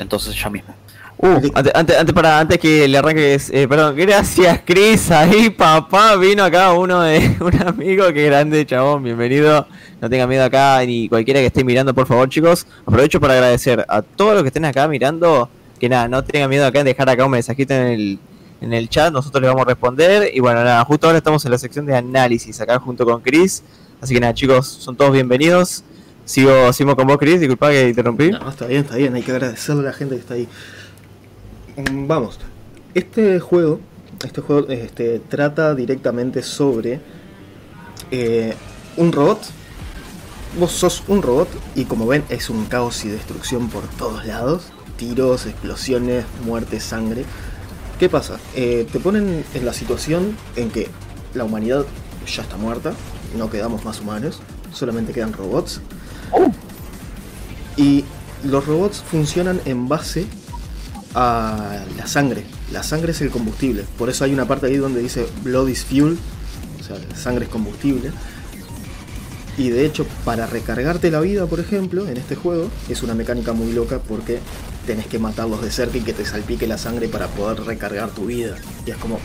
Entonces ya mismo. Uh, antes, antes, antes, para, antes que le arranques, eh, perdón, gracias Chris, ahí papá, vino acá uno de (laughs) un amigo, que grande chabón, bienvenido, no tenga miedo acá, ni cualquiera que esté mirando, por favor chicos, aprovecho para agradecer a todos los que estén acá mirando, que nada, no tengan miedo acá en dejar acá un mensajito en el, en el chat, nosotros les vamos a responder, y bueno, nada, justo ahora estamos en la sección de análisis, acá junto con Chris, así que nada chicos, son todos bienvenidos, sigo, sigo con vos Chris, disculpa que interrumpí. No, está bien, está bien, hay que agradecerle a la gente que está ahí. Mm, Vamos, este juego, este juego este, trata directamente sobre eh, un robot. Vos sos un robot y como ven es un caos y destrucción por todos lados. Tiros, explosiones, muerte, sangre. ¿Qué pasa? Eh, te ponen en la situación en que la humanidad ya está muerta, no quedamos más humanos, solamente quedan robots. Y los robots funcionan en base a la sangre. La sangre es el combustible. Por eso hay una parte ahí donde dice blood is fuel, o sea, sangre es combustible. Y de hecho, para recargarte la vida, por ejemplo, en este juego, es una mecánica muy loca porque tenés que matarlos de cerca y que te salpique la sangre para poder recargar tu vida. Y es como,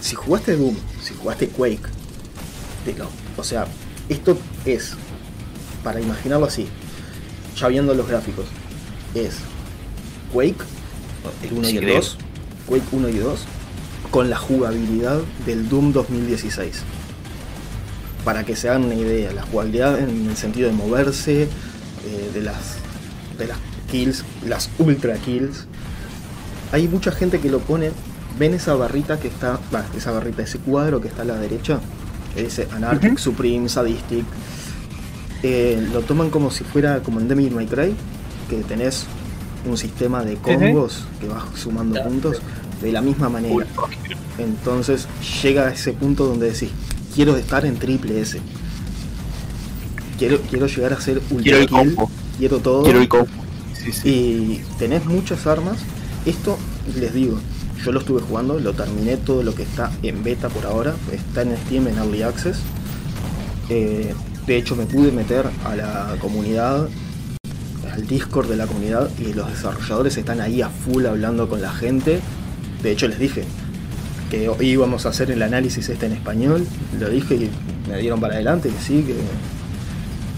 si jugaste Doom, si jugaste Quake, te lo- o sea, esto es, para imaginarlo así, ya viendo los gráficos, es Quake, el 1 y el Increíble. 2, Quake 1 y 2, con la jugabilidad del Doom 2016. Para que se hagan una idea, la jugabilidad en el sentido de moverse, eh, de las de las kills, las ultra kills. Hay mucha gente que lo pone, ven esa barrita que está, va, esa barrita, ese cuadro que está a la derecha, que dice Anarchic, Supreme, Sadistic. Eh, lo toman como si fuera como en Devil May Cry, que tenés un sistema de combos que vas sumando puntos de la misma manera. Entonces llega a ese punto donde decís, quiero estar en triple S. Quiero, quiero llegar a ser ultra Quiero el kill, combo. quiero todo. Quiero el combo. Sí, sí. Y tenés muchas armas. Esto, les digo, yo lo estuve jugando, lo terminé todo lo que está en beta por ahora. Está en Steam en Early Access. Eh, de hecho, me pude meter a la comunidad, al Discord de la comunidad, y los desarrolladores están ahí a full hablando con la gente. De hecho, les dije que íbamos a hacer el análisis este en español. Lo dije y me dieron para adelante, que sí, que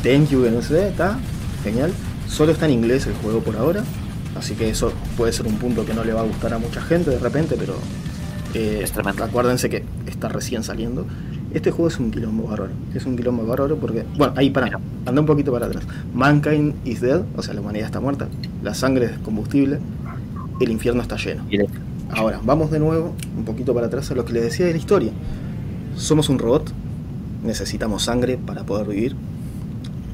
thank you, que no sé, está genial. Solo está en inglés el juego por ahora, así que eso puede ser un punto que no le va a gustar a mucha gente de repente, pero eh, Es tremendo. acuérdense que está recién saliendo. Este juego es un quilombo bárbaro, es un quilombo bárbaro porque, bueno, ahí para, anda un poquito para atrás. Mankind is dead, o sea, la humanidad está muerta, la sangre es combustible, el infierno está lleno. Ahora, vamos de nuevo un poquito para atrás a lo que les decía de la historia. Somos un robot, necesitamos sangre para poder vivir.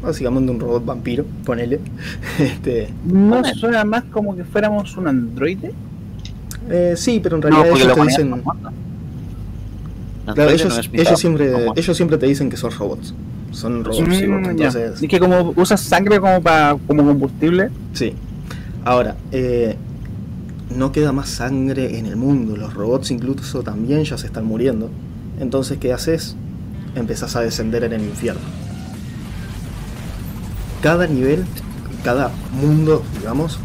Básicamente un robot vampiro, ponele. (laughs) Este, ¿No suena más como que fuéramos un androide? eh, sí, pero en No, realidad porque ellos te dicen. Claro, ellos, no es mitad ellos siempre, ellos siempre te dicen que son robots. Son robots, sí, Mm, ya. entonces. Es que como usas sangre como para como combustible, Sí. Ahora, eh, no queda más sangre en el mundo. Los robots incluso también ya se están muriendo. Entonces, ¿qué haces? Empezás a descender en el infierno. Cada nivel, cada mundo, digamos,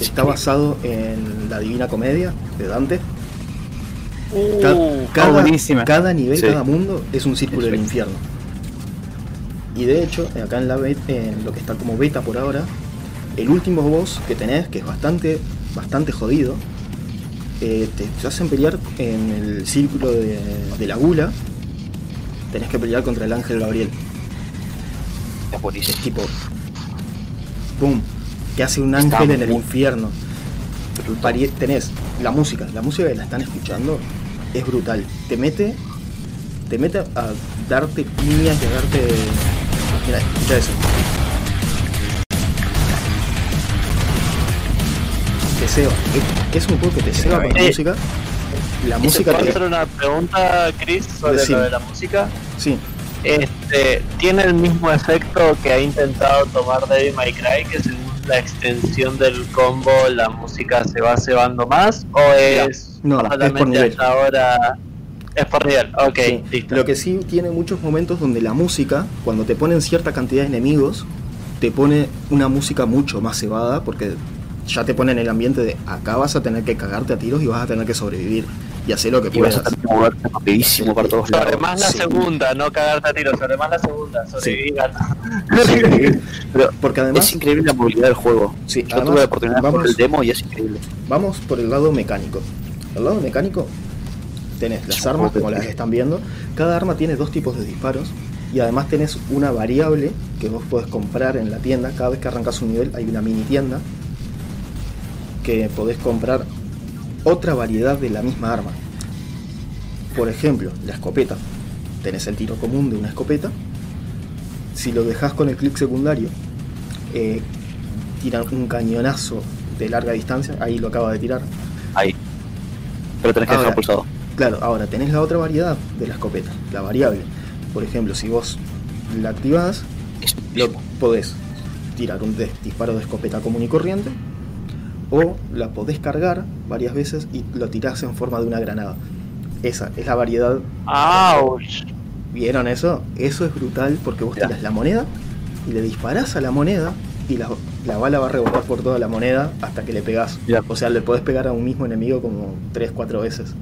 está basado en la Divina Comedia de Dante. Ah, cada, buenísima. cada nivel, Sí. cada mundo es un círculo del infierno. Y de hecho, acá en, la bet- en lo que está como beta por ahora, el último boss que tenés, que es bastante, bastante jodido, eh, te, te hacen pelear en el círculo de, de la gula. Tenés que pelear contra el ángel Gabriel. Es Es buenísimo. tipo. ¡Pum! Que hace un Está ángel en el infierno. Tenés la música, la música que la están escuchando es brutal. Te mete, te mete a darte piñas y a darte. Mira, escucha eso. Te ceba. Es, es un juego que te ceba con la Eh, música. La ¿Y se música te. hacer una pregunta, Chris, sobre Decime. lo de la música? Sí, Este, ¿Tiene el mismo efecto que ha intentado tomar Devil May Cry, que según la extensión del combo la música se va cebando más? ¿O es No, es por solamente nivel. hasta ahora? Es por nivel, ok, Sí, listo. Lo que sí tiene muchos momentos donde la música, cuando te ponen cierta cantidad de enemigos, te pone una música mucho más cebada porque ya te ponen el ambiente de acá vas a tener que cagarte a tiros y vas a tener que sobrevivir y hacer lo que Y vas puedas. a tener que moverte rapidísimo para todos Sobre lados. más la Sí. segunda, no cagarte a tiro, sobre más la segunda, sobrevivir (laughs) Pero Porque además, es increíble la movilidad del juego. sí, Yo además, tuve la oportunidad vamos, el demo y es increíble. vamos por el lado mecánico. El lado mecánico tenés las armas como las están viendo. Cada arma tiene dos tipos de disparos y además tenés una variable que vos podés comprar en la tienda. Cada vez que arrancas un nivel hay una mini tienda que podés comprar otra variedad de la misma arma. Por ejemplo, la escopeta. Tenés el tiro común de una escopeta. Si lo dejas con el clic secundario, eh, tira un cañonazo de larga distancia. Ahí lo acaba de tirar. Ahí. Pero tenés que Ahora, dejar pulsado. Claro, ahora tenés la otra variedad de la escopeta, la variable. Por ejemplo, si vos la activás, lo podés tirar un disparo de escopeta común y corriente, o la podés cargar varias veces y lo tirás en forma de una granada. Esa es la variedad. ¡Auch! ¿Vieron eso? Eso es brutal porque vos tiras la moneda y le disparás a la moneda y la, la bala va a rebotar por toda la moneda hasta que le pegás. O sea, le podés pegar a un mismo enemigo como 3-4 veces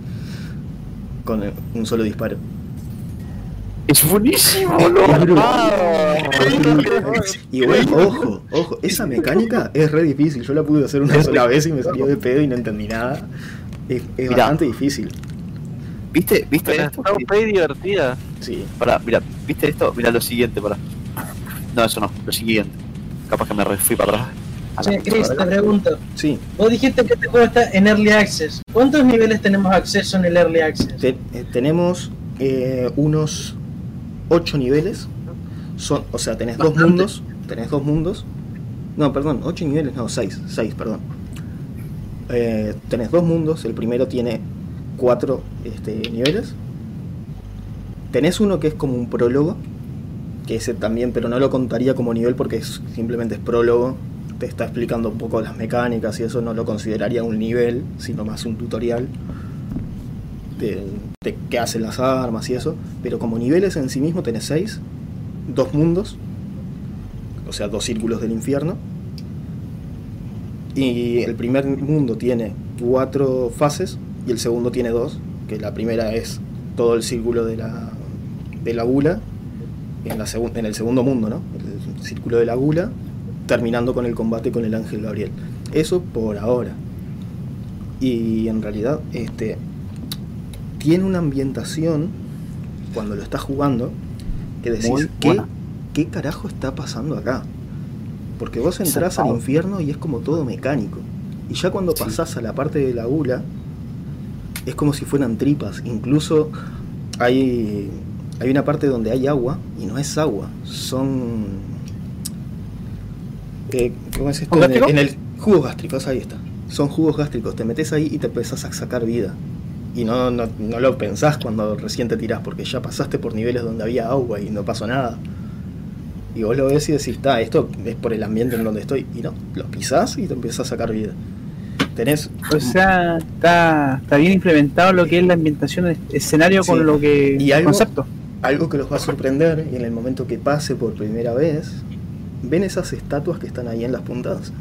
con un solo disparo. Es buenísimo, Es loco. brutal. Y bueno, ojo, ojo, esa mecánica es re difícil. Yo la pude hacer una sola vez y me salió de pedo y no entendí nada. Es, es Mirá. bastante difícil. ¿Viste, viste Pero esto? está muy divertida. Sí. Pará, mira, ¿viste esto? Mira lo siguiente, pará. No, eso no, lo siguiente. Capaz que me fui para atrás. Puta Chris, te pregunto. Sí, Vos dijiste que este juego está en Early Access. ¿Cuántos niveles tenemos acceso en el Early Access? Te- eh, tenemos eh, unos 8 niveles. Son, o sea, tenés dos Bastante. mundos. Tenés dos mundos. No, perdón, 8 niveles, no, 6. 6, perdón. Eh, tenés dos mundos. El primero tiene 4 este, niveles. Tenés uno que es como un prólogo. Que ese también, pero no lo contaría como nivel porque es, simplemente es prólogo. Te está explicando un poco las mecánicas y eso no lo consideraría un nivel, sino más un tutorial de, de qué hacen las armas y eso. Pero como niveles en sí mismo tenés seis, dos mundos, o sea, dos círculos del infierno. Y el primer mundo tiene cuatro fases y el segundo tiene dos, que la primera es todo el círculo de la, de la gula, en, la en el segundo mundo, ¿no? El círculo de la gula, terminando con el combate con el ángel Gabriel. Eso por ahora. Y en realidad, este, tiene una ambientación cuando lo estás jugando que decís, ¿qué. ¿qué carajo está pasando acá? Porque vos entras Zarpado. al infierno y es como todo mecánico. Y ya cuando Sí. pasás a la parte de la gula, es como si fueran tripas. Incluso hay, hay una parte donde hay agua y no es agua, son... eh, ¿Cómo es esto? ¿Jugo En el, gástrico? en el- jugos gástricos, ahí está. Son jugos gástricos, te metes ahí y te empezás a sacar vida. Y no, no, no lo pensás cuando recién te tirás, porque ya pasaste por niveles donde había agua y no pasó nada. Y vos lo ves y decís, está, esto es por el ambiente en donde estoy. Y no, lo pisás y te empiezas a sacar vida. Tenés. O sea, está, está bien implementado lo que es la ambientación del escenario Sí. con lo que. Y algo- concepto. algo que los va a sorprender y en el momento que pase por primera vez, ven esas estatuas que están ahí en las puntas.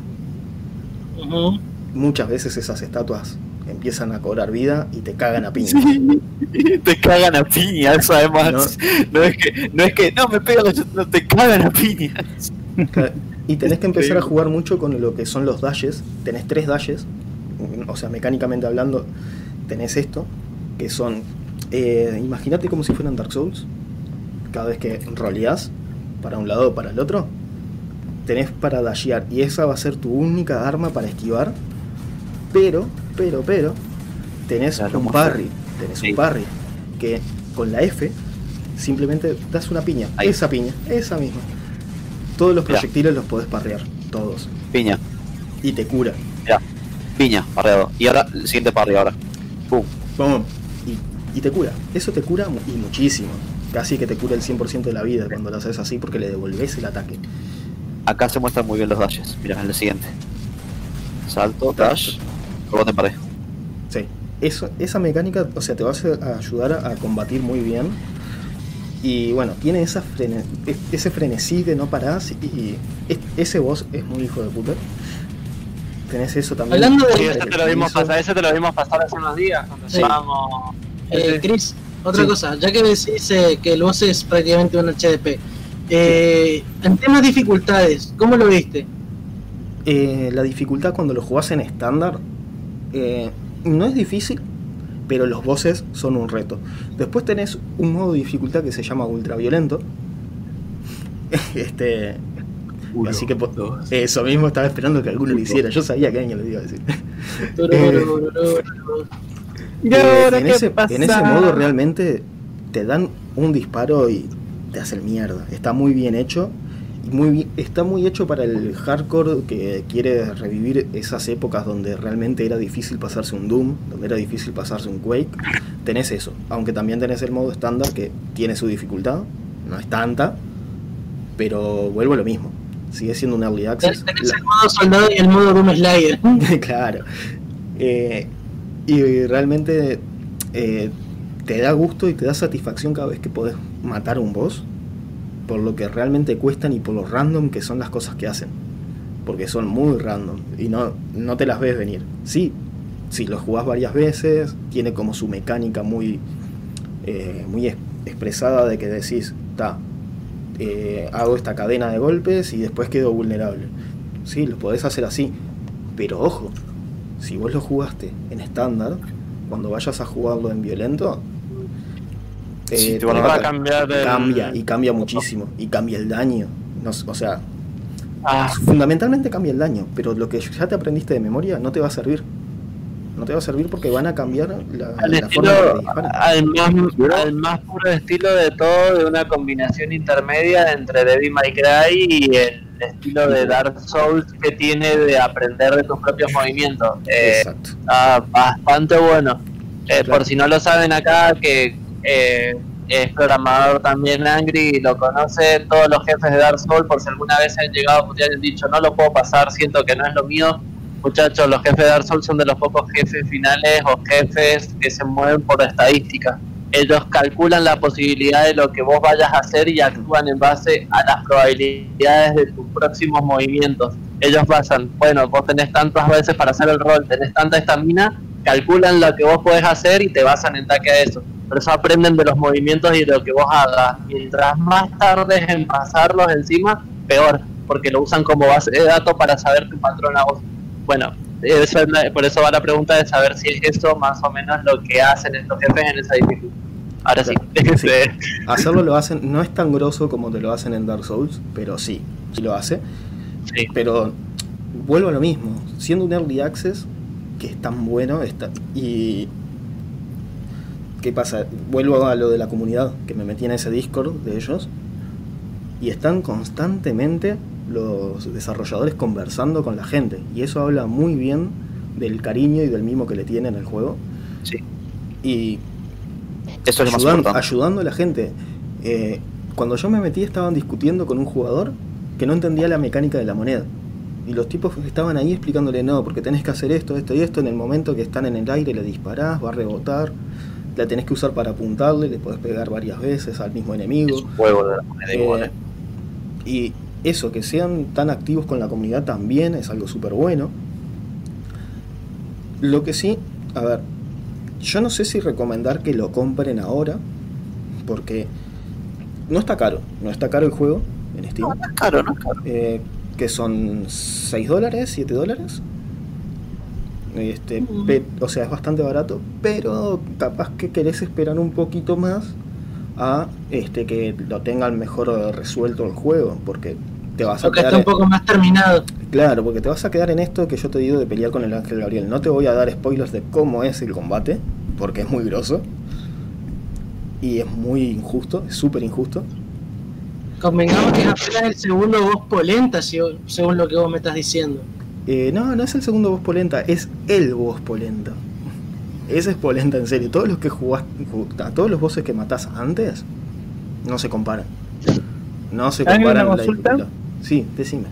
Ujú. Muchas veces esas estatuas empiezan a cobrar vida y te cagan a piña. (laughs) Te cagan a piñas, además. No, es que, no es que, no me pegan, no te cagan a piñas. Y tenés que empezar a jugar mucho con lo que son los dashes. Tenés tres dashes. O sea, mecánicamente hablando, tenés esto. Que son. eh, Imagínate como si fueran Dark Souls. Cada vez que roleás para un lado o para el otro, tenés para dashear. Y esa va a ser tu única arma para esquivar. Pero, pero, pero, tenés Claro, un parry. Tenés Sí. un parry. Que con la F simplemente das una piña. Ahí. Esa piña, esa misma. Todos los Mirá. proyectiles los podés parrear, todos. Piña, Y te cura. piña, parreado. Y ahora, el siguiente parry ahora. Pum. Pum. Y, y te cura. Eso te cura y muchísimo. Casi que te cura el 100% de la vida cuando lo haces así porque le devolvés el ataque. Acá se muestran muy bien los dashes. Mira, en el siguiente. Salto, dash, rebote en pared. Sí. Eso, esa mecánica, o sea, te va a ayudar a, a combatir muy bien. Y bueno, tiene esa frene- ese frenesí de no parás y, y es- ese boss es muy hijo de puta. Tenés eso también. Hablando de- Sí, ese te lo vimos Eso. pasar, ese te lo vimos pasar hace unos días cuando Sí. estábamos. Eh, Chris, otra Sí. cosa, ya que decís eh, que el boss es prácticamente un HDP, eh, en temas dificultades, ¿cómo lo viste? Eh, la dificultad cuando lo jugás en estándar eh, no es difícil, pero los bosses son un reto. Después tenés un modo de dificultad que se llama ultraviolento. (laughs) este, así que eso mismo estaba esperando que alguno lo hiciera. Yo sabía que alguien lo iba a decir. ¿Y Eh, ahora en, qué ese, pasa? en ese modo realmente te dan un disparo y te hacen mierda. Está muy bien hecho. Muy está muy hecho para el hardcore que quiere revivir esas épocas donde realmente era difícil pasarse un Doom, donde era difícil pasarse un Quake, tenés eso. Aunque también tenés el modo estándar que tiene su dificultad, no es tanta, pero vuelvo a lo mismo. Sigue siendo un early access. Tenés el modo soldado y el modo Doom Slayer. (laughs) claro. Eh, y realmente eh, te da gusto y te da satisfacción cada vez que podés matar a un boss. Por lo que realmente cuestan y por lo random que son las cosas que hacen. Porque son muy random y no, no te las ves venir. Sí, si lo jugás varias veces, tiene como su mecánica muy, eh, muy es- expresada de que decís, ta, eh, hago esta cadena de golpes y después quedo vulnerable. Sí, lo podés hacer así. Pero ojo, si vos lo jugaste en estándar, cuando vayas a jugarlo en violento, eh, Sí, te a cambiar el- cambia y cambia muchísimo y cambia el daño. No o sea, Ah, fundamentalmente cambia el daño, pero lo que ya te aprendiste de memoria no te va a servir. No te va a servir porque van a cambiar la, al la estilo, forma disparan. al más, al más puro estilo de todo, de una combinación intermedia entre Devil May Cry y el estilo de Dark Souls que tiene de aprender de tus propios movimientos. Eh, Exacto. está bastante bueno. Eh, Claro. Por si no lo saben acá, que eh, es programador también Angry y lo conoce, todos los jefes de Dark Souls, por si alguna vez han llegado y han dicho no lo puedo pasar, siento que no es lo mío. Muchachos, los jefes de Dark Souls son de los pocos jefes finales o jefes que se mueven por estadística. Ellos calculan la posibilidad de lo que vos vayas a hacer y actúan en base a las probabilidades de tus próximos movimientos. Ellos basan, bueno, vos tenés tantas veces para hacer el rol, tenés tanta estamina, calculan lo que vos podés hacer y te basan en taque a eso. Por eso aprenden de los movimientos y de lo que vos hagas. Mientras más tardes en pasarlos encima, peor, porque lo usan como base de datos para saber tu patrón a vos. Bueno, eso es la- por eso va la pregunta de saber si es eso más o menos lo que hacen estos jefes en esa dificultad. Ahora sí. (laughs) Sí. Hacerlo lo hacen, no es tan grosso como te lo hacen en Dark Souls, pero sí, sí lo hace. Sí. Pero vuelvo a lo mismo, siendo un early access que es tan bueno está, y ¿qué pasa? Vuelvo a lo de la comunidad, que me metí en ese Discord de ellos y están constantemente los desarrolladores conversando con la gente y eso habla muy bien del cariño y del mimo que le tienen al juego. Sí. Y Eso es más ayudando, importante. ayudando a la gente. Eh, cuando yo me metí estaban discutiendo con un jugador que no entendía la mecánica de la moneda. Y los tipos estaban ahí explicándole, no, porque tenés que hacer esto, esto y esto, en el momento que están en el aire le disparás, va a rebotar, la tenés que usar para apuntarle, le podés pegar varias veces al mismo enemigo. Es un juego de la moneda igual, Eh, y eso, que sean tan activos con la comunidad también es algo súper bueno. Lo que sí, a ver, yo no sé si recomendar que lo compren ahora, porque no está caro, no está caro el juego en Steam. No, no es caro, no es caro. Eh, que son 6 dólares, 7 dólares. Este, pe- o sea, es bastante barato, pero capaz que querés esperar un poquito más a este que lo tengan mejor resuelto el juego, porque te vas a Porque quedar está un poco más terminado. Claro, porque te vas a quedar en esto que yo te digo de pelear con el Ángel Gabriel. No te voy a dar spoilers de cómo es el combate, porque es muy grosso. Y es muy injusto, es súper injusto. Convengamos que es apenas el segundo boss polenta, según lo que vos me estás diciendo. Eh, no, no es el segundo boss polenta, es el boss polenta. Ese es polenta en serio. Todos los que jugaste, todos los bosses que matás antes, no se comparan. No se ¿Hay una comparan la consulta? Sí, decime.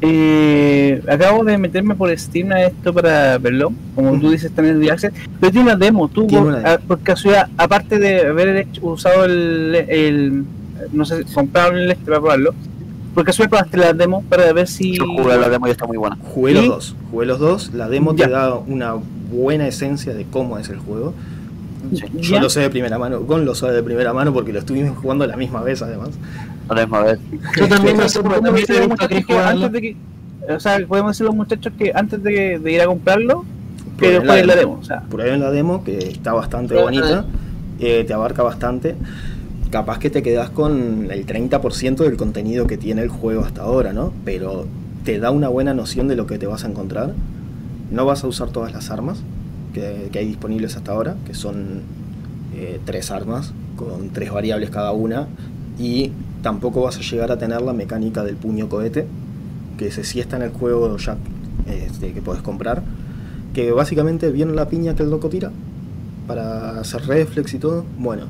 Eh, acabo de meterme por Steam a esto para verlo. Como tú dices, también de Access. Pero tiene una demo. Tú, por, una demo. a- por casualidad, aparte de haber hecho- usado el, el. No sé, comprado el este para probarlo. Por casualidad probaste la demo para ver si. Yo jugué la demo y está muy buena. Jugué los ¿Y? dos. Jugué los dos. La demo Ya. te da una buena esencia de cómo es el juego. Yo ¿Ya? lo sé de primera mano. Gon lo sabe de primera mano porque lo estuvimos jugando a la misma vez además. La misma vez. Yo también lo sé, porque también los que antes de que. O sea, podemos decir los muchachos que antes de, de ir a comprarlo, que Prueben jueguen la demo. O sea, Prueben la demo que está bastante la bonita. eh, te abarca bastante. Capaz que te quedas con el 30% del contenido que tiene el juego hasta ahora, ¿no? Pero te da una buena noción de lo que te vas a encontrar. No vas a usar todas las armas que, hay disponibles hasta ahora, que son eh, tres armas con tres variables cada una. Y tampoco vas a llegar a tener la mecánica del puño cohete, que ese sí está en el juego ya este, que podés comprar. Que básicamente viene la piña que el loco tira para para hacer reflex y todo. Bueno,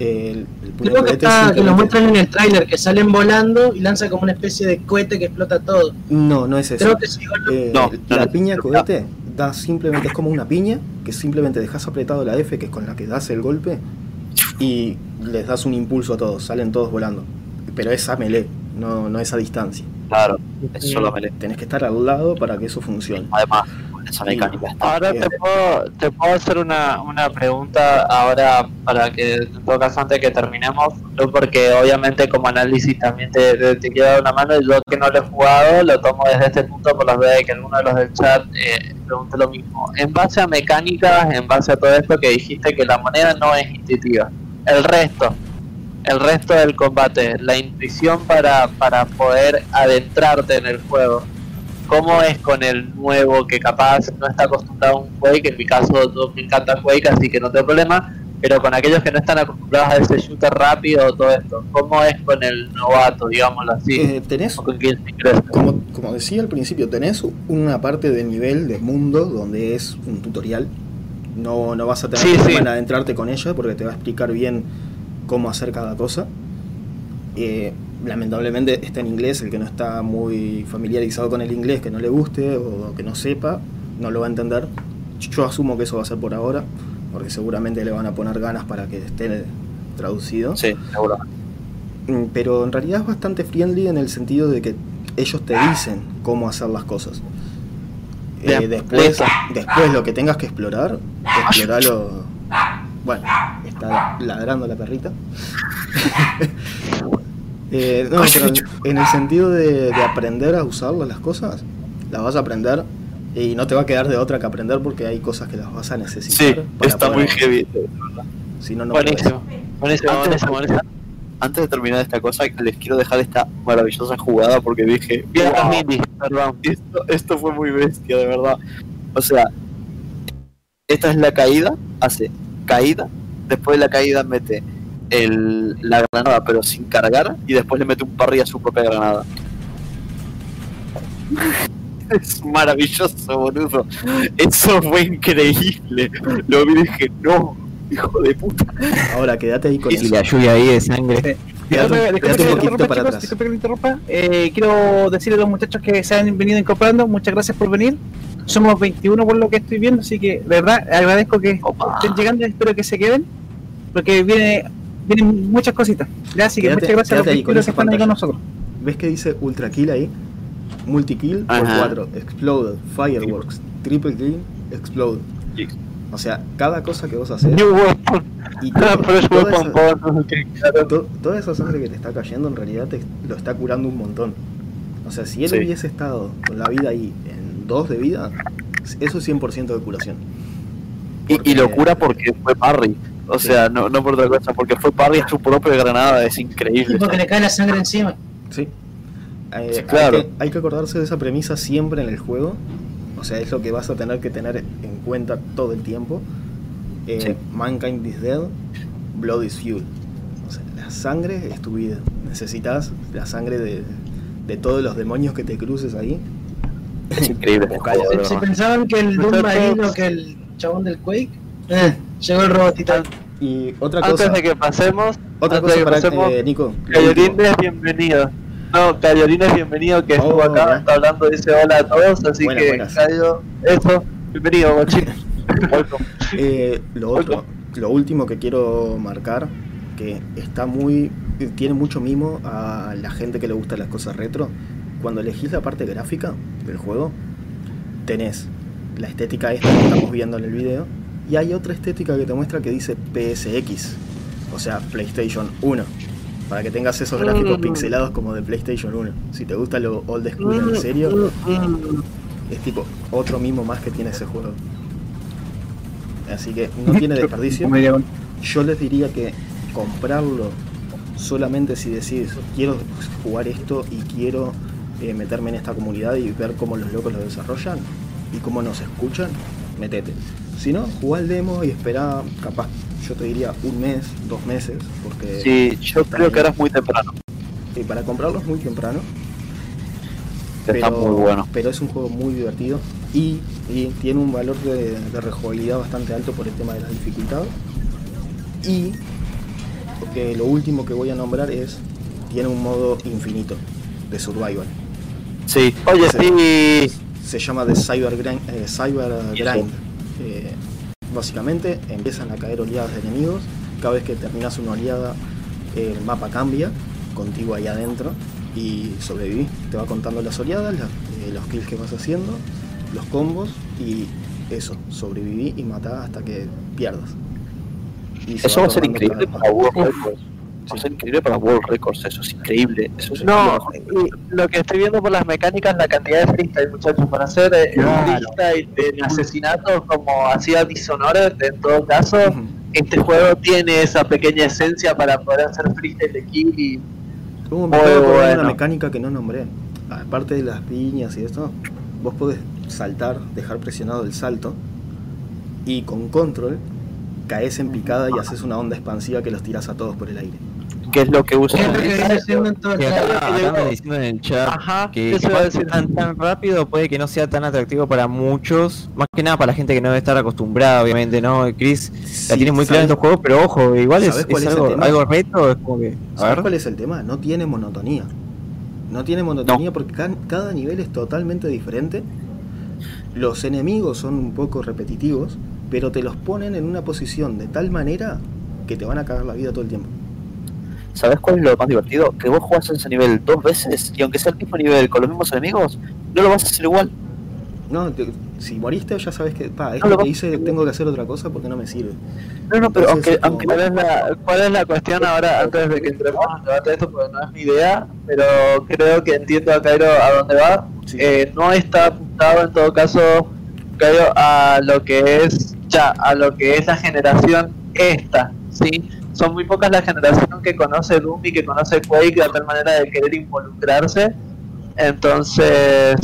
el, el puño Creo que, cohete está, que lo muestran en el tráiler, que salen volando y lanzan como una especie de cohete que explota todo. No, no es eso. Creo que sí, o no. Eh, No, no, la no. piña cohete da simplemente, es como una piña, que simplemente dejas apretado la F, que es con la que das el golpe, y les das un impulso a todos, salen todos volando. Pero es a melee, no, no es a distancia. Claro, es solo melee. Tenés que estar al lado para que eso funcione. Además, esa mecánica está. Ahora te puedo, te puedo hacer una, una pregunta ahora para que en todo caso antes que terminemos, no porque obviamente como análisis también te, te, te quiero dar una mano y yo que no lo he jugado lo tomo desde este punto por las veces que alguno de los del chat eh, pregunte lo mismo. En base a mecánicas, en base a todo esto que dijiste que la moneda no es intuitiva, el resto, el resto del combate, la intuición para, para poder adentrarte en el juego. ¿Cómo es con el nuevo que capaz no está acostumbrado a un Quake? En mi caso yo me encanta Quake, así que no tengo problema. Pero con aquellos que no están acostumbrados a ese shooter rápido, todo esto. ¿Cómo es con el novato, digámoslo así? Eh, tenés, ¿O con quién se crece? como, como decía al principio, tenés una parte de nivel de mundo donde es un tutorial. No, no vas a tener Sí, problema sí. en adentrarte con ella porque te va a explicar bien cómo hacer cada cosa. Eh, lamentablemente está en inglés, el que no está muy familiarizado con el inglés, que no le guste o que no sepa, no lo va a entender. Yo asumo que eso va a ser por ahora, porque seguramente le van a poner ganas para que esté traducido. Sí, seguro. Mm, Pero en realidad es bastante friendly en el sentido de que ellos te dicen cómo hacer las cosas. Eh, después, después lo que tengas que explorar, exploralo. Bueno, está ladrando la perrita. (laughs) Eh, no, pero en, en el sentido de, de aprender a usar las cosas, las vas a aprender y no te va a quedar de otra que aprender porque hay cosas que las vas a necesitar. Sí, para está poder muy heavy. Si no, no. Buenísimo, buenísimo, Antes, buenísimo, antes de terminar esta cosa, les quiero dejar esta maravillosa jugada porque dije, Bien, "Wow, esto, esto fue muy bestia, de verdad. O sea, esta es la caída, hace caída, después de la caída mete el, la granada pero sin cargar y después le mete un parry a su propia granada. (laughs) Es maravilloso, boludo. Eso fue increíble. Lo vi y dije, no, hijo de puta. Ahora quédate ahí con Y eso. la lluvia ahí de sangre. Que un lo poquito interrumpa, para chicos, atrás. disculpe que lo interrumpa. Eh, quiero decirle a los muchachos que se han venido incorporando, muchas gracias por venir. Somos 21 por lo que estoy viendo, así que de verdad agradezco que Opa. estén llegando y espero que se queden, porque viene vienen muchas cositas. Ya, así que Quédate- muchas gracias a los quédate ahí con 21 que están ahí con pantalla. nosotros. ¿Ves que dice Ultra Kill ahí? Multi-kill por Ajá. 4, Exploded, Fireworks, Triple Kill, Explode. O sea, cada cosa que vos haces y (laughs) todo- Fresh toda, esa, que toda sangre que te está cayendo en realidad te lo está curando un montón. O sea, si él Sí. hubiese estado con la vida ahí en 2 de vida, eso es 100% de curación. Y, y Porque- locura porque fue parry. O sea, no, no por otra cosa, porque fue parry a su propia granada, es increíble. Porque le cae la sangre encima. Sí. Eh, Sí, claro. hay, que, hay que acordarse de esa premisa siempre en el juego. O sea, es lo que vas a tener que tener en cuenta todo el tiempo. Eh, Sí. Mankind is dead, blood is fuel. O sea, la sangre es tu vida. Necesitas la sangre de, de todos los demonios que te cruces ahí. Es increíble. (laughs) este Si verdad. pensaban que el Doom marino, que el chabón del Quake, eh, llegó el robotito. Y otra Antes cosa, de que pasemos, otra antes cosa que para pasemos, eh, Nico. Cayorín es bienvenido. No, Cayorín es bienvenido que estuvo Oh, acá, ya. está hablando, dice hola a todos, así Buenas, que buenas. Cayo, eso, bienvenido. (laughs) Welcome. Eh, lo otro, lo último que quiero marcar, que está muy, tiene mucho mimo a la gente que le gusta las cosas retro. Cuando elegís la parte gráfica del juego, tenés la estética esta que estamos viendo en el video, y hay otra estética que te muestra que dice PSX, o sea, PlayStation 1. Para que tengas esos gráficos Mm. pixelados como de PlayStation 1. Si te gusta lo old school en serio, es tipo otro mimo más que tiene ese juego. Así que no tiene desperdicio. Yo les diría que comprarlo solamente si decís quiero jugar esto y quiero eh, meterme en esta comunidad y ver cómo los locos lo desarrollan y cómo nos escuchan, metete. Si no, jugá el demo y espera, capaz, yo te diría un mes, dos meses, porque Sí, yo creo que ahora es muy temprano. eh, para comprarlo es muy temprano. Está muy bueno. pero es un juego muy divertido y, y tiene un valor de, de rejugabilidad bastante alto por el tema de la dificultad. Y lo último que voy a nombrar es, tiene un modo infinito de survival. Sí. Oye, sí. Se llama The Cyber Grind. eh, Cyber Grind. Eh, básicamente empiezan a caer oleadas de enemigos. Cada vez que terminas una oleada, el mapa cambia contigo ahí adentro y sobrevivís. Te va contando las oleadas, eh, los kills que vas haciendo, los combos y eso, sobreviví y matá hasta que pierdas. Y se Eso va a ser increíble para a ser increíble para World Records, eso es increíble. Eso es lo No, y lo que estoy viendo por las mecánicas, la cantidad de freestyle, muchachos, para hacer eh, Claro. freestyle de asesinatos como hacía Dishonored, en todo caso, este juego tiene esa pequeña esencia para poder hacer freestyle de kill y me de bueno. una mecánica que no nombré. Aparte de las piñas y esto, vos podés saltar, dejar presionado el salto y con control caes en picada y haces una onda expansiva que los tiras a todos por el aire. ¿Qué es lo que es lo que viene haciendo en todo el chat Ajá, que tan, tan rápido puede que no sea tan atractivo para muchos, más que nada para la gente que no debe estar acostumbrada, obviamente, ¿no? Chris la tiene muy clara en ¿sabes- estos juegos, pero ojo, igual es, ¿Sabes cuál es algo, algo retro, es como que... A ¿Sabes ver, cuál es el tema? No tiene monotonía. No tiene monotonía porque ca- cada nivel es totalmente diferente. Los enemigos son un poco repetitivos, pero te los ponen en una posición de tal manera que te van a cagar la vida todo el tiempo. ¿Sabes cuál es lo más divertido? Que vos jugás ese nivel dos veces y aunque sea el mismo nivel con los mismos enemigos, no lo vas a hacer igual. No, te- si moriste ya sabes que, pa, No esto lo que hice tengo que hacer otra cosa porque no me sirve. No, no, pero aunque, Entonces, aunque como- ¿Cuál es, la, ¿Cuál es la cuestión ahora, antes de que entremos en debate de esto, porque no es mi idea, pero creo que entiendo a Cairo a dónde va? Sí. Eh, no está apuntado en todo caso, Cairo, a lo que es ya, a lo que es la generación esta, ¿sí? Son muy pocas las generaciones que conoce Doom y que conoce Quake de tal manera de querer involucrarse. Entonces,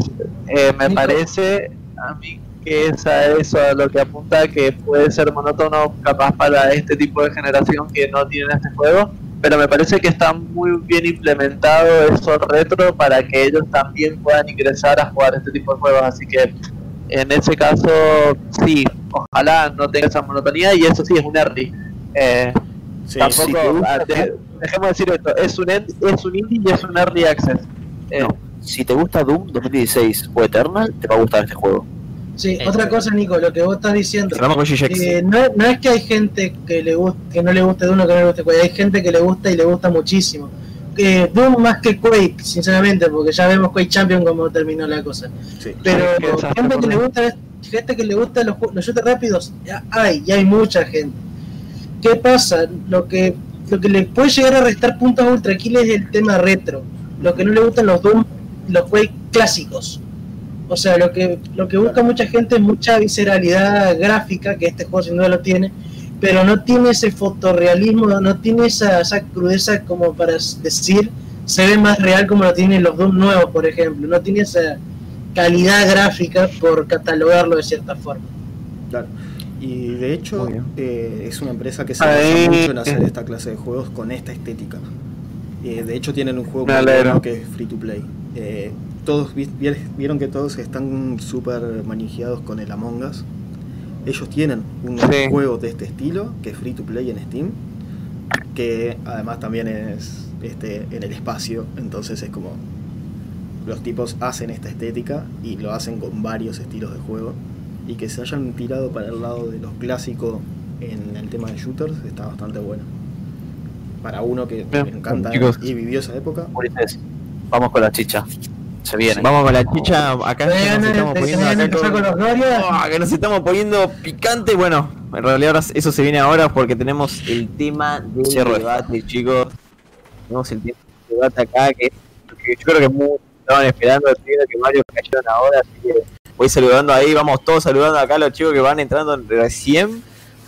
eh, me parece a mí que es a eso a lo que apunta que puede ser monótono capaz para este tipo de generación que no tiene este juego pero me parece que está muy bien implementado eso retro para que ellos también puedan ingresar a jugar este tipo de juegos. Así que en ese caso sí ojalá no tenga esa monotonía y eso sí es un early. Eh, Sí, tampoco sí. ah, de- dejemos decir esto es un en- es un indie y es un early access Eh, No. Si te gusta Doom 2016 o Eternal, te va a gustar este juego. Sí, Eh, otra cosa, Nico, lo que vos estás diciendo. Eh, no, no es que hay gente que le guste, que no le guste Doom o que no le guste Quake, hay gente que le gusta y le gusta muchísimo. Eh, Doom más que Quake, sinceramente, porque ya vemos Quake Champion como terminó la cosa. Sí. Pero gente que le gusta, gente que le gusta los, los shooters rápidos, ya hay, y hay mucha gente. ¿Qué pasa? Lo que lo que le puede llegar a restar puntos a Ultra Kill es el tema retro. Lo que no le gustan los Doom, los Quake clásicos. O sea, lo que lo que busca mucha gente es mucha visceralidad gráfica, que este juego sin duda lo tiene, pero no tiene ese fotorrealismo, no tiene esa, esa crudeza como para decir se ve más real como lo tienen los Doom nuevos, por ejemplo. No tiene esa calidad gráfica por catalogarlo de cierta forma. Claro. Y de hecho, eh, es una empresa que se Ahí- basa mucho en hacer esta clase de juegos con esta estética. Eh, de hecho, tienen un juego bueno que es free to play. Eh, todos vi- vier- vieron que todos están súper manijeados con el Among Us. Ellos tienen un Sí. juego de este estilo que es free to play en Steam, que además también es este en el espacio, entonces es como los tipos hacen esta estética y lo hacen con varios estilos de juego y que se hayan tirado para el lado de los clásicos en el tema de shooters está bastante bueno. Para uno que le encanta Chicos. y vivió esa época, Ulises, vamos con la chicha. Se viene. Vamos con la chicha, acá nos estamos poniendo acá empezar con- con los Glorias. Ah, que nos estamos poniendo picante. Bueno, en realidad ahora eso se viene ahora porque tenemos el tema del Cierro esto. debate, chicos. Tenemos el tema del debate acá que, que yo creo que muchos estaban esperando, que varios cayeron ahora, así que voy saludando ahí, vamos todos saludando acá a los chicos que van entrando recién.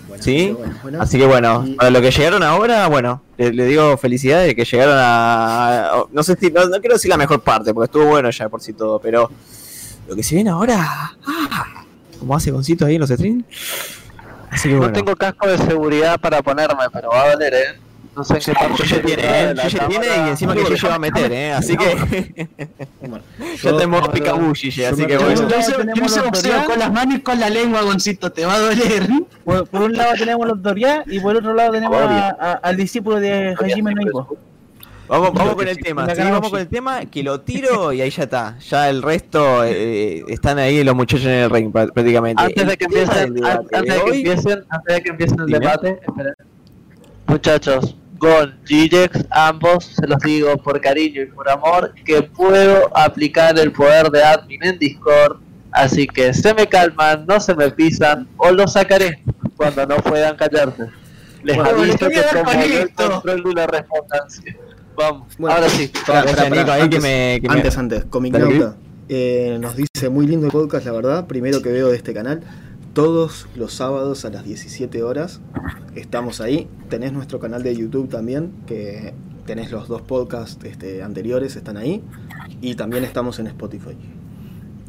bueno, Sí. bueno, bueno. Así que bueno, Y- para los que llegaron ahora, bueno, le, le digo felicidades que llegaron a, a- no sé si, no, no quiero decir la mejor parte, porque estuvo bueno ya por sí todo, pero lo que se viene ahora, ah, como hace Concito ahí en los streams. Así que no bueno, tengo casco de seguridad para ponerme pero va a valer eh No sé en qué parte Gille se tiene, eh. la tiene y encima que Gille va a meter, eh. Así que (laughs) (laughs) yo- tenemos picabú, Gille. Así que bueno. Yo hice- la boxeo autoridad. con las manos y con la lengua, Goncito, te va a doler. (laughs) Por, un lado tenemos los Doria y por otro lado tenemos al discípulo de Hajime no Ippo. Vamos, vamos con el tema, La sí, vamos con el tema, que lo tiro y ahí ya está. Ya el resto eh, están ahí los muchachos en el ring prá- prácticamente. Antes de que empiecen, antes de de que empiecen, antes de que empiecen el debate, esperen. Muchachos, Gon, Gigex, ambos se los digo por cariño y por amor que puedo aplicar el poder de admin en Discord, así que se me calman, no se me pisan o los sacaré cuando no puedan callarse. Les Bueno, aviso que como con no el control de la respondancia. Vamos, Bueno, ahora sí. Pará, pará. Nico, ahí Antes, que me- que me- antes, antes, Comic eh, nos dice muy lindo el podcast, la verdad. Primero que veo de este canal. Todos los sábados a las 17 horas estamos ahí. Tenés nuestro canal de YouTube también, que tenés los dos podcasts este, anteriores, están ahí. Y también estamos en Spotify.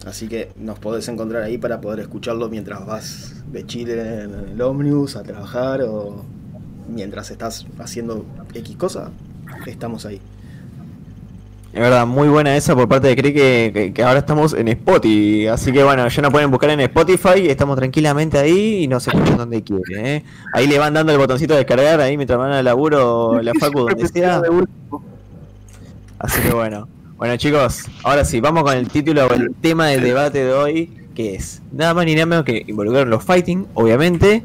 Así que nos podés encontrar ahí para poder escucharlo mientras vas de Chile en el ómnibus a trabajar o mientras estás haciendo X cosa. Estamos ahí. Es verdad, muy buena esa por parte de Cree que, que, que ahora estamos en Spotify. Así que bueno, ya nos pueden buscar en Spotify, estamos tranquilamente ahí y nos escuchan donde quieren. ¿eh? Ahí le van dando el botoncito de descargar ahí mientras van al laburo, la facu, donde sea. Así que bueno. Bueno chicos, ahora sí, vamos con el título o el tema del debate de hoy, que es nada más ni nada menos que involucrar los fighting, obviamente,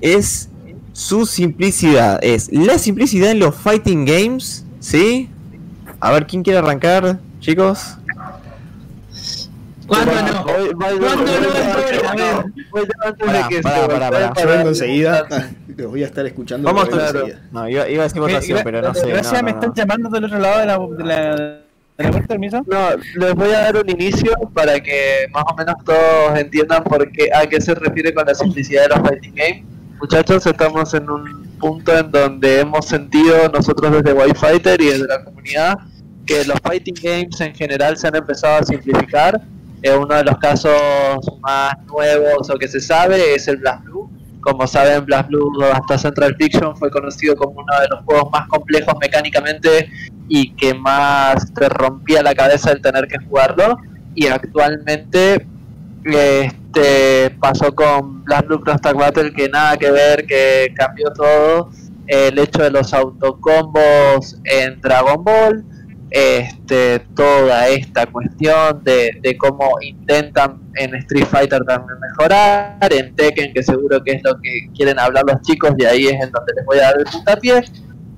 es su simplicidad. Es la simplicidad en los fighting games, ¿sí? A ver, ¿quién quiere arrancar, chicos? ¿Cuándo no? ¿Cuándo no? Yo vengo enseguida. Los voy a estar escuchando. Vamos. No, iba, iba a decir votación, pero no sé. Gracias, no, me están no. llamando del otro lado de la, de la. No, les voy a dar un inicio para que más o menos todos entiendan por qué, a qué se refiere con la simplicidad de los fighting games. Muchachos, estamos en un punto en donde hemos sentido nosotros desde White Fighter y desde la comunidad que los fighting games en general se han empezado a simplificar. Eh, uno de los casos más nuevos o que se sabe es el Blast Blue. Como saben, Blast Blue hasta Central Fiction fue conocido como uno de los juegos más complejos mecánicamente y que más te rompía la cabeza el tener que jugarlo. Y actualmente este pasó con Blast Blue Cross Tag Battle que nada que ver, que cambió todo. El hecho de los autocombos en Dragon Ball, este, toda esta cuestión de, de cómo intentan en Street Fighter también mejorar, en Tekken, que seguro que es lo que quieren hablar los chicos, y ahí es en donde les voy a dar el puntapié.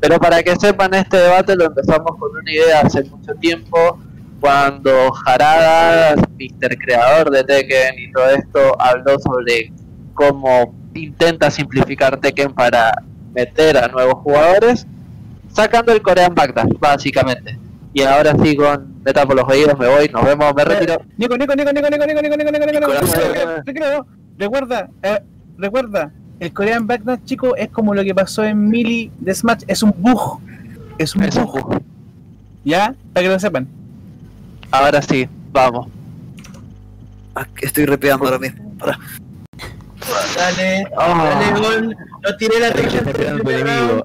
Pero para que sepan, este debate lo empezamos con una idea hace mucho tiempo, cuando Harada, Mr. Creador de Tekken y todo esto, habló sobre cómo intenta simplificar Tekken para meter a nuevos jugadores, sacando el Korean Backdash, básicamente. Y ahora sí, con me tapo los oídos, me voy, nos vemos, me retiro. Nico, Nico, Nico, Nico, Nico, Nico, Nico, Nico, Nico, Nico, Nico, Corazón. Nico, Nico, Nico, Recuerda, eh, recuerda, el Korean Backdash, chico, es como lo que pasó en Melee de Smash, es un bug. Es un Es un bug. ¿Ya? Para que lo sepan. Ahora sí, vamos. Ah, Estoy repeando ahora mismo. Pará. Dale, Ah. dale, gol. No tiré la tecla.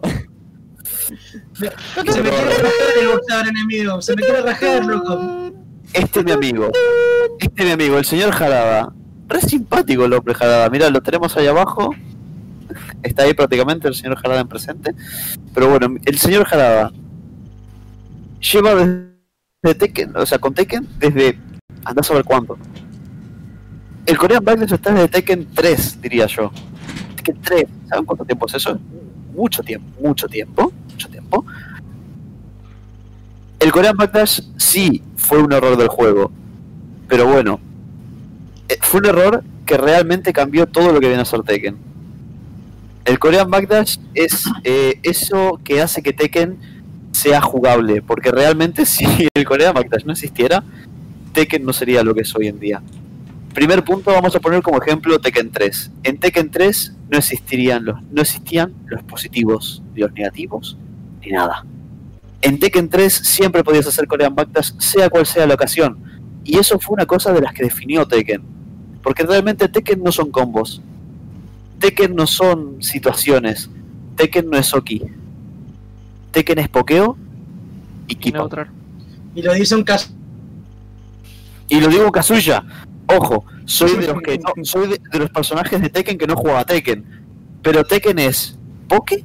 Se me quiere rajar el boxeador enemigo. Se me quiere rajar, loco. Este es mi amigo. Este es mi amigo, el señor Jarada. Re simpático el hombre Jarada. Mira, lo tenemos ahí abajo. Está ahí prácticamente el señor Jarada en presente. Pero bueno, el señor Jarada lleva desde Tekken, o sea, con Tekken desde andás a saber cuánto. El Korean Backlash está desde Tekken 3, diría yo. Tekken 3, ¿saben cuánto tiempo es eso? Mucho tiempo, mucho tiempo, mucho tiempo. El Korean Backlash sí fue un error del juego, pero bueno, eh, fue un error que realmente cambió todo lo que viene a ser Tekken. El Korean Backlash es eh, eso que hace que Tekken sea jugable, porque realmente (laughs) si el Korean Backlash no existiera, Tekken no sería lo que es hoy en día. Primer punto, vamos a poner como ejemplo Tekken 3. En Tekken 3 no existirían los, no existían los positivos ni los negativos, nada. En Tekken 3 siempre podías hacer Korean Backdash, sea cual sea la ocasión. Y eso fue una cosa de las que definió Tekken. Porque realmente Tekken no son combos. Tekken no son situaciones. Tekken no es Oki. Tekken es pokeo y neutral. Y lo dice un caso. Y lo digo Kazuya. Ojo, soy de los que (laughs) no, soy de, de los personajes de Tekken que no juega a Tekken. Pero Tekken es Poke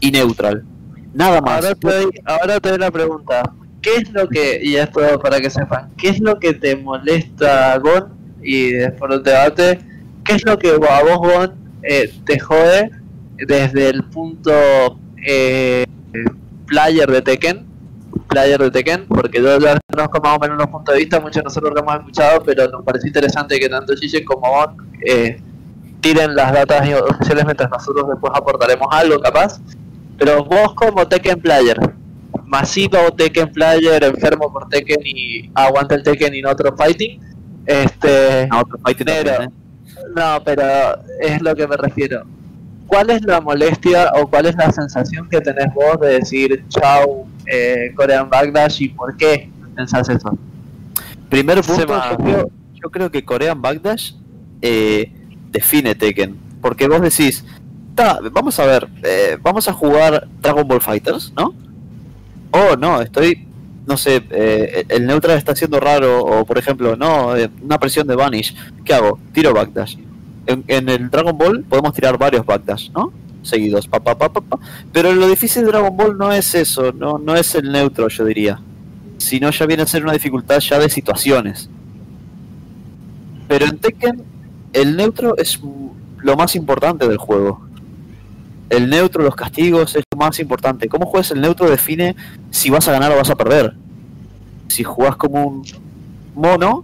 y Neutral. Nada más. Ahora te, doy, ahora te doy la pregunta. ¿Qué es lo que, y esto para que sepan, qué es lo que te molesta, Gon? Y después del debate, ¿qué es lo que a vos, Gon, eh, te jode desde el punto eh, player de Tekken? Player de Tekken, porque yo ya conozco más o menos los puntos de vista, muchos de nosotros lo hemos escuchado, pero nos parece interesante que tanto Gigi como Gon eh, tiren las datas oficiales mientras nosotros después aportaremos algo capaz. Pero vos como Tekken Player, masivo Tekken Player, enfermo por Tekken y aguanta el Tekken y no otro fighting, este... No, otro fighting Pero- también, ¿eh? No, pero es lo que me refiero. ¿Cuál es la molestia o cuál es la sensación que tenés vos de decir chau eh, Korean Backlash y por qué pensás eso? Primer punto, yo creo, yo creo que Korean Backdash eh, define Tekken. Porque vos decís, "Ta, vamos a ver, eh, vamos a jugar Dragon Ball Fighters, ¿no? Oh, no, estoy, no sé, eh, el neutral está siendo raro, o por ejemplo, no, eh, una presión de Vanish. ¿Qué hago? Tiro Backdash. En, en el Dragon Ball podemos tirar varios Backdash, ¿no? Seguidos, pa, pa, pa, pa. Pero lo difícil de Dragon Ball no es eso, no, no es el neutro, yo diría sino ya viene a ser una dificultad ya de situaciones. Pero en Tekken, el neutro es lo más importante del juego. El neutro, los castigos, es lo más importante. Cómo juegas el neutro define si vas a ganar o vas a perder. Si jugás como un mono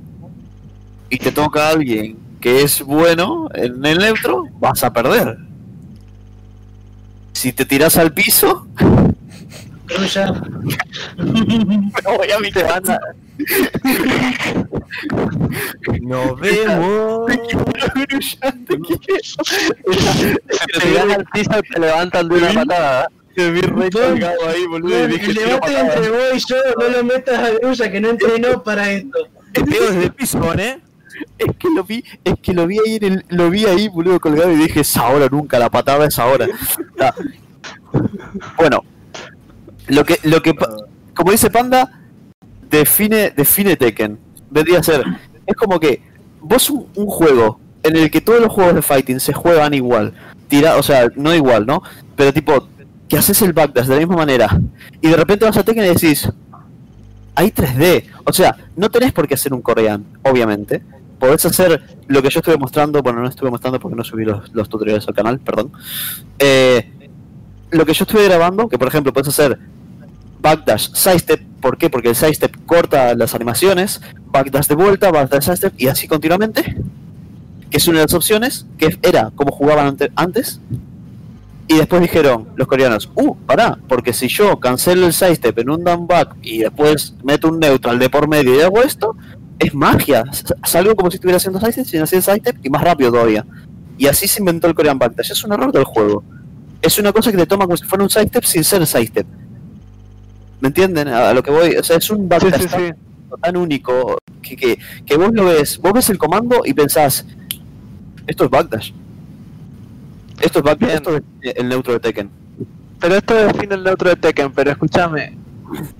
y te toca alguien que es bueno en el neutro, vas a perder. Si te tiras al piso, (laughs) no voy a mi (laughs) a- Nos (laughs) vemos. te tiran al piso y te levantan de una patada. Te vi re colgado ahí, boludo, y El dije, "Tiro debate patada". entre vos y yo, no lo metas a Grulla que no entrenó para esto. Te pego desde el piso, ¿eh? Es que lo vi, es que lo vi ahí en el, lo vi ahí, boludo, colgado y dije, es ahora nunca, la patada es ahora. Ah. Bueno, lo que, lo que, pa- como dice Panda, define, define Tekken. Vendría a ser, es como que vos un, juego en el que todos los juegos de fighting se juegan igual, tira, o sea, no igual, ¿no? Pero tipo, que haces el backdash de la misma manera y de repente vas a Tekken y decís, hay 3D. O sea, no tenés por qué hacer un coreano, obviamente. Podés hacer lo que yo estuve mostrando, bueno, no estuve mostrando porque no subí los, los tutoriales al canal, perdón. Eh, lo que yo estuve grabando, que por ejemplo puedes hacer backdash, sidestep, ¿por qué? Porque el sidestep corta las animaciones, backdash de vuelta, backdash sidestep y así continuamente, que es una de las opciones, que era como jugaban ante- antes, y después dijeron los coreanos, uh, pará, porque si yo cancelo el sidestep en un down back y después meto un neutral de por medio y hago esto, es magia. Salgo como si estuviera haciendo sidestep sin hacer sidestep y más rápido todavía. Y así se inventó el Korean Backdash. Es un error del juego. Es una cosa que te toma como si fuera un sidestep sin ser sidestep. ¿Me entienden? A lo que voy. O sea, es un Sí, tan, sí. tan único que, que, que vos lo ves. Vos ves el comando y pensás, esto es backdash. Esto es backdash. Bien. Esto es el neutro de Tekken. Pero esto define el neutro de Tekken, pero escúchame.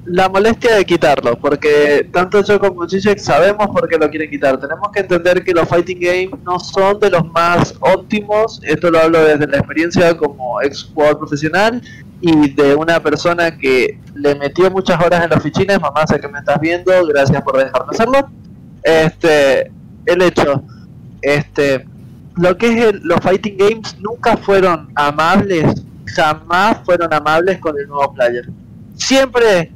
La molestia de quitarlo, porque tanto yo como Zizek sabemos por qué lo quieren quitar. Tenemos que entender que los fighting games no son de los más óptimos. Esto lo hablo desde la experiencia como ex jugador profesional y de una persona que le metió muchas horas en los fichines. Mamá, sé que me estás viendo, gracias por dejarme hacerlo. Este, el hecho, este, lo que es el- los fighting games nunca fueron amables, jamás fueron amables con el nuevo player. Siempre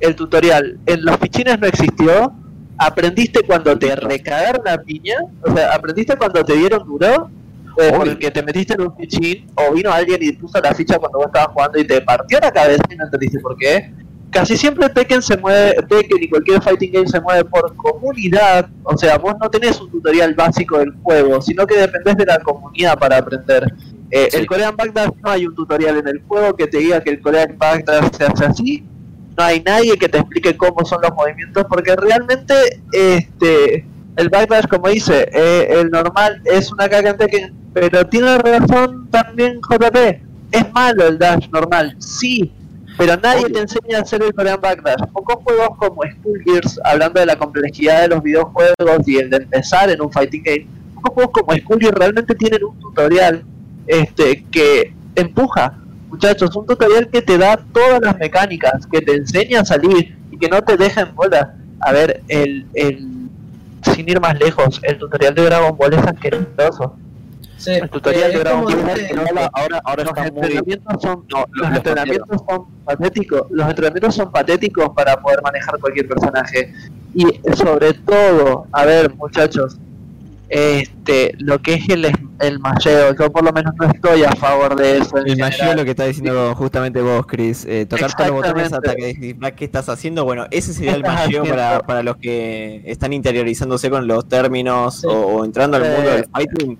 el tutorial en los fichines no existió. Aprendiste cuando te recagaron la piña, o sea, aprendiste cuando te dieron duro, eh, Obvio. porque te metiste en un fichín, o vino alguien y puso la ficha cuando vos estabas jugando y te partió la cabeza y no entendiste por qué. Casi siempre Tekken se mueve, Tekken y cualquier fighting game se mueve por comunidad, o sea, vos no tenés un tutorial básico del juego, sino que dependés de la comunidad para aprender. Eh, Sí. El Korean Backdash no hay un tutorial en el juego que te diga que el Korean Backdash se hace así, no hay nadie que te explique cómo son los movimientos, porque realmente este el Backdash, como dice, eh, el normal es una caga en pero tiene razón también JP, es malo el dash normal, sí, pero nadie te enseña a hacer el Korean Backdash. Pocos juegos como Skullgirls, hablando de la complejidad de los videojuegos y el de empezar en un fighting game, pocos juegos como Skullgirls realmente tienen un tutorial este que empuja, muchachos, un tutorial que te da todas las mecánicas, que te enseña a salir y que no te deja en bola. A ver, el, el sin ir más lejos, el tutorial de Dragon Ball es asqueroso. Sí, El tutorial eh, de Dragon Ball dice- es ahora, ahora, ahora los entrenamientos son no, los entrenamientos son patéticos, los entrenamientos son patéticos para poder manejar cualquier personaje y sobre todo, a ver, muchachos, este, lo que es el el macheo, yo por lo menos no estoy a favor de eso. El general. lo que está diciendo (laughs) justamente vos, Chris. Eh, tocar todos los botones hasta que decís, "Black, ¿qué estás haciendo? Bueno, ese sería el ¿Qué estás mayor para, para los que están interiorizándose con los términos Sí. o, o entrando al mundo del fighting.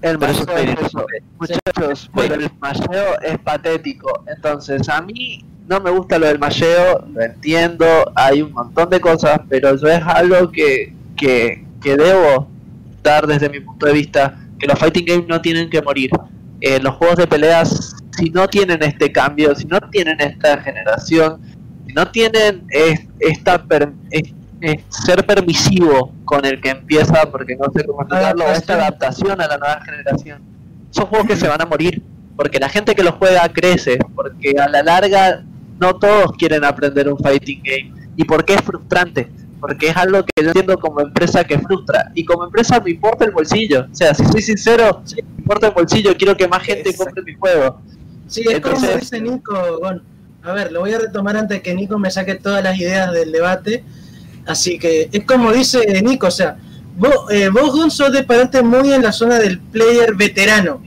El está es eso. Muchachos, pero el macheo es patético. Entonces, a mí no me gusta lo del macheo, lo entiendo, hay un montón de cosas, pero yo es algo que, que, que debo dar desde mi punto de vista, que los fighting games no tienen que morir. Eh, los juegos de peleas, si no tienen este cambio, si no tienen esta generación, si no tienen es- esta per- es ser permisivo con el que empieza, porque no sé cómo explicarlo, esta adaptación a la nueva generación, son juegos que se van a morir, porque la gente que los juega crece, porque a la larga no todos quieren aprender un fighting game, y porque es frustrante, porque es algo que yo entiendo como empresa que frustra, y como empresa me importa el bolsillo, o sea, si soy sincero, me importa el bolsillo, quiero que más gente compre mi juego. Sí, es como dice Nico. Bueno, a ver, lo voy a retomar antes que Nico me saque todas las ideas del debate. Así que es como dice Nico, o sea, vos, eh, vos Gon, sos de pararte muy en la zona del player veterano.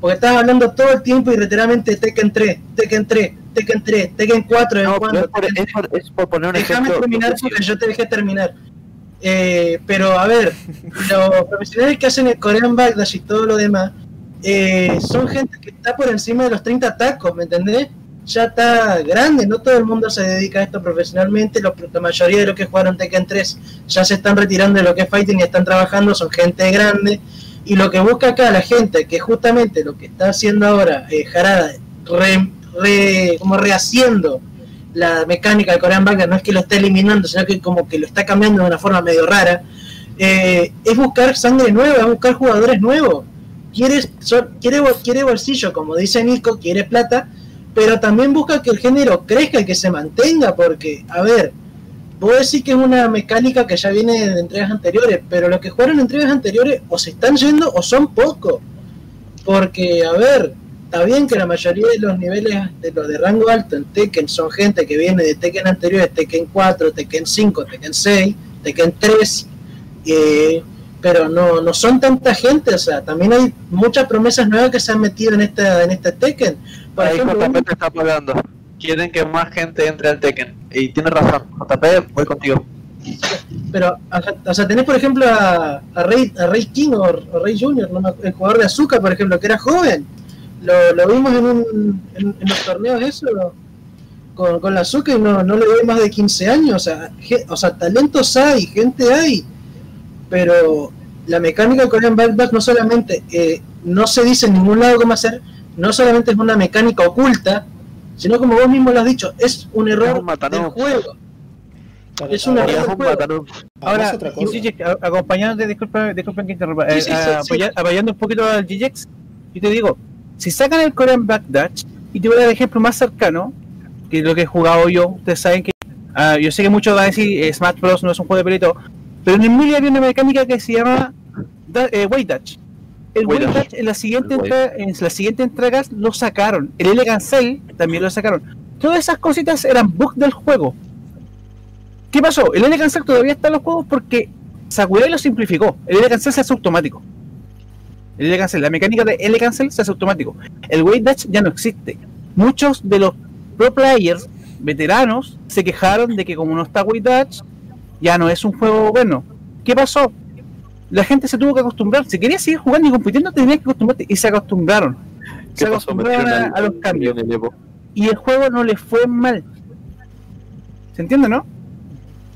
Porque estás hablando todo el tiempo y reiteradamente de Tekken 3, Tekken 3, Tekken 3, Tekken 4 de No, cuando. es por, es por- es por poner un Déjame ejemplo. terminar porque yo te dejé terminar. Eh, pero a ver, los profesionales que hacen el Korean Backdash y todo lo demás eh, son gente que está por encima de los 30 tacos, ¿me entendés? Ya está grande, no todo el mundo se dedica a esto profesionalmente, los- la mayoría de los que jugaron Tekken 3 ya se están retirando de lo que es fighting y están trabajando, son gente grande. Y lo que busca acá la gente, que justamente lo que está haciendo ahora eh, Harada, re, re- como rehaciendo la mecánica del Korean Backdash, no es que lo esté eliminando, sino que como que lo está cambiando de una forma medio rara, eh, es buscar sangre nueva, es buscar jugadores nuevos. Quiere, bolsillo, como dice Nico, quiere plata, pero también busca que el género crezca y que se mantenga, porque, a ver, vos decís que es una mecánica que ya viene de entregas anteriores, pero los que jugaron en entregas anteriores o se están yendo o son pocos. Porque, a ver, está bien que la mayoría de los niveles de los de rango alto en Tekken son gente que viene de Tekken anteriores, Tekken 4, Tekken 5, Tekken 6, Tekken 3, eh, pero no, no son tanta gente, o sea, también hay muchas promesas nuevas que se han metido en esta, en este Tekken. Por Ahí ejemplo, JP te está pagando. Quieren que más gente entre al Tekken. Y tienes razón. JP, voy contigo. pero, o sea, tenés por ejemplo a, a, Rey, a Rey King o, o Rey Junior, no el jugador de Azúcar, por ejemplo, que era joven. Lo, lo vimos en, un, en, en los torneos eso, con, con la Azúcar y no, no le doy más de 15 años. O sea, o sea, talentos hay, gente hay, pero la mecánica de Korean Backback no solamente, eh, no se dice en ningún lado cómo hacer, no solamente es una mecánica oculta, sino como vos mismo lo has dicho, es un error un matanó. del juego. Es una Es un matanú. Ahora, acompañándote, disculpa, disculpen que interrumpa, Sí, eh, sí, sí, a- sí. apoya- apoyando un poquito al Gijex, yo te digo, si sacan el Korean Backdash, y te voy a dar el ejemplo más cercano, que es lo que he jugado yo, ustedes saben que, ah, yo sé que muchos van a decir, eh, Smash Bros. no es un juego de pelito, pero en el medio había una mecánica que se llama da- eh, Dash. El Weight Weight Dash. En la siguiente en las siguientes entregas lo sacaron. El Elegant Cell también lo sacaron. Todas esas cositas eran bugs del juego. ¿Qué pasó? El Elegant Cell todavía está en los juegos porque Sakurai lo simplificó. El Elegant Cell se hace automático. El Cell, la mecánica de Elegant Cell se hace automático. El Weight Dash ya no existe. Muchos de los pro players veteranos se quejaron de que como no está Weight Dash, ya no es un juego bueno. ¿Qué pasó? La gente se tuvo que acostumbrar. Si querías seguir jugando y compitiendo, tenías que acostumbrarte. Y se acostumbraron. ¿Qué Se pasó? acostumbraron a, los cambios. Y el juego no le fue mal. ¿Se entiende, no?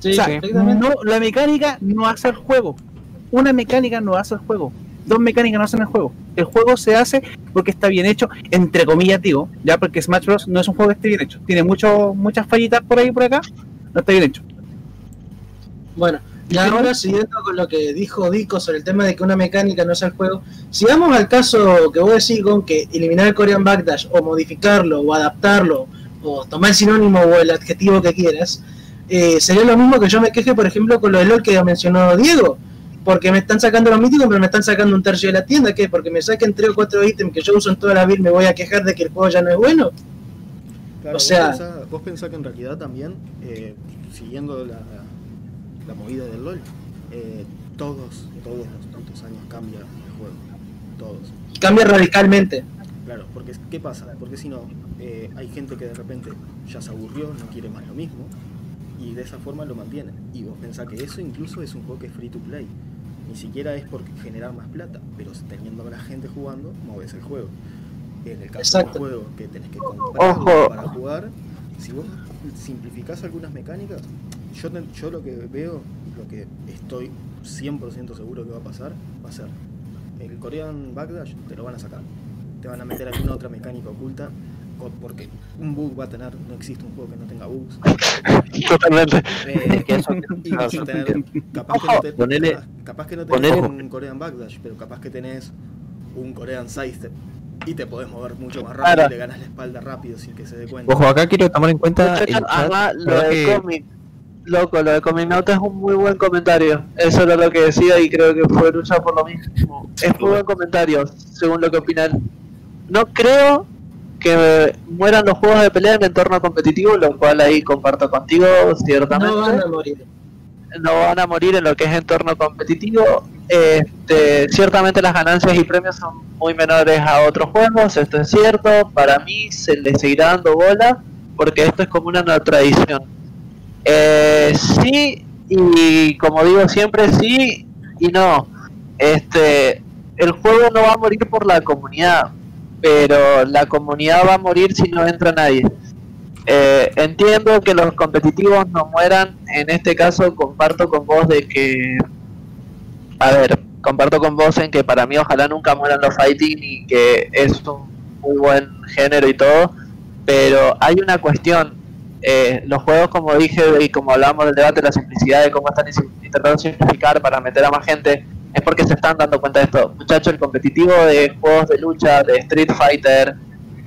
Sí, o sea, no, la mecánica no hace el juego. Una mecánica no hace el juego. Dos mecánicas no hacen el juego. El juego se hace porque está bien hecho, entre comillas digo, ya porque Smash Bros. no es un juego que esté bien hecho. Tiene mucho, muchas fallitas por ahí por acá, no está bien hecho. Bueno, y ahora siguiendo con lo que dijo Dico sobre el tema de que una mecánica no es el juego, si vamos al caso que vos decís con que eliminar el Korean Backdash o modificarlo o adaptarlo o tomar el sinónimo o el adjetivo que quieras, eh, sería lo mismo que yo me queje, por ejemplo, con lo de LOL que mencionó Diego. Porque me están sacando los míticos, pero me están sacando un tercio de la tienda. ¿Qué? Porque me saquen tres o cuatro ítems que yo uso en toda la vida, me voy a quejar de que el juego ya no es bueno. Claro, O sea- vos, pensás, vos pensás que en realidad también, eh, siguiendo la, la movida del LOL, eh, todos, todos los putos años cambia el juego. Todos. Cambia radicalmente. Claro, porque ¿qué pasa? Porque si no, eh, hay gente que de repente ya se aburrió, no quiere más lo mismo, y de esa forma lo mantienen. Y vos pensás que eso incluso es un juego que es free to play. Ni siquiera es por generar más plata, pero teniendo a la gente jugando, moves el juego. En el caso Exacto. de un juego que tenés que comprar Ojo. para jugar, si vos simplificás algunas mecánicas, yo, yo lo que veo, lo que estoy 100% seguro que va a pasar, va a ser el Korean Backdash, te lo van a sacar. Te van a meter alguna otra mecánica oculta, porque un bug va a tener, no existe un juego que no tenga bugs. (laughs) Totalmente. Eh, que eso- y (laughs) vas a tener, capaz que no te, ponele- capaz, capaz que no tenés ponele- un Korean Backdash, pero capaz que tenés un Korean Sidestep y te podés mover mucho más Claro. rápido y le ganas la espalda rápido sin que se dé cuenta. Ojo, acá quiero tomar en cuenta el chat. lo ¿verdad del que- cómic, loco, lo de Comic Nauta es un muy buen comentario. Eso era lo que decía y creo que fue lucha por lo mismo. Es muy buen comentario, según lo que opinan. No creo que mueran los juegos de pelea en entorno competitivo, lo cual ahí comparto contigo, ciertamente. No van a morir. no van a morir en lo que es entorno competitivo. Este, ciertamente las ganancias y premios son muy menores a otros juegos, esto es cierto. Para mí se le seguirá dando bola porque esto es como una nueva tradición. Eh, sí, y como digo siempre, sí y no. Este, el juego no va a morir por la comunidad, pero la comunidad va a morir si no entra nadie. Eh, entiendo que los competitivos no mueran. En este caso, comparto con vos de que. A ver, comparto con vos en que para mí, ojalá nunca mueran los fighting y que es un muy buen género y todo. Pero hay una cuestión. eh, los juegos, como dije y como hablábamos del debate, la simplicidad de cómo están intentando simplificar para meter a más gente, es porque se están dando cuenta de esto. Muchachos, el competitivo de juegos de lucha, de Street Fighter,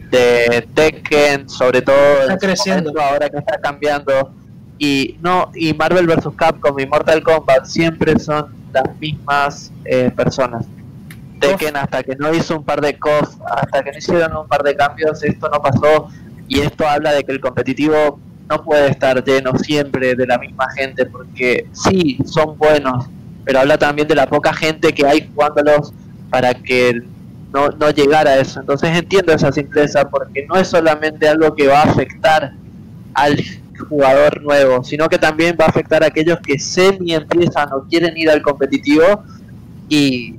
de Tekken, sobre todo Está creciendo. momento, ahora que está cambiando. Y no, y Marvel vs Capcom y Mortal Kombat siempre son las mismas eh, personas. Tekken hasta que no hizo un par de KOF, hasta que no hicieron un par de cambios, esto no pasó. Y esto habla de que el competitivo no puede estar lleno siempre de la misma gente, porque sí, son buenos, pero habla también de la poca gente que hay jugándolos para que no, no llegar a eso. Entonces entiendo esa simpleza, porque no es solamente algo que va a afectar al jugador nuevo, sino que también va a afectar a aquellos que semi empiezan o quieren ir al competitivo y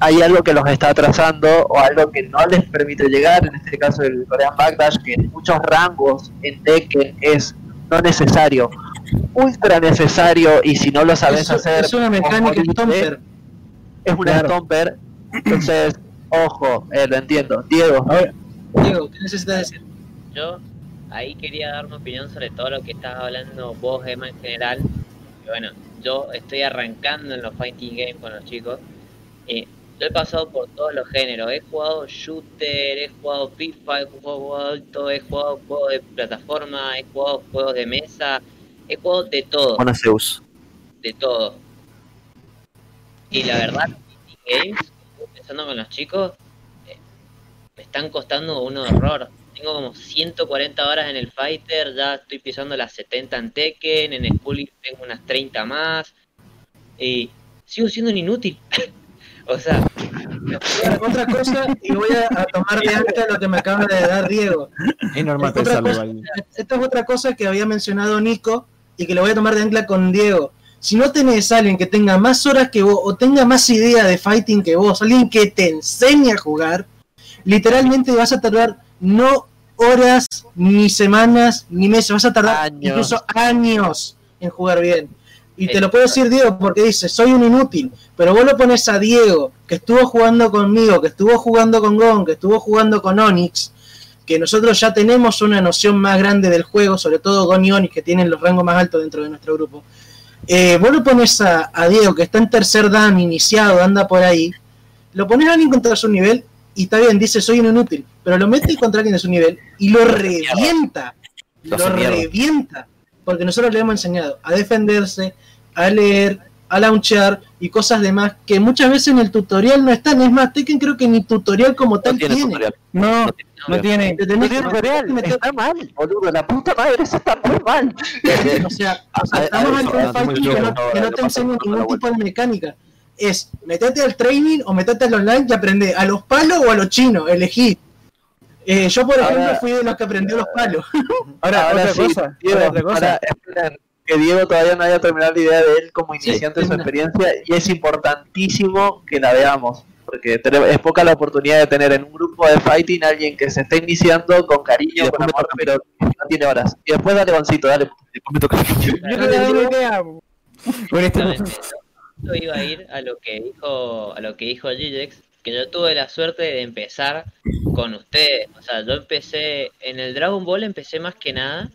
hay algo que los está atrasando o algo que no les permite llegar, en este caso el Korean Backdash, que en muchos rangos en Tekken es no necesario, ultra necesario y si no lo sabes Es, hacer es una mecánica Stomper. es una Claro. stomper, entonces (clears throat) ojo, eh, lo entiendo. Diego, Diego, ¿qué necesitas decir? Yo ahí quería dar mi opinión sobre todo lo que estás hablando vos, Emma, en general. Y bueno, yo estoy arrancando en los fighting games con los chicos. Y yo he pasado por todos los géneros. He jugado shooter, he jugado FIFA, he jugado alto, he jugado juegos de plataforma, he jugado juegos de mesa, he jugado de todo Buena Zeus. de todo. Y la verdad, games, empezando con los chicos, eh, me están costando un horror. Tengo como 140 horas en el Fighter, ya estoy pisando las 70 en Tekken, en Skull tengo unas 30 más. Y sigo siendo un inútil. (laughs) o sea, Otra cosa, y voy a, a tomar de acta lo que me acaba de dar Diego. Es normal Otra pensarlo cosa- igual. Esta es otra cosa que había mencionado Nico y que lo voy a tomar de ancla con Diego. Si no tenés a alguien que tenga más horas que vos o tenga más idea de fighting que vos, alguien que te enseñe a jugar, literalmente vas a tardar no horas, ni semanas, ni meses, vas a tardar Años. incluso años en jugar bien. Y te lo puede decir Diego porque dice, soy un inútil. Pero vos lo pones a Diego, que estuvo jugando conmigo, que estuvo jugando con Gon, que estuvo jugando con Onyx, que nosotros ya tenemos una noción más grande del juego, sobre todo Gon y Onyx, que tienen los rangos más altos dentro de nuestro grupo. Eh, vos lo pones a, a Diego, que está en tercer dan, iniciado, anda por ahí, lo pones a alguien contra su nivel y está bien, dice soy un inútil, pero lo metes contra alguien de su nivel y lo revienta, Lo revienta, porque nosotros le hemos enseñado a defenderse, a leer, a launchear y cosas demás que muchas veces en el tutorial no están. Es más, Tekken creo que ni tutorial como No tal tiene tiene. tutorial. No, No tiene no tiene. No tutorial, meter- está mal, boludo, la puta madre, eso está muy mal. (laughs) O sea, o sea, A- a- estamos a- ante un a- fighting muy que no, que no te pasa enseña por la ningún tipo de mecánica. Es metete al training o metete al online y aprende a los palos o a los chinos, elegí. Eh, yo, por ejemplo, fui de los que aprendió los palos. Ahora, Ahora otra sí, cosa, ahora otra cosa. ahora, esperen, que Diego todavía no haya terminado la idea de él como iniciante de su experiencia y es importantísimo que la veamos. Porque es poca la oportunidad de tener en un grupo de fighting a alguien que se está iniciando con cariño, con amor, pero no tiene horas. Y después dale Goncito, dale. Después me toca. Yo te una idea. Con esto, Justamente, yo iba a ir a lo que dijo a lo que dijo Gigex, que yo tuve la suerte de empezar con ustedes. O sea, yo empecé en el Dragon Ball empecé más que nada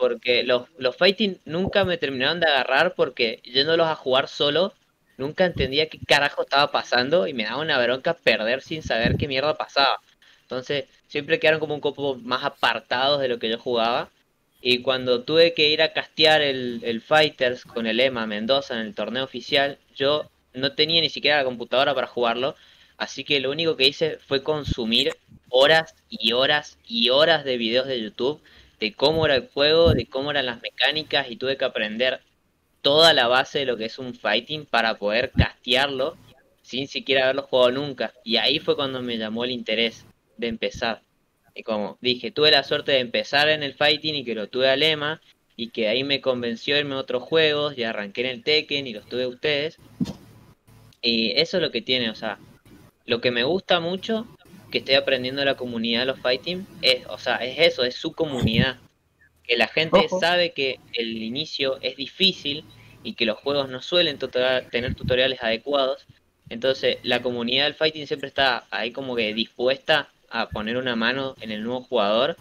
porque los, los fighting nunca me terminaron de agarrar porque yéndolos a jugar solo nunca entendía qué carajo estaba pasando y me daba una bronca perder sin saber qué mierda pasaba. Entonces, siempre quedaron como un poco más apartados de lo que yo jugaba. Y cuando tuve que ir a castear el, el Fighters con el EMA Mendoza en el torneo oficial, yo no tenía ni siquiera la computadora para jugarlo. Así que lo único que hice fue consumir horas y horas y horas de videos de YouTube de cómo era el juego, de cómo eran las mecánicas y tuve que aprender toda la base de lo que es un fighting para poder castearlo sin siquiera haberlo jugado nunca. Y ahí fue cuando me llamó el interés de empezar. Y como dije, tuve la suerte de empezar en el fighting y que lo tuve a Lema y que ahí me convenció irme a otros juegos y arranqué en el Tekken y los tuve a ustedes. Y eso es lo que tiene, o sea, lo que me gusta mucho que estoy aprendiendo de la comunidad de los fighting es, o sea, es eso, es su comunidad. Que la gente Ojo. sabe que el inicio es difícil y que los juegos no suelen tutora- tener tutoriales adecuados. Entonces, la comunidad del fighting siempre está ahí como que dispuesta a poner una mano en el nuevo jugador.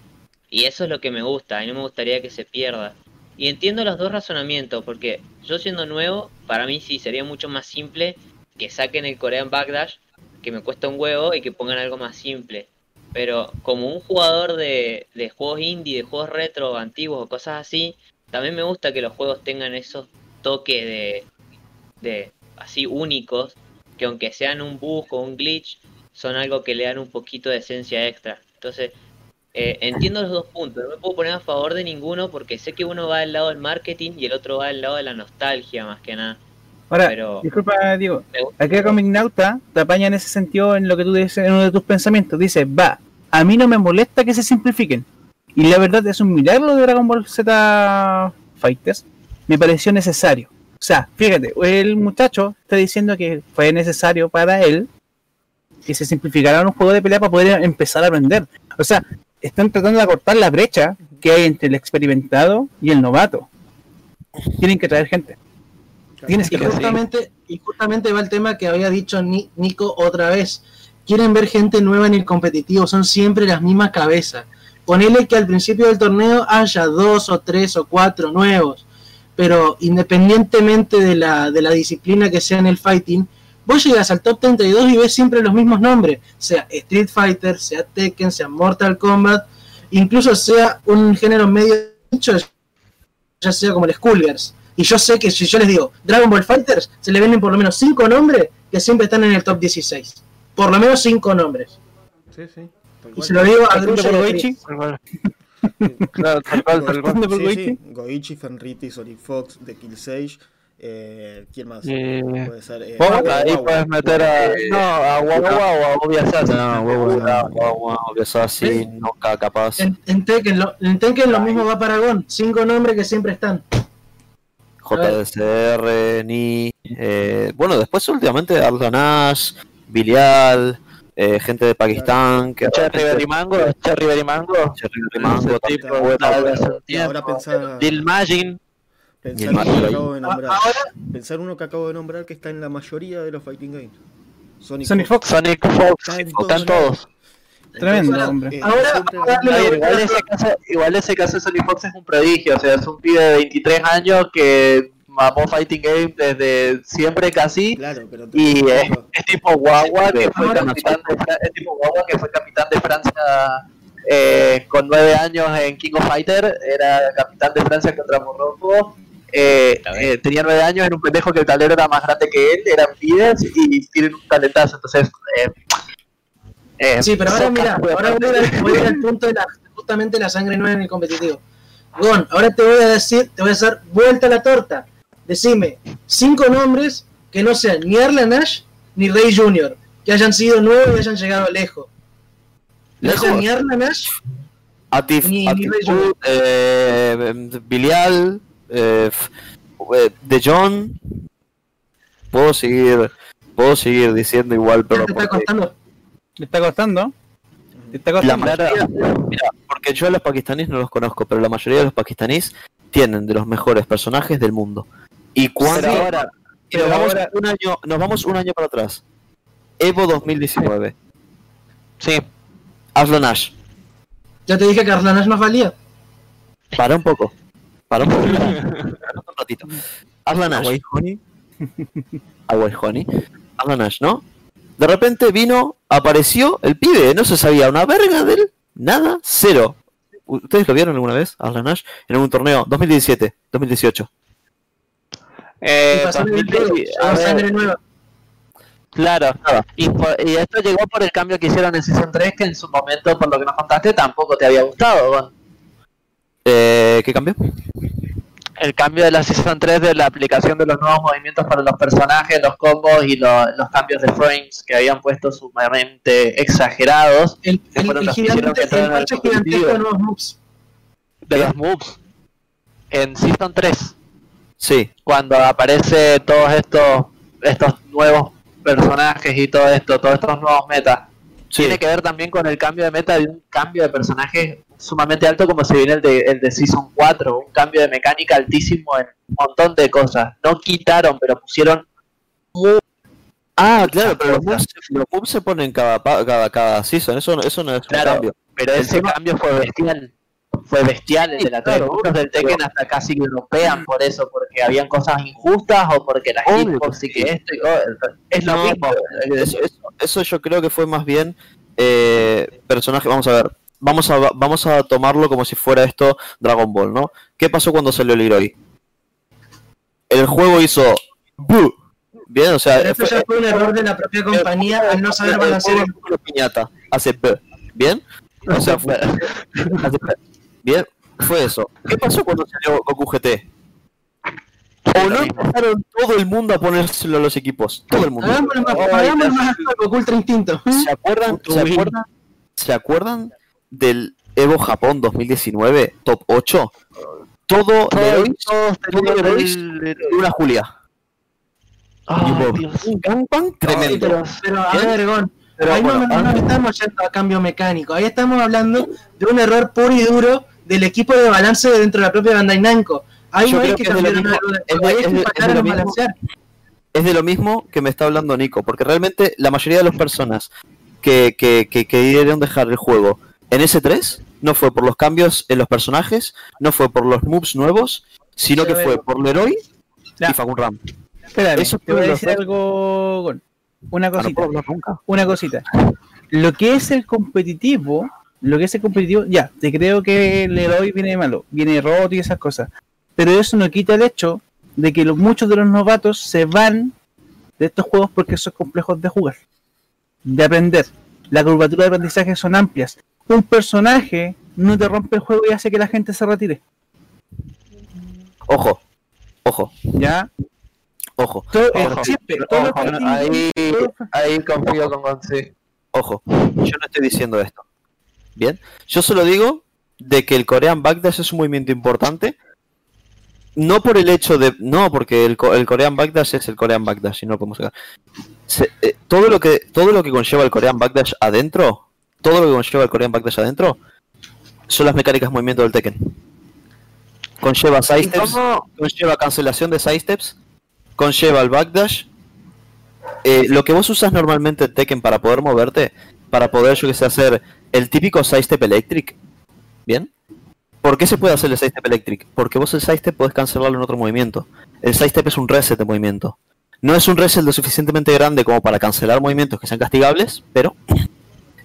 Y eso es lo que me gusta, y no me gustaría que se pierda. Y entiendo los dos razonamientos, porque yo siendo nuevo, para mí sí sería mucho más simple que saquen el Korean Backdash, que me cuesta un huevo, y que pongan algo más simple. Pero como un jugador de, juegos indie, de juegos retro, antiguos o cosas así, también me gusta que los juegos tengan esos toques de, de así únicos, que aunque sean un bug o un glitch, son algo que le dan un poquito de esencia extra. Entonces, eh, entiendo los dos puntos, no me puedo poner a favor de ninguno porque sé que uno va del lado del marketing y el otro va del lado de la nostalgia más que nada. Ahora, Pero disculpa, Diego. me gusta Aquí Comic Nauta te apaña en ese sentido en lo que tú dices, en uno de tus pensamientos. Dice, va, a mí no me molesta que se simplifiquen. Y la verdad es un milagro de Dragon Ball Z Fighters. Me pareció necesario. O sea, fíjate, el muchacho está diciendo que fue necesario para él que se simplificara un juego de pelea para poder empezar a aprender. O sea, están tratando de acortar la brecha que hay entre el experimentado y el novato. Tienen que traer gente. Tienes Y que justamente, y justamente va el tema que había dicho Ni- Nico otra vez. Quieren ver gente nueva en el competitivo, son siempre las mismas cabezas. Ponele que al principio del torneo haya dos o tres o cuatro nuevos, pero independientemente de la, de la disciplina que sea en el fighting, vos llegas al top 32 y ves siempre los mismos nombres, sea Street Fighter, sea Tekken, sea Mortal Kombat, incluso sea un género medio nicho, ya sea como el Skullgirls. Y yo sé que si yo les digo Dragon Ball Fighters, se le venden por lo menos 5 nombres que siempre están en el top 16. Por lo menos 5 nombres. Sí, sí. Y se lo digo a Grulla por y a Goichi, (laughs) claro, tal cual, tal cual. Goichi. sí. Goichi, Fenriti, Sonic Fox, The Kill Sage. Eh, ¿Quién más? Eh, Puede ser. Eh, ahí puedes meter a. No, a Guau o a Obvia Assassin. No, que eso así, nunca capaz. En, en Tekken, lo, en Tekken lo mismo va para Gon. 5 nombres que siempre están. JDCR, Ni. eh, bueno, después últimamente Arlan Ash, Bilial, eh, gente de Pakistán. Que Cherry Berry Mango, Cherry Berry Mango. Cherry Berry Mango Ese también. tipo, ahora tiempo. pensá. Dilmagin. Pensar uno que acabo de nombrar. Ahora, Pensar uno que acabo de nombrar que está en la mayoría de los fighting games. Sonic, Sonic Fox. Fox, Sonic Fox, están todos. Tremendo, Entonces, hombre. eh, Ahora igual, ese caso, igual ese caso de Sonic Fox es un prodigio, o sea, es un pibe de 23 años que mamó Fighting Game desde siempre casi Claro, pero y es, es tipo guagua que fue Ahora- capitán de es tipo guagua que fue capitán de Francia eh, con 9 años en King of Fighter, era capitán de Francia contra Morocco. eh, eh, tenía 9 años, era un pendejo que el tablero era más grande que él, eran pibes y tienen un talentazo, entonces eh, eh, Sí, pero ahora mira, ahora voy a, ir, voy a ir al punto de la, justamente la sangre nueva en el competitivo. Gon, ahora te voy a decir, te voy a hacer vuelta a la torta. Decime cinco nombres que no sean ni Nash ni Rey Jr., que hayan sido nuevos y hayan llegado lejos. No Lejos. sean ni Nash, Atif, Ni- ni Atif Rey Wood, eh, Bilial, eh, eh, De John. Puedo seguir, puedo seguir diciendo igual, pero ¿qué te está porque costando? ¿Le está costando? ¿Le está la costando? mayoría, mira, porque yo a los pakistaníes no los conozco, pero la mayoría de los pakistaníes tienen de los mejores personajes del mundo. Y cuando Pero ahora- y nos, pero vamos ahora- un año, nos vamos un año para atrás. Evo 2019. Sí, Aslan Ash. Ya te dije que Arlan Nash no valía. Para un poco. Para un poco. (laughs) Para un ratito. Aslan Ash. Away Honey. Away Honey. Aslan Ash, ¿no? De repente vino, apareció el pibe, no se sabía una verga de él, nada, cero. ¿Ustedes lo vieron alguna vez, Aslan Ash? En algún torneo, 2017, 2018. eh, Y pasó en el 2010, video, a llegó ver. Claro, Nada. y, por- y esto llegó por el cambio que hicieron en Season 3, que en su momento, por lo que nos contaste, tampoco te había gustado. Eh, ¿Qué cambió? El cambio de la Season 3 de la aplicación de los nuevos movimientos para los personajes, los combos y lo- los cambios de frames que habían puesto sumamente exagerados El, Que el, fueron el los que gigante, hicieron que el parche gigantesco de nuevos moves. de los moves. En Season 3, Sí, cuando aparece todos estos estos nuevos personajes y todo esto, todos estos nuevos metas, sí. tiene que ver también con el cambio de meta de un cambio de personaje sumamente alto como se viene el de, el de Season 4, un cambio de mecánica altísimo en un montón de cosas. No quitaron, pero pusieron Ah, claro, pero los moves, los moves se ponen cada, cada, cada season, eso, no- eso no es Claro. un cambio. pero ese cambio fue bestial. Fue bestial el Sí, de la claro, 3. Muchos del pero- Tekken hasta casi que ropean por eso, porque habían cosas injustas o porque la Obvio hitbox y que esto y oh, es lo No, mismo. Eso, eso- eso yo creo que fue más bien eh, personaje. Vamos a ver, vamos a, vamos a tomarlo como si fuera esto Dragon Ball, ¿no? ¿Qué pasó cuando salió el Leroy? El juego hizo. ¡bu! Bien, o sea, Pero esto ya fue un error de la propia compañía al no saber el balancear juego el una piñata, hace B, ¿bien? O sea, fue, (laughs) hace B. bien, fue eso. ¿Qué pasó cuando salió Goku GT? O no empezaron todo el mundo a ponérselo a los equipos, todo el mundo. Hagámoslo más, Ay, hagámoslo más actual, Goku Ultra Instinto. ¿Se acuerdan, ¿se acuerdan, ¿Se acuerdan del Evo Japón 2019, top 8? Todo Leroy todo Leroy una Julia. Ay, Bob. Dios. Un gangbang tremendo. pero, pero a ver, Gon, Pero ahí bueno, no, no, ah, no estamos yendo a cambio mecánico, ahí estamos hablando de un error puro y duro del equipo de balance dentro de la propia Bandai Namco. Ahí Yo no hay que que es de lo cambiar mismo- es de- ahí hay es que de- fallar es de lo mismo. balancear. es de lo mismo que me está hablando Nico, porque realmente la mayoría de las personas que, que, que querían dejar el juego en S3 no fue por los cambios en los personajes, no fue por los moves nuevos, sino que fue por Leroy y Fagun Ram. Espérame, Eso te voy a decir algo, Gon. Una Ah, no cosita. nunca. una cosita. Lo que es el competitivo, lo que es el competitivo, ya, te creo que el Leroy viene malo, viene roto y esas cosas. Pero eso no quita el hecho de que los, muchos de los novatos se van de estos juegos porque son complejos de jugar, de aprender. La curvatura de aprendizaje son amplias. Un personaje no te rompe el juego y hace que la gente se retire. Ojo, ojo, ¿Ya? ojo, Todo, Ojo, siempre, ahí, confío con Gonzi. ojo. Yo no estoy diciendo esto. Bien, yo solo digo de que el Korean Backdash es un movimiento importante. No por el hecho de. No, porque el, el Korean Backdash es el Korean Backdash y no podemos sacar. Se- eh, todo, lo que, todo lo que conlleva el Korean Backdash adentro. Todo lo que conlleva el Korean Backdash adentro. Son las mecánicas de movimiento del Tekken. conlleva ¿Y sidesteps, conlleva cancelación de sidesteps, conlleva el backdash. Eh, lo que vos usas normalmente en Tekken para poder moverte, para poder, yo que sé, hacer el típico sidestep electric. ¿Bien? ¿Por qué se puede hacer el sidestep electric? Porque vos el sidestep podés cancelarlo en otro movimiento. El sidestep es un reset de movimiento. No es un reset lo suficientemente grande como para cancelar movimientos que sean castigables, pero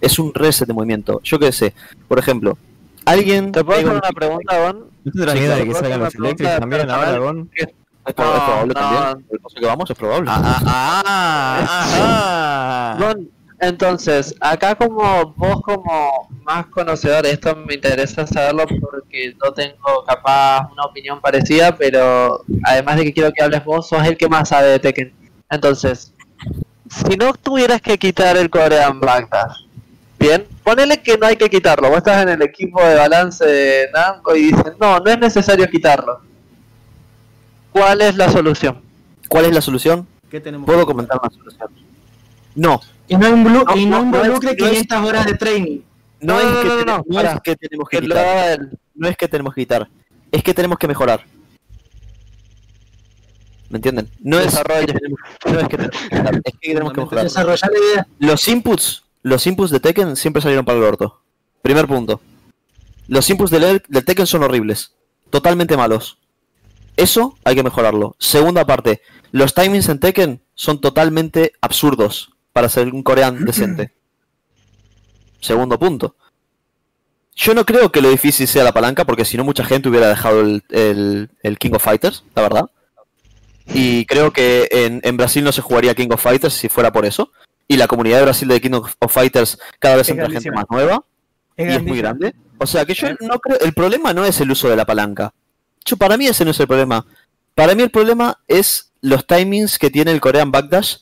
es un reset de movimiento. Yo qué sé, por ejemplo, alguien... ¿Te puedo hacer un una pregunta, Gon? ¿No te das Sí, miedo de que salgan los pregunta también ahora. Gon? Es, probable no. también. El paso que vamos es probable. Ah, ajá. (laughs) Gon, entonces, acá como vos como más conocedor, esto me interesa saberlo porque no tengo capaz una opinión parecida, pero además de que quiero que hables vos, sos el que más sabe de Tekken. Entonces, si no tuvieras que quitar el Korean Backdash, bien, ponele que no hay que quitarlo, vos estás en el equipo de balance de Namco y dicen, no, no es necesario quitarlo. ¿Cuál es la solución? ¿Cuál es la solución? ¿Qué tenemos? Puedo comentar una solución. No, Y no, involuc- No, y no no, involucre no es- 500 horas de training. no, No, es, no, que no, te- no, no pará. es que tenemos que quitar. No es que tenemos que quitar. Es que tenemos que mejorar. ¿Me entienden? No es, que tenemos, no es que tenemos que quitar, es que tenemos que mejorar. Desarrollar la idea. Los inputs, los inputs de Tekken siempre salieron para el orto. Primer punto. Los inputs del, del Tekken son horribles. Totalmente malos. Eso hay que mejorarlo. Segunda parte. Los timings en Tekken son totalmente absurdos para ser un coreano (clears throat) decente. Segundo punto. Yo no creo que lo difícil sea la palanca, porque si no mucha gente hubiera dejado el, el- el King of Fighters, la verdad. Y creo que en, en Brasil no se jugaría King of Fighters si fuera por eso. Y la comunidad de Brasil de King of Fighters cada vez Es entra gente más nueva Es y es muy grande. O sea que yo no creo. El problema no es el uso de la palanca. Yo, para mí ese no es el problema. Para mí el problema es los timings que tiene el Korean Backdash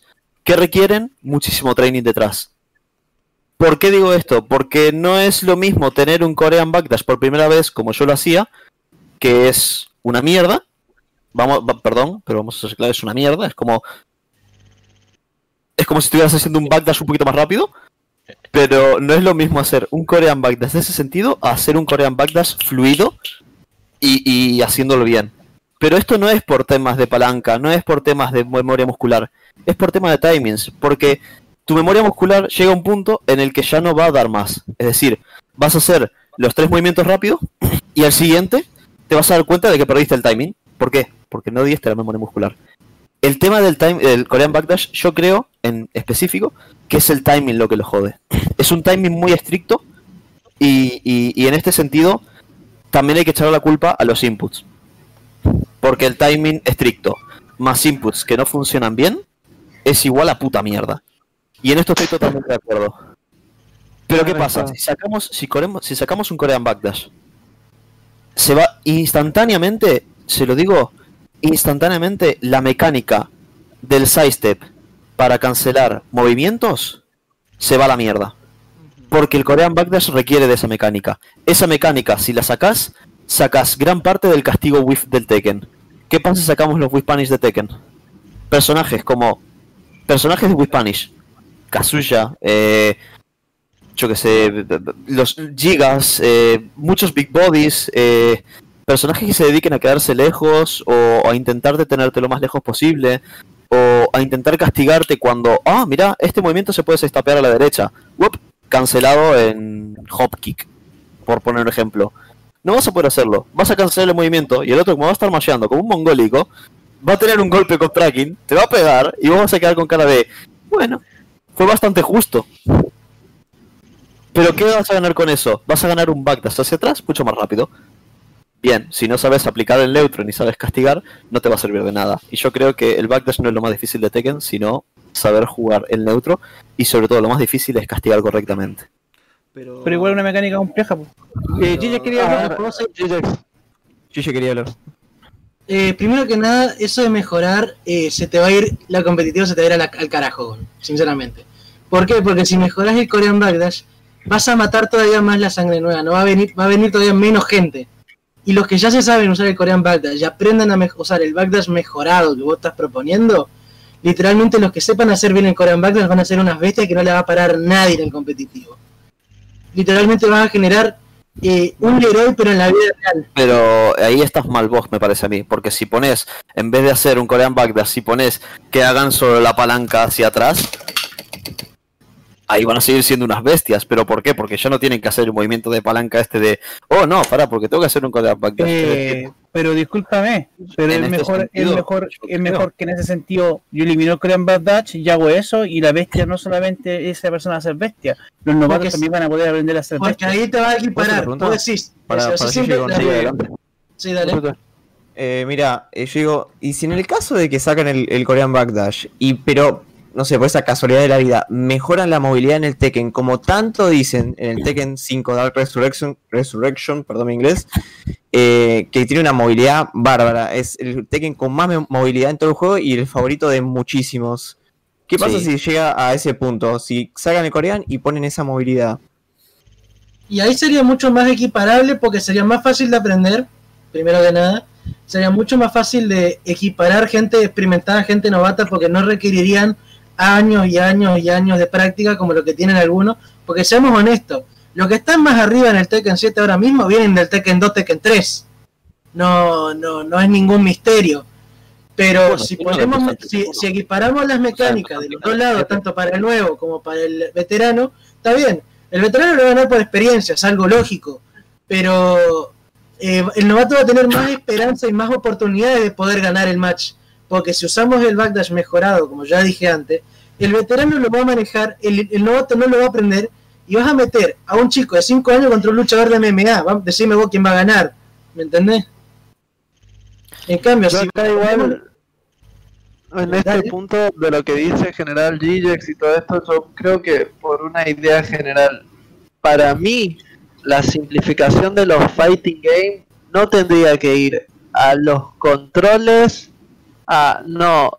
que requieren muchísimo training detrás. ¿Por qué digo esto? Porque no es lo mismo tener un Korean Backdash por primera vez como yo lo hacía, que es una mierda. Vamos, va- perdón, pero vamos a ser claros, es una mierda. Es como. Es como si estuvieras haciendo un backdash un poquito más rápido. Pero no es lo mismo hacer un Korean Backdash de ese sentido a hacer un Korean Backdash fluido y, y haciéndolo bien. Pero esto no es por temas de palanca, no es por temas de memoria muscular, es por temas de timings, porque tu memoria muscular llega a un punto en el que ya no va a dar más. Es decir, vas a hacer los tres movimientos rápidos y al siguiente te vas a dar cuenta de que perdiste el timing. ¿Por qué? Porque no diste la memoria muscular. El tema del time, del Korean Backdash, yo creo, en específico, que es el timing lo que lo jode. Es un timing muy estricto y, y- y en este sentido también hay que echar la culpa a los inputs. Porque el timing estricto más inputs que no funcionan bien es igual a puta mierda. Y en esto estoy totalmente de acuerdo. Pero ¿qué pasa? Si sacamos, si, sacamos un Korean Backdash, se va instantáneamente, se lo digo, instantáneamente la mecánica del sidestep para cancelar movimientos se va a la mierda. Porque el Korean Backdash requiere de esa mecánica. Esa mecánica, si la sacas, sacas gran parte del castigo whiff del Tekken. ¿Qué pasa si sacamos los whiff de Tekken? Personajes como personajes de whiff punish, Kazuya, eh, yo que sé, los Gigas, eh, muchos Big Bodies, eh, personajes que se dediquen a quedarse lejos o a intentar detenerte lo más lejos posible o a intentar castigarte cuando, ah, mira, este movimiento se puede sestapear a la derecha. Cancelado en hop kick, por poner un ejemplo. No vas a poder hacerlo, vas a cancelar el movimiento y el otro como va a estar masheando como un mongólico, va a tener un golpe con tracking, te va a pegar y vos vas a quedar con cara de, bueno, fue bastante justo. Pero ¿qué vas a ganar con eso? Vas a ganar un backdash hacia atrás mucho más rápido. Bien, si no sabes aplicar el neutro ni sabes castigar, no te va a servir de nada. Y yo creo que el backdash no es lo más difícil de Tekken, sino saber jugar el neutro y sobre todo lo más difícil es castigar correctamente. Pero, Pero igual una mecánica compleja. Eh, Gigi quería Ah, hablar. ya quería hablar. Eh, primero que nada, eso de mejorar, eh, se te va a ir, la competitiva se te va a ir a la- al carajo, sinceramente. ¿Por qué? Porque si mejoras el Korean Backdash, vas a matar todavía más la sangre nueva, no va a venir, va a venir todavía menos gente. Y los que ya se saben usar el Korean Backdash y aprendan a usar el Backdash mejorado que vos estás proponiendo, literalmente los que sepan hacer bien el Korean Backdash van a ser unas bestias que no le va a parar nadie en el competitivo. Literalmente van a generar eh, un Leroy, pero en la vida real. Pero ahí estás mal vos, me parece a mí. Porque si pones, en vez de hacer un Korean Backdash, si pones que hagan solo la palanca hacia atrás, ahí van a seguir siendo unas bestias. ¿Pero por qué? Porque ya no tienen que hacer el movimiento de palanca este de, oh no, para, porque tengo que hacer un Korean Backdash. Eh, pero discúlpame, pero es este mejor, es mejor, es mejor que en ese sentido yo elimino el Korean Bad Dutch y hago eso y la bestia no solamente esa persona a ser bestia, los novatos Porque también van a poder aprender a ser Porque bestias. ahí te va a pregunta? Vos decís, Para- eso, para así que siempre- llegue un- dale. Sí, adelante. Sí, dale. Eh, mira, eh, yo digo, y si en el caso de que sacan el, el Korean Backdash, y pero, no sé, por esa casualidad de la vida, mejoran la movilidad en el Tekken, como tanto dicen en el Tekken 5 Dark Resurrection, Resurrection perdón mi inglés, eh, que tiene una movilidad bárbara, es el Tekken con más movilidad en todo el juego y el favorito de muchísimos. ¿Qué pasa Sí. si llega a ese punto? Si sacan el Korean y ponen esa movilidad. Y ahí sería mucho más equiparable porque sería más fácil de aprender, primero que nada. Sería mucho más fácil de equiparar gente experimentada, gente novata, porque no requerirían años y años y años de práctica como lo que tienen algunos. Porque seamos honestos, los que están más arriba en el Tekken 7 ahora mismo vienen del Tekken 2, Tekken 3. No, no, no es ningún misterio. Pero Bueno, si ponemos, si equiparamos las mecánicas de los dos lados, tanto para el nuevo como para el veterano, está bien. El veterano lo va a ganar por experiencia, es algo lógico. Pero eh, el novato va a tener más esperanza y más oportunidades de poder ganar el match. Porque si usamos el backdash mejorado, como ya dije antes, el veterano lo va a manejar, el, el novato no lo va a aprender y vas a meter a un chico de 5 años contra un luchador de MMA. Va, decime vos quién va a ganar. ¿Me entendés? En cambio, Yo si acá igual, en este Dale. punto de lo que dice General Gigex y todo esto, yo creo que por una idea general, para mí, la simplificación de los fighting game no tendría que ir a los controles, a, no,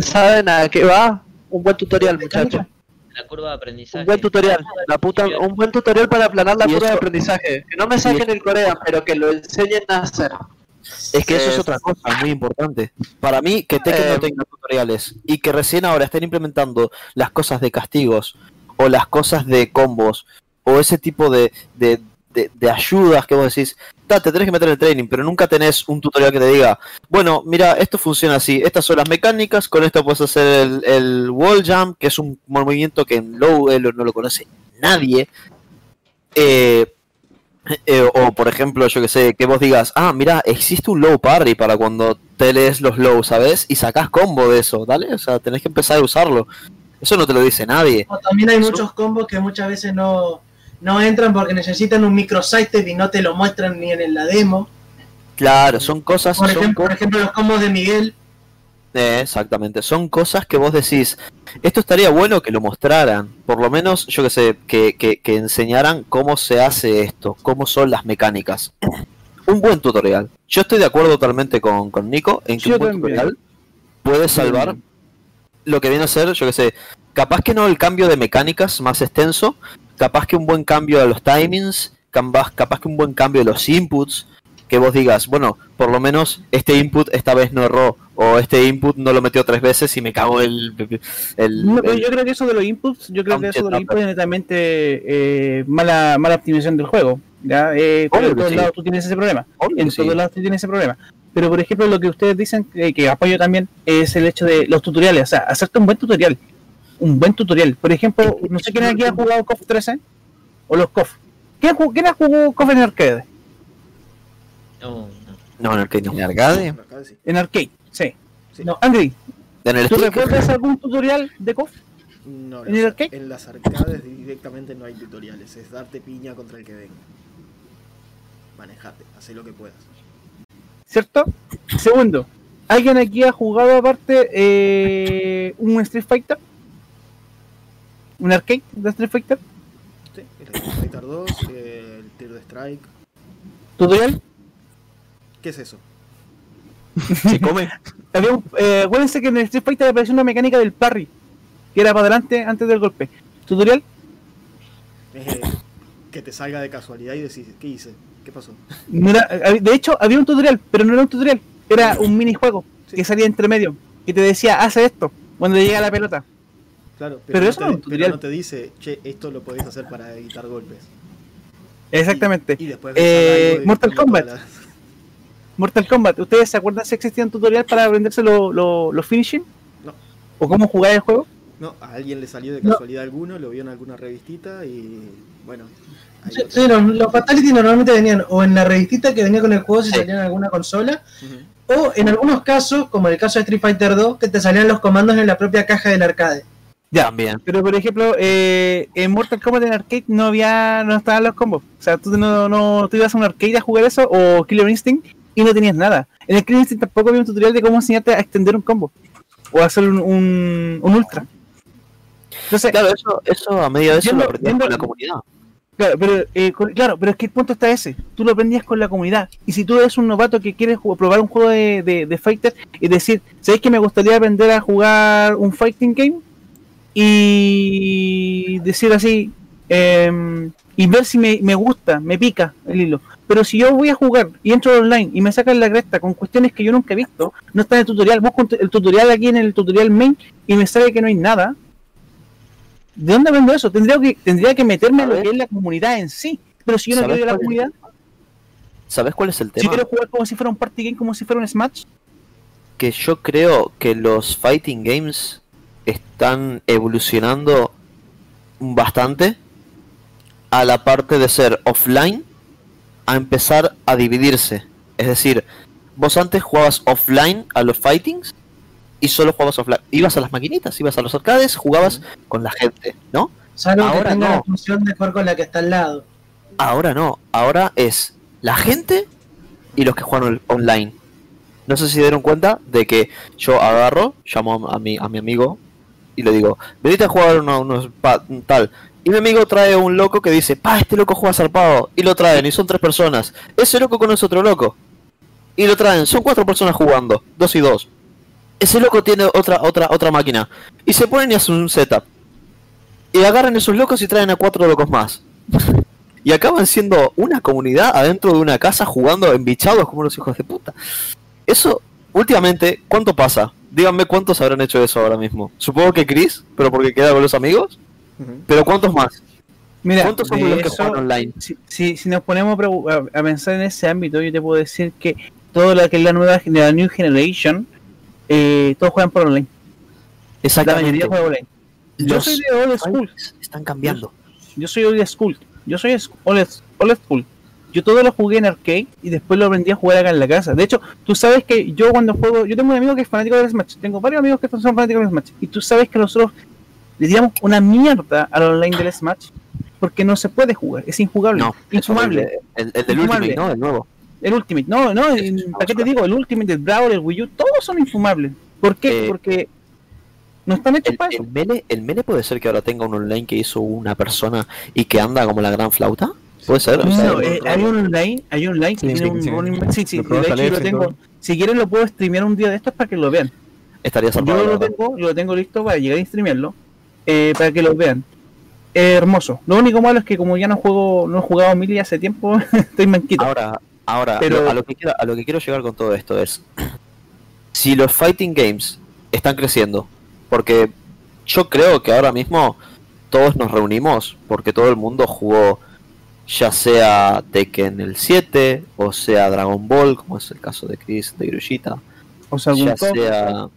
¿saben a qué va? Un buen tutorial, muchachos. La curva de aprendizaje. Un buen tutorial, la puta, un buen tutorial para aplanar la curva de aprendizaje. Que no me saquen el Corea, pero que lo enseñen a hacer. Es que eso es otra cosa muy importante. Para mí, que Tekken Eh, no tenga tutoriales y que recién ahora estén implementando las cosas de castigos o las cosas de combos o ese tipo de, de, de- de ayudas que vos decís, "Ta, te tenés que meter en el training, pero nunca tenés un tutorial que te diga, bueno, mira, esto funciona así, estas son las mecánicas, con esto puedes hacer el, el wall jump, que es un movimiento que en low elo no lo conoce nadie. Eh, eh, o por ejemplo, yo que sé, que vos digas, ah, mira, existe un low parry para cuando te lees los low, ¿sabes? Y sacás combo de eso, ¿dale? O sea, tenés que empezar a usarlo. Eso no te lo dice nadie. O también hay muchos combos que muchas veces no, no entran porque necesitan un micro sidestep y no te lo muestran ni en la demo. Claro, son cosas, Por son ejemplo, por co- ejemplo, los combos de Miguel. eh, exactamente, son cosas que vos decís, esto estaría bueno que lo mostraran, por lo menos, yo que sé, que, que, que enseñaran cómo se hace esto, cómo son las mecánicas. (clears throat) Un buen tutorial. Yo estoy de acuerdo totalmente con, con Nico en que Yo un buen también. tutorial puede salvar lo que viene a ser, yo que sé, capaz que no el cambio de mecánicas más extenso, capaz que un buen cambio de los timings, capaz, capaz que un buen cambio de los inputs, que vos digas, bueno, por lo menos este input esta vez no erró, o este input no lo metió tres veces y me cago el... el, No, pero el- yo creo que eso de los inputs, yo creo que eso de los inputs es netamente eh, mala, mala optimización del juego. ¿ya? Eh, en todos sí. lados tú tienes ese problema. Obvio En sí. todos lados tú tienes ese problema. Pero por ejemplo, lo que ustedes dicen, que, que apoyo también, es el hecho de los tutoriales. O sea, hacerte un buen tutorial. Un buen tutorial. Por ejemplo, no sé quién aquí ha jugado KOF 13 o los KOF. ¿Quién, ha jugado KOF en arcade? No, en arcade no. ¿En arcade? Sí. En arcade, sí. Sí. No, Angry, En el ¿tú recuerdas algún tutorial de KOF? No, ¿En el las- arcade? en las arcades directamente no hay tutoriales, es darte piña contra el que venga. Manejate, haz lo que puedas. ¿cierto? Segundo, ¿alguien aquí ha jugado aparte eh, un Street Fighter? ¿Un arcade de Street Fighter? Sí, el Street Fighter 2, eh, el Tier de Strike. ¿Tutorial? ¿Qué es eso? ¿Se come? (laughs) Había un, eh, acuérdense que en el Street Fighter apareció una mecánica del parry, que era para adelante antes del golpe. ¿Tutorial? Eh, que te salga de casualidad y decís, ¿qué hice? ¿Qué pasó? No era- eh, de hecho, había un tutorial, pero no era un tutorial, era un minijuego que salía entre medio, que te decía, hace esto, cuando le llega la pelota. Claro, Pero no eso te, no es un pero tutorial. no te dice, che, esto lo podés hacer para evitar golpes. Exactamente. Y después Eh, ves algo y Mortal Kombat. Mortal Kombat, ¿ustedes se acuerdan si existía un tutorial para aprenderse los lo, los finishing? No. ¿O cómo jugar el juego? No, a alguien le salió de No. casualidad alguno, lo vio en alguna revistita y bueno. Sí, lo sí, los, los Fatality normalmente venían o en la revistita que venía con el juego si Sí. salía en alguna consola, o en algunos casos, como el caso de Street Fighter 2, que te salían los comandos en la propia caja del arcade. Ya. También. Pero por ejemplo, eh, en Mortal Kombat en arcade no había, no estaban los combos. O sea, tú no, no tú ibas a un arcade a jugar eso o Killer Instinct y no tenías nada. En el Killer Instinct tampoco había un tutorial de cómo enseñarte a extender un combo o a hacer un, un, un ultra. Entonces, Claro, eso, eso a medida de eso lo aprendías con la comunidad. Claro, pero, eh, con- claro, pero es que el punto está ese. Tú lo aprendías con la comunidad. Y si tú eres un novato que quieres probar un juego de, de, de fighter y decir, ¿sabéis que me gustaría aprender a jugar un fighting game? Y decir así, em, y ver si me, me gusta, me pica el hilo. Pero si yo voy a jugar y entro online y me sacan la cresta con cuestiones que yo nunca he visto, no está en el tutorial, busco el tutorial aquí en el tutorial main y me sale que no hay nada. ¿De dónde aprendo eso? Tendría que, tendría que meterme A en lo que es la comunidad en sí. Pero si yo no ¿Sabes quiero ir a la comunidad, ¿Sabes cuál es el si tema? quiero jugar como si fuera un party game, como si fuera un Smash, que yo creo que los fighting games están evolucionando bastante a la parte de ser offline a empezar a dividirse. Es decir, vos antes jugabas offline a los fightings y solo jugabas offline. Ibas a las maquinitas, ibas a los arcades, jugabas con la gente, ¿no? Que Ahora tenga no. la función de jugar con la que está al lado. Ahora no, ahora es la gente y los que juegan on- online. No sé si se dieron cuenta de que yo agarro, llamo a mi, a mi amigo y le digo, venite a jugar uno, unos pa- tal. Y mi amigo trae un loco que dice, pa, este loco juega zarpado. Y lo traen, y son tres personas. Ese loco conoce otro loco. Y lo traen, son cuatro personas jugando, dos y dos. Ese loco tiene otra, otra, otra máquina. Y se ponen y hacen un setup. Y agarran esos locos y traen a cuatro locos más. (laughs) y acaban siendo una comunidad adentro de una casa jugando embichados como los hijos de puta. Eso, últimamente, ¿cuánto pasa? Díganme cuántos habrán hecho eso ahora mismo. Supongo que Chris, pero porque queda con los amigos. Pero ¿cuántos más? mira, ¿Cuántos son los que eso- juegan online? si, si, si nos ponemos a pensar en ese ámbito, yo te puedo decir que todo lo que es la nueva la New Generation, eh, todos juegan por online. La Exactamente. mayoría juega online. Yo Los soy de old school. están cambiando. Yo soy old school. Yo soy old, old school. Yo todo lo jugué en arcade y después lo aprendí a jugar acá en la casa. De hecho, tú sabes que yo cuando juego, yo tengo un amigo que es fanático del Smash. Tengo varios amigos que son fanáticos del Smash. Y tú sabes que nosotros le tiramos una mierda al online del Smash porque no se puede jugar. Es injugable. No, horrible. El, el del. Ultimate, ¿no? El nuevo. El Ultimate, no, no, ¿para qué te digo? El Ultimate, el Brawl, el Wii U, todos son infumables. ¿Por qué? Eh, Porque no están hechos El, para eso. el mele, el mele puede ser que ahora tenga un online que hizo una persona y que anda como la gran flauta. Puede ser. sea, No, eh, hay un online, hay un online que Sí, tiene sí, un sí. Sí, sí, Lo de hecho yo lo tengo. todo. Si quieren lo puedo streamear un día de estos para que lo vean. estaría Yo zarpado. la lo tengo, yo lo tengo listo para llegar a streamearlo, eh, para que lo vean. Eh, hermoso. Lo único malo es que como ya no juego, no he jugado mil hace tiempo, (laughs) estoy manquito. Ahora, ahora Pero- lo- a, lo que quiero, a lo que quiero llegar con todo esto es, (clears throat) si los fighting games están creciendo, porque yo creo que ahora mismo todos nos reunimos porque todo el mundo jugó ya sea Tekken el 7 o sea Dragon Ball, como es el caso de Chris de Grullita, o sea, ya sea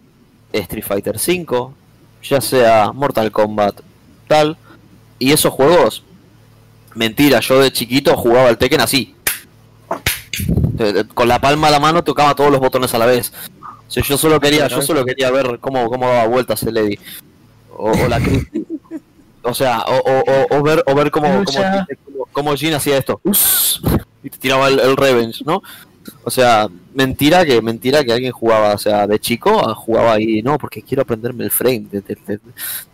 Street Fighter 5, ya sea Mortal Kombat tal, y esos juegos, mentira, yo de chiquito jugaba al Tekken así, con la palma de la mano tocaba todos los botones a la vez. O sea, yo solo quería, yo solo quería ver cómo, cómo daba vueltas el Eddie. O, o la Christie. (laughs) O sea, o, o, o- o ver, o ver cómo, cómo, Jin hacía esto. Y te tiraba el, el Revenge, ¿no? O sea, mentira que mentira que alguien jugaba, o sea, de chico ah, jugaba ahí, no, porque quiero aprenderme el frame de- de- de-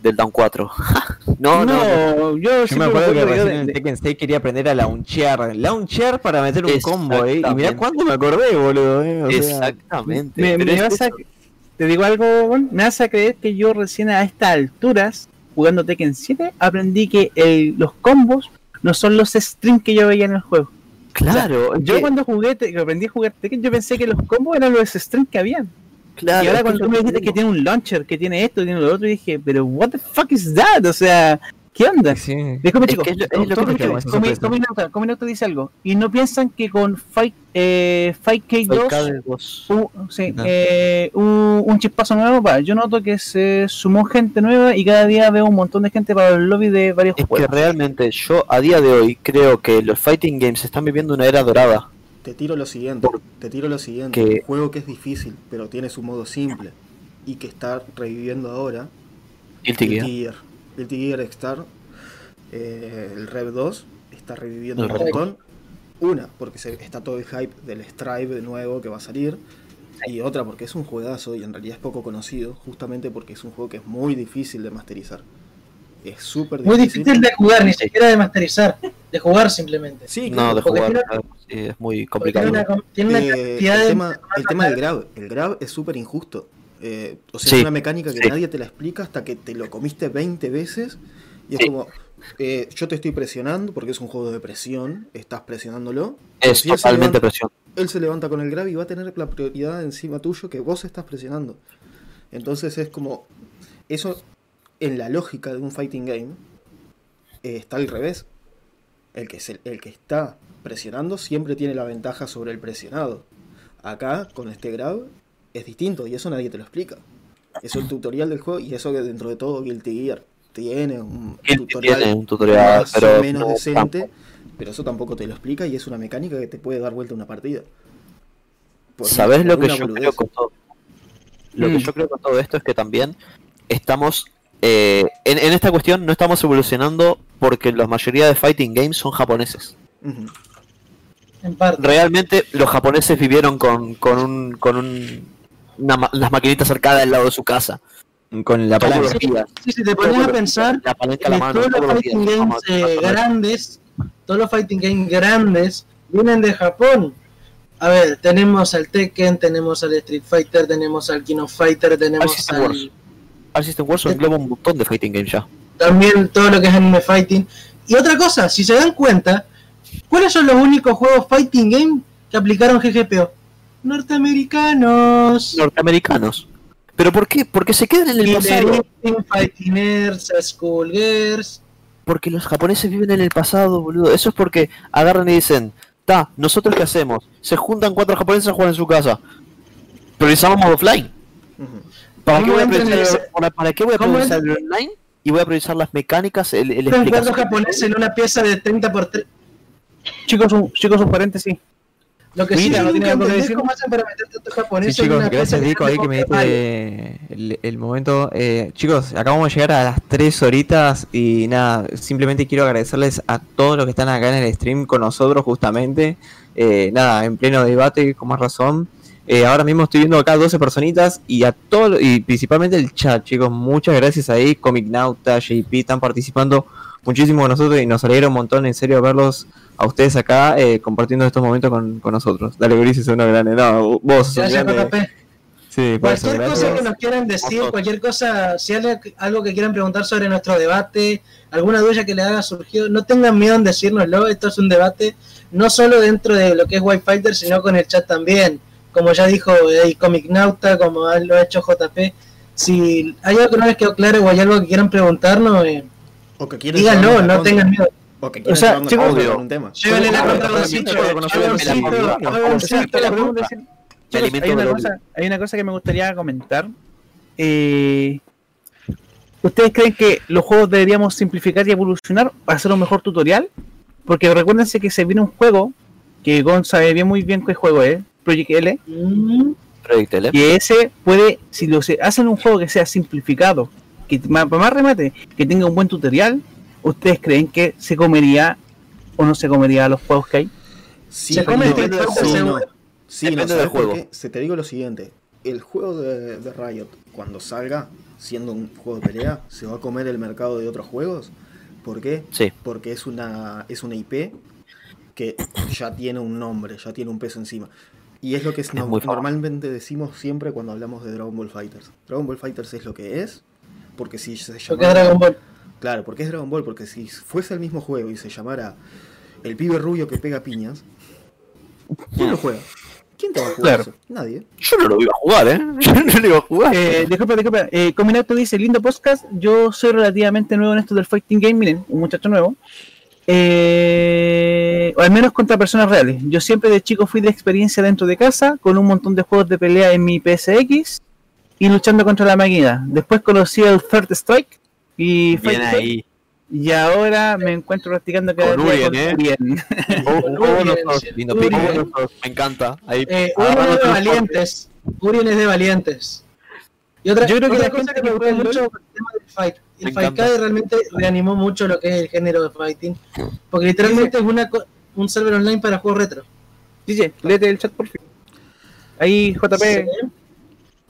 del Down 4. (laughs) no, no, no. yo, me acuerdo que recién de- en Tekken 6 quería aprender a launchear. Launchear para meter un combo, eh. Y mirá cuánto me acordé, boludo, eh. O sea, Exactamente. me, me vas a- te digo algo, me vas a creer que yo recién a estas alturas, jugando Tekken 7, aprendí que el- los combos no son los strings que yo veía en el juego. Claro, Yo que- cuando jugué, te- que aprendí a jugar Tekken, yo pensé que los combos eran los strings que habían. claro, y ahora cuando tú me dijiste que tiene un launcher, que tiene esto, que tiene lo otro, dije, pero what the fuck is that? O sea, ¿Qué onda? Sí. Es chicos. que es lo- es lo que más Comi-. Cominauta- Cominauta dice algo. Y no piensan que con Fight, eh, Fight K2 KD2. Uh, sí, Ah. eh, un, un chispazo nuevo. va. Yo noto que se sumó gente nueva y cada día veo un montón de gente para el lobby de varios Es que juegos. realmente yo a día de hoy creo que los fighting games están viviendo una era dorada. Te tiro lo siguiente, Por- te tiro lo siguiente. que- Un juego que es difícil, pero tiene su modo simple y que está reviviendo ahora. Guilty Guilty Gear. Gear. Guilty Gear Star, eh, el Rev 2, está reviviendo El un montón. Una, porque se, está todo el hype del Strive de nuevo que va a salir. Y otra, porque es un juegazo y en realidad es poco conocido, justamente porque es un juego que es muy difícil de masterizar. Es súper Muy difícil. difícil de jugar, ni siquiera de masterizar, de jugar simplemente. Sí, No, claro, de jugar tiene- sí, es muy complicado. Tiene una, tiene una Eh, cantidad el, de... tema, el tema del grab, el grab es súper injusto. Eh, o sea, Sí, es una mecánica que sí. nadie te la explica hasta que te lo comiste 20 veces y es Sí. como, eh, yo te estoy presionando porque es un juego de presión, estás presionándolo. Es Si totalmente levanta- presión. Él se levanta con el grab y va a tener la prioridad encima tuyo que vos estás presionando. Entonces es como, eso en la lógica de un fighting game eh, está al revés. El que, se- el que está presionando siempre tiene la ventaja sobre el presionado. Acá, con este grab, es distinto y eso nadie te lo explica. Eso es el tutorial del juego y eso que dentro de todo Guilty Gear tiene un Guilty tutorial tiene un tutorial, más pero o menos no decente, pero eso tampoco te lo explica y es una mecánica que te puede dar vuelta una partida. Por ¿Sabes lo que yo boludez. creo con todo? Lo que Mm. yo creo con todo esto es que también estamos eh, en, en esta cuestión no estamos evolucionando porque la mayoría de fighting games son japoneses. Ujú. En parte. Realmente los japoneses vivieron con, con un con un una las maquinitas arcade al lado de su casa. Con la palanca. Sí, si te pones a pensar, la palanca a que la mano, todos los días. fighting games eh, grandes, todos los fighting games grandes vienen de Japón. A ver, tenemos al Tekken, tenemos al Street Fighter, tenemos al King of Fighter, tenemos System al, Wars. Al System Wars engloba un montón de fighting games ya. también todo lo que es anime fighting. Y otra cosa, si se dan cuenta, ¿cuáles son los únicos juegos fighting game que aplicaron GGPO? Norteamericanos. Norteamericanos. ¿Pero por qué? Porque se quedan en el pasado. Porque los japoneses viven en el pasado, boludo. Eso es porque agarran y dicen, ta, ¿nosotros qué hacemos? Se juntan cuatro japoneses a jugar en su casa. Priorizamos modo offline. ¿Para qué ¿Cómo voy a priorizar, en para, qué voy a priorizar el online? Y voy a priorizar las mecánicas, el, el cuatro japoneses en una pieza de 30 por 3. Chicos, un, chicos, un paréntesis. Lo que sí Mira, ¿no tiene decir? cómo hacen para meter tantos Sí, japoneses en chicos, gracias Dico ahí que me diste el, el momento. Eh, chicos, acabamos de llegar a las 3 horitas y nada, simplemente quiero agradecerles a todos los que están acá en el stream con nosotros justamente. Eh, nada, en pleno debate, con más razón. Eh, ahora mismo estoy viendo acá 12 personitas y a todo y principalmente el chat, chicos, muchas gracias ahí, Comic Nauta, JP, están participando muchísimo con nosotros y nos alegra un montón, en serio, verlos a ustedes acá eh, compartiendo estos momentos con, con nosotros. Dale, Ulises, una grande. No, vos Gracias, grande. JP. Sí, por eso, Cualquier cosa que nos quieran decir, cualquier cosa, si hay algo que quieran preguntar sobre nuestro debate, alguna duda que le haya surgido, no tengan miedo en decírnoslo. Esto es un debate no solo dentro de lo que es White Fighter, sino con el chat también. Como ya dijo el Comic Nauta, como lo ha hecho JP. Si hay algo que no les quedó claro o hay algo que quieran preguntarnos, eh, O que quieren díganlo, no tengan miedo. O sea, chicos, con un tema. La contra Doncito, Hay una cosa- hay, una cosa, que me gustaría comentar. Eh, ¿Ustedes creen que los juegos deberíamos simplificar y evolucionar para hacer un mejor tutorial? Porque recuérdense que se viene un juego que Gon sabe bien muy bien qué juego es, Project L, Mm, Project L. que ese puede, si lo hacen un juego que sea simplificado, que más, para más remate, que tenga un buen tutorial, ¿ustedes creen que se comería o no se comería los juegos que hay? Sí, Se come no, Street Fighter sí, no. Sí, no, Depende ¿sabes del por juego. Se te digo lo siguiente. El juego de, de Riot, cuando salga, siendo un juego de pelea, se va a comer el mercado de otros juegos. ¿Por qué? Sí. Porque es una, es una IP que ya tiene un nombre, ya tiene un peso encima. Y es lo que es- no- normalmente decimos siempre cuando hablamos de Dragon Ball Fighters. Dragon Ball Fighters es lo que es, porque si se Dragon Ball. Claro, porque es Dragon Ball, porque si fuese el mismo juego y se llamara El pibe rubio que pega piñas, ¿quién lo juega? ¿Quién te va a jugar Claro. eso? Nadie. Yo no lo iba a jugar, ¿eh? (laughs) Yo no lo iba a jugar. Eh, disculpa, disculpa. Eh, Cominato dice, lindo podcast. Yo soy relativamente nuevo en esto del fighting game. Miren, un muchacho nuevo. Eh, o al menos contra personas reales. Yo siempre de chico fui de experiencia dentro de casa, con un montón de juegos de pelea en mi PSX y luchando contra la máquina. Después conocí el Third Strike y Bien ahí. y ahora me encuentro practicando cada Con día Urien, ¿eh? Urien. (laughs) Oh, Con Urien, Urien. dos, Me encanta. Ahí. Eh, Urien es de valientes. Urien es de valientes. Y otra, Yo creo que otra la cosa que me al mucho fue el tema del fight. El Fight. Card realmente reanimó mucho lo que es el género de fighting. Porque literalmente es una co- un server online para juegos retro. DJ, léete el chat por fin. Ahí, JP. Sí.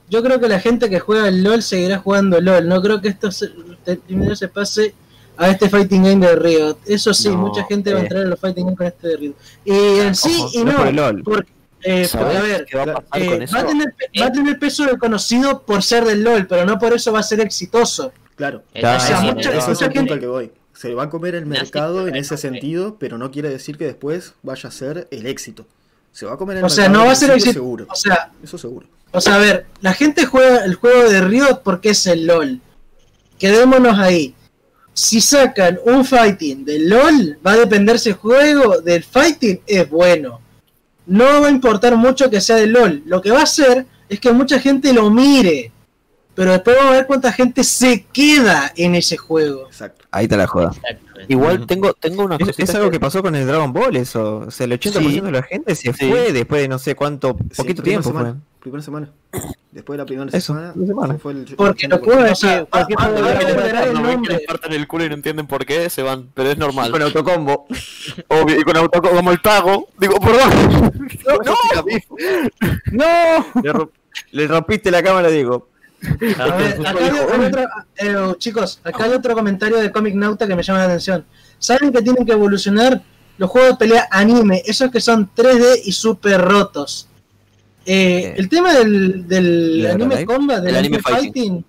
Yo creo que la gente que juega el LOL seguirá jugando LOL. No creo que esto se, primero se pase a este fighting game de Riot. Eso sí, No, mucha gente va a eh. entrar a los fighting games con este de Riot. Y en sí Ojo, y no no. por el LOL. Porque, eh, ¿Sabes porque, a ver, va a eh, va, a tener, va a tener peso del conocido por ser del LOL, pero no por eso va a ser exitoso. Claro. Está o sea, diciendo, mucha- ¿no? Ese es mucha el punto gente- al que voy. Se va a comer el mercado en ese el sentido, pero no quiere decir que después vaya a ser el éxito. Se va a comer el O sea, mercado no va a ser éxito. seguro. O sea, Eso seguro. O sea, a ver, la gente juega el juego de Riot porque es el LOL. Quedémonos ahí. Si sacan un fighting del LOL, va a depender si el juego del fighting es bueno. No va a importar mucho que sea del LOL. Lo que va a hacer es que mucha gente lo mire. Pero después vamos a ver cuánta gente se queda en ese juego. Exacto. Ahí te la joda. Igual tengo, tengo una Es, es algo que pasó con el Dragon Ball, eso. O sea, el 80% Sí. de la gente se Sí. fue después de no sé cuánto, Sí, poquito tiempo fue. semana. Primera semana. (coughs) Después de la primera Eso, semana. semana. se fue el- Porque lo 80%. que uno O decía, sea, cualquier va- juego va a de recuperar el Cuando ven que nombre. les parten el culo y no entienden por qué, se van. Pero es normal. Con autocombo. (laughs) Obvio, y con auto como el tago. Digo, perdón. No, ¡No! (laughs) Le rompiste la cámara, digo. (laughs) A ver, acá hay, hay otro, eh, chicos, acá hay otro comentario de Comic Nauta que me llama la atención. ¿Saben que tienen que evolucionar los juegos de pelea anime? Esos que son 3D y super rotos. Eh, Eh, el tema del, del ¿de anime combat, del El anime fighting, fighting.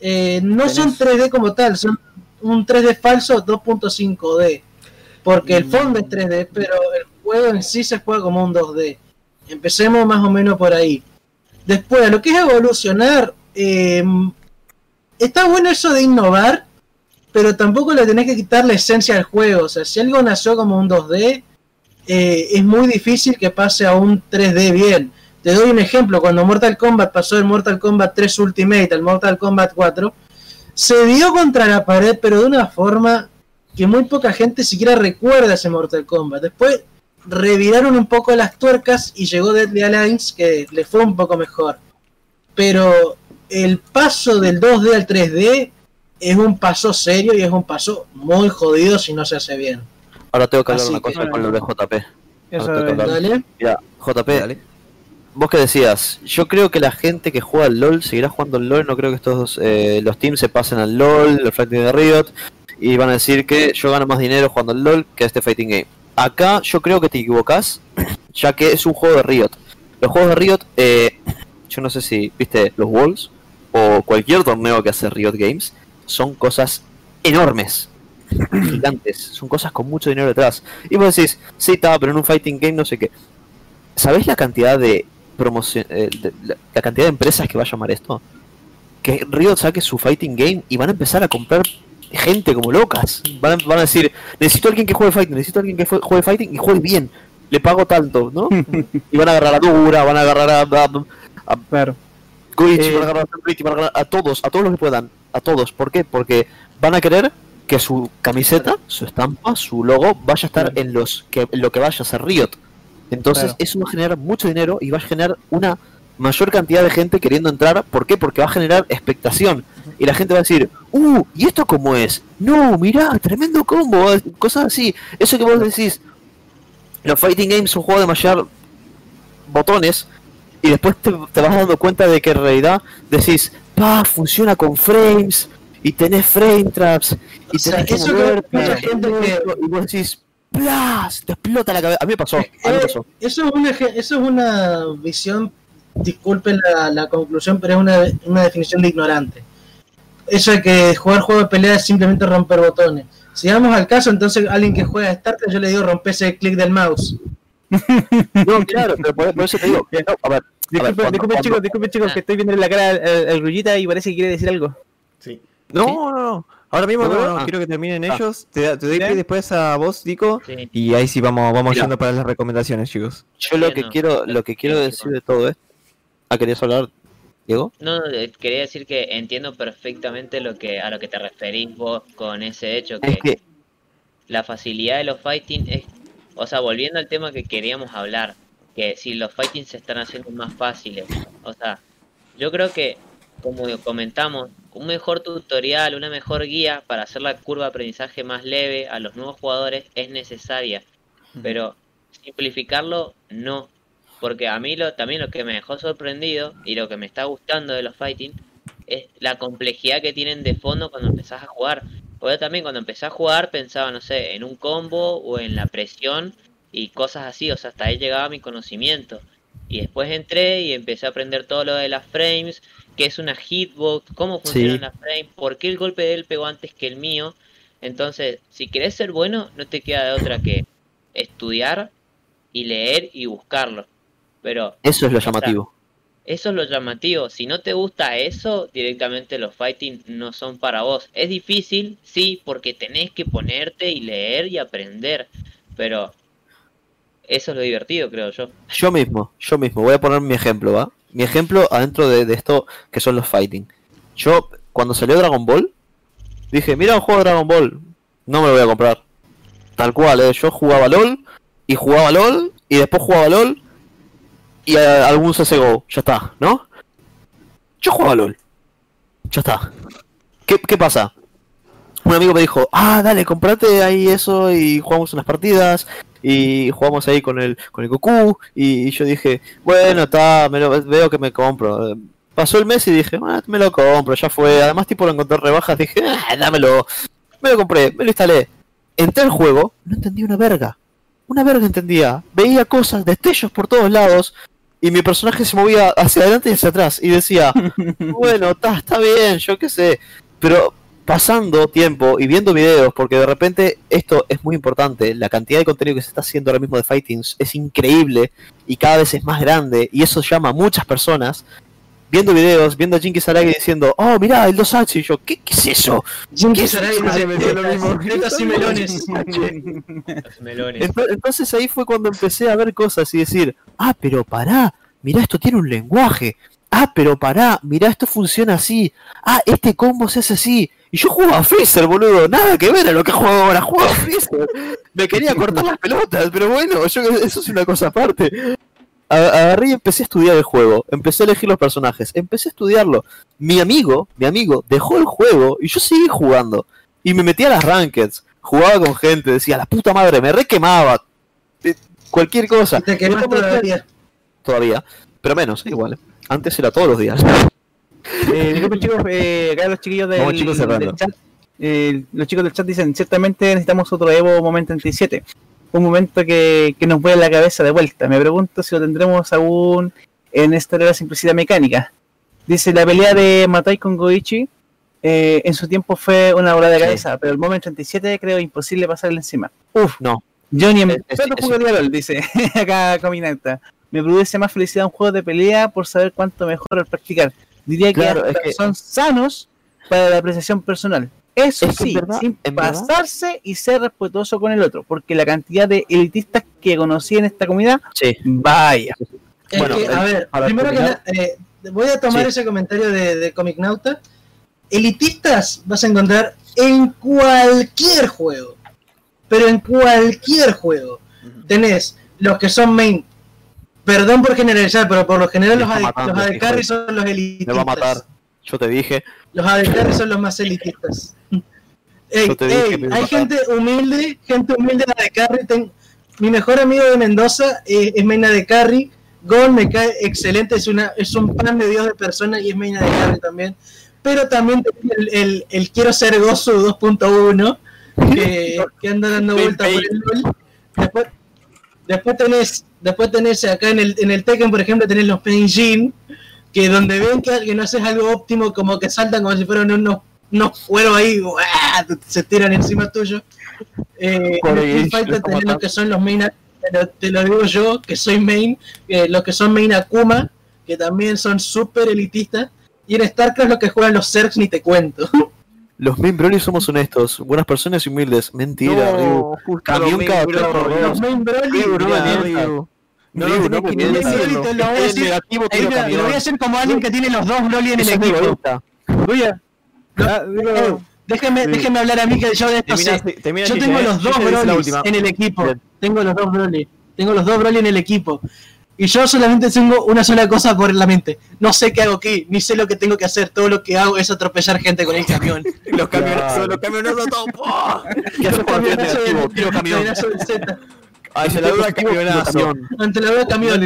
eh, no son Tenés- 3D como tal, son un 3D falso 2.5D. Porque el fondo es 3D, pero el juego en sí se juega como un 2D. Empecemos más o menos por ahí. Después, lo que es evolucionar, eh, está bueno eso de innovar, pero tampoco le tenés que quitar la esencia del juego. O sea, si algo nació como un 2D, eh, es muy difícil que pase a un 3D bien. Te doy un ejemplo, cuando Mortal Kombat pasó del Mortal Kombat 3 Ultimate al Mortal Kombat 4, se dio contra la pared, pero de una forma que muy poca gente siquiera recuerda ese Mortal Kombat. Después reviraron un poco las tuercas y llegó Deadly Alliance, que le fue un poco mejor. Pero el paso del 2D al 3D es un paso serio y es un paso muy jodido si no se hace bien. Ahora tengo que hablar Así una que- cosa con lo de JP. Eso. Mira, JP, Dale. vos que decías, yo creo que la gente que juega al LOL seguirá jugando al LOL, no creo que estos eh, los teams se pasen al LOL, el fighting de Riot, y van a decir que yo gano más dinero jugando al LOL que a este fighting game. Acá yo creo que te equivocás, (clears throat) ya que es un juego de Riot. Los juegos de Riot, eh, (clears throat) yo no sé si viste los Worlds o cualquier torneo que hace Riot Games, son cosas enormes, (clears throat) gigantes, son cosas con mucho dinero detrás. Y vos decís, sí, está, pero en un fighting game no sé qué. ¿Sabés la cantidad de promoción, eh, de- la, la cantidad de empresas que va a llamar esto? Que Riot saque su fighting game y van a empezar a comprar gente como locas. Van a, van a decir, necesito alguien que juegue fighting, necesito alguien que juegue fighting y juegue bien. Le pago tanto, ¿no? (laughs) y van a agarrar a Dura, van a agarrar a, a, Claro. Eh, van a agarrar a Blitz, van a agarrar a todos, a todos los que puedan, a todos. ¿Por qué? Porque van a querer que su camiseta, su estampa, su logo vaya a estar en los que en lo que vaya a ser Riot. Entonces Claro. eso va a generar mucho dinero y va a generar una mayor cantidad de gente queriendo entrar. ¿Por qué? Porque va a generar expectación. Y la gente va a decir, uh, ¿y esto cómo es? No, mirá, tremendo combo, cosas así. Eso que vos decís, los fighting games son juegos de mayor botones y después te, te vas dando cuenta de que en realidad decís, pa, funciona con frames y tenés frame traps y O sea, tenés que eso que moverte, mucha gente que- y vos decís, ¡plas! Te explota la cabeza. A mí me pasó, a mí me Eh, pasó. Eso es una, eso es una visión, disculpen la, la conclusión, pero es una, una definición de ignorante. Eso de que jugar juego de pelea es simplemente romper botones. Si vamos al caso, entonces alguien que juega StarCraft, yo le digo rompe ese clic del mouse. No, claro, pero por, por eso te digo. no, a ver, a ver, Disculpen, cuando- chicos, disculpen chicos, que estoy viendo la cara al, Grullita y parece que quiere decir algo. Sí. No, no, no. Ahora mismo ¿No, no, no? Ah. quiero que terminen Ah. ellos. Te, te doy ¿Sí? después a vos, Dico. Sí. Y ahí sí vamos, vamos Mira. yendo para las recomendaciones, chicos. Yo lo que quiero, lo que quiero Sí, decir de todo esto. Ah, ¿querías hablar, Diego? No, no, eh, quería decir que entiendo perfectamente lo que a lo que te referís vos con ese hecho que Es que, la facilidad de los fighting es, o sea, volviendo al tema que queríamos hablar, que si los fighting se están haciendo más fáciles, o sea, yo creo que como comentamos, un mejor tutorial, una mejor guía para hacer la curva de aprendizaje más leve a los nuevos jugadores es necesaria, pero simplificarlo no, porque a mí lo, también lo que me dejó sorprendido y lo que me está gustando de los fighting es la complejidad que tienen de fondo cuando empezás a jugar. Porque yo también cuando empecé a jugar pensaba, no sé, en un combo o en la presión y cosas así, o sea, hasta ahí llegaba mi conocimiento. Y después entré y empecé a aprender todo lo de las frames, qué es una hitbox, cómo funcionan Sí. las frames, por qué el golpe de él pegó antes que el mío. Entonces, si querés ser bueno, no te queda de otra que estudiar y leer y buscarlo. Pero eso es lo llamativo. Eso es lo llamativo. Si no te gusta eso, directamente los fighting no son para vos. Es difícil, sí, porque tenés que ponerte y leer y aprender. Pero eso es lo divertido, creo yo. Yo mismo, yo mismo, voy a poner mi ejemplo, ¿va? Mi ejemplo adentro de, esto que son los fighting. Yo, cuando salió Dragon Ball, dije, mira un juego de Dragon Ball, no me lo voy a comprar. Tal cual, ¿eh? yo jugaba LOL, y jugaba LOL, y después jugaba LOL, y a- algún CSGO, ya está, ¿no? Yo jugaba LOL, ya está. ¿Qué, qué pasa? Un amigo me dijo, ah, dale, comprate ahí eso y jugamos unas partidas y jugamos ahí con el con el Goku y, yo dije bueno está me veo que me compro Eh, pasó el mes y dije "Ah, me lo compro ya fue además tipo lo encontré en rebajas dije ah, dámelo me lo compré me lo instalé. Entré al juego no entendía una verga una verga entendía veía cosas destellos por todos lados y mi personaje se movía hacia adelante y hacia atrás y decía (laughs) bueno está está bien yo qué sé pero pasando tiempo y viendo videos, porque de repente esto es muy importante, la cantidad de contenido que se está haciendo ahora mismo de Fightings es increíble y cada vez es más grande y eso llama a muchas personas. Viendo videos, viendo a Jinky Saragi diciendo, oh, mirá, el 2H, y yo, ¿qué, qué es eso? Jinky ¿Qué? Sarai Ah, dice me decía lo mismo. (laughs) "Netas y melones. Los melones. Ento- Entonces ahí fue cuando empecé a ver cosas y decir, ah, pero pará, mirá, esto tiene un lenguaje. Ah, pero pará, mirá, esto funciona así. Ah, este combo se hace así. Y yo jugaba a Freezer, boludo. Nada que ver a lo que juego ahora. Jugaba a Freezer. Me quería cortar las pelotas, pero bueno, yo eso es una cosa aparte. Agarré y empecé a estudiar el juego. Empecé a elegir los personajes. Empecé a estudiarlo. Mi amigo, mi amigo, dejó el juego y yo seguí jugando. Y me metí a las rankeds. Jugaba con gente, decía, la puta madre, me requemaba. Eh, Cualquier cosa. Y te todavía. todavía, pero menos, igual. Antes era todos los días. (laughs) Eh, disculpen chicos, eh, acá los chiquillos del, chicos, del chat, eh, los chicos del chat dicen, ciertamente necesitamos otro Evo Momento 37. Un momento que, que nos vuela la cabeza de vuelta. Me pregunto si lo tendremos aún en esta de la simplicidad mecánica. Dice, la pelea de Matai con Goichi eh, en su tiempo fue una bola de Sí. cabeza, pero el Moment 37 creo imposible pasarle encima. Uf, no. Johnny en Es- es- pero es- jugaría LOL, dice (laughs) acá Cominata. Me produce más felicidad un juego de pelea por saber cuánto mejor al practicar. Diría Claro, que, es hasta que- son sanos para la apreciación personal. Eso Es que sí, verdad- sin verdad- pasarse y ser respetuoso con el otro, porque la cantidad de elitistas que conocí en esta comunidad, Sí. vaya. Es Bueno, que, a ver, primero que nada, eh, voy a tomar Sí. ese comentario de, de Comic Nauta. Elitistas vas a encontrar en cualquier juego. Pero en cualquier juego. Tenés los que son main. Perdón por generalizar, pero por lo general Me los los AD carry son los Me elitistas. va a matar. Yo te dije. Los AD carry son los más elitistas. (laughs) Ey, ey, hay gente humilde, gente humilde en AD carry. Ten- mi mejor amigo de Mendoza eh, es main AD carry. Gon me cae excelente, es, una, es un pan de Dios de persona y es main AD carry también. Pero también el, el, el quiero ser gozo 2.1 que, que anda dando vueltas por el LOL. Después, después tenés, después tenés acá en el, en el Tekken, por ejemplo, tenés los Penjin, que donde ven que, que no haces algo óptimo, como que saltan como si fueran unos, unos cueros ahí, se tiran encima tuyo. Eh, en está tenés lo que son los main, te lo, te lo digo yo, que soy main, eh, los que son main Akuma, que también son súper elitistas, y en StarCraft los que juegan los Zergs ni te cuento. (laughs) Los main Broly somos honestos, buenas personas y humildes. Mentira, Ryu. justo Camión los cada los main Broly, No. No, no, no que. Broly, te lo voy a decir, lo voy a hacer como alguien que tiene los dos Broly en el equipo. egoísta. Tuya. Ah, Eh, déjeme, déjeme hablar a mí que yo de esto sé. Yo tengo los dos Broly en el equipo. Tengo los dos Broly. Tengo los dos Broly en el equipo. Y yo solamente tengo una sola cosa por la mente. No sé qué hago aquí, ni sé lo que tengo que hacer. Todo lo que hago es atropellar gente con el camión. Los camionazos, los camionazos todos. ¿Qué haces camión. camionazo del Z. Ay, se la duda camionazo. Ante la duda camión.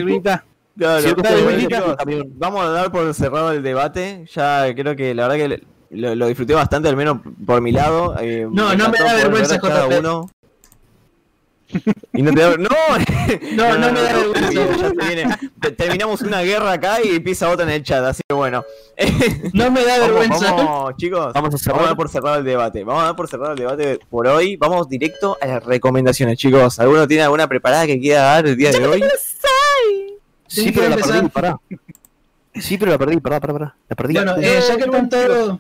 Claro, camión. Vamos a dar por cerrado el debate. Ya creo que la verdad que lo, lo disfruté bastante, al menos por mi lado. Eh, No, no me da vergüenza, ver cada JP. uno. Y no te da... (laughs) ¡No! No, no me da vergüenza. Terminamos una guerra acá y empieza otra en el chat, así que bueno. No me da vergüenza. vamos, chicos. Vamos a Vamos a cerrar. dar por cerrado el debate. Vamos a dar por cerrado el debate por hoy. Vamos directo a las recomendaciones, chicos. ¿Alguno tiene alguna preparada que quiera dar el día de hoy? Sí, pero la perdí, pará. Sí, pero la perdí, pará, pará, pará. La perdí. Bueno, eh, ya que están todos.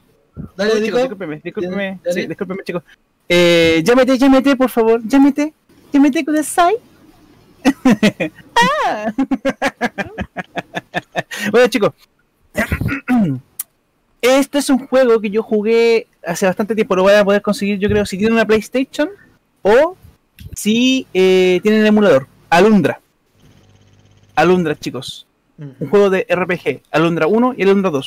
Dale, discúlpeme, discúlpeme, sí, discúlpeme, chicos. Eh, llámete, llámete, por favor, llámete, llámete con el SAI. Ah. bueno, chicos, este es un juego que yo jugué hace bastante tiempo. Lo voy a poder conseguir, yo creo, si tienen una PlayStation o si eh, tienen el emulador. Alundra. Alundra, chicos. Un juego de RPG. Alundra 1 y Alundra 2.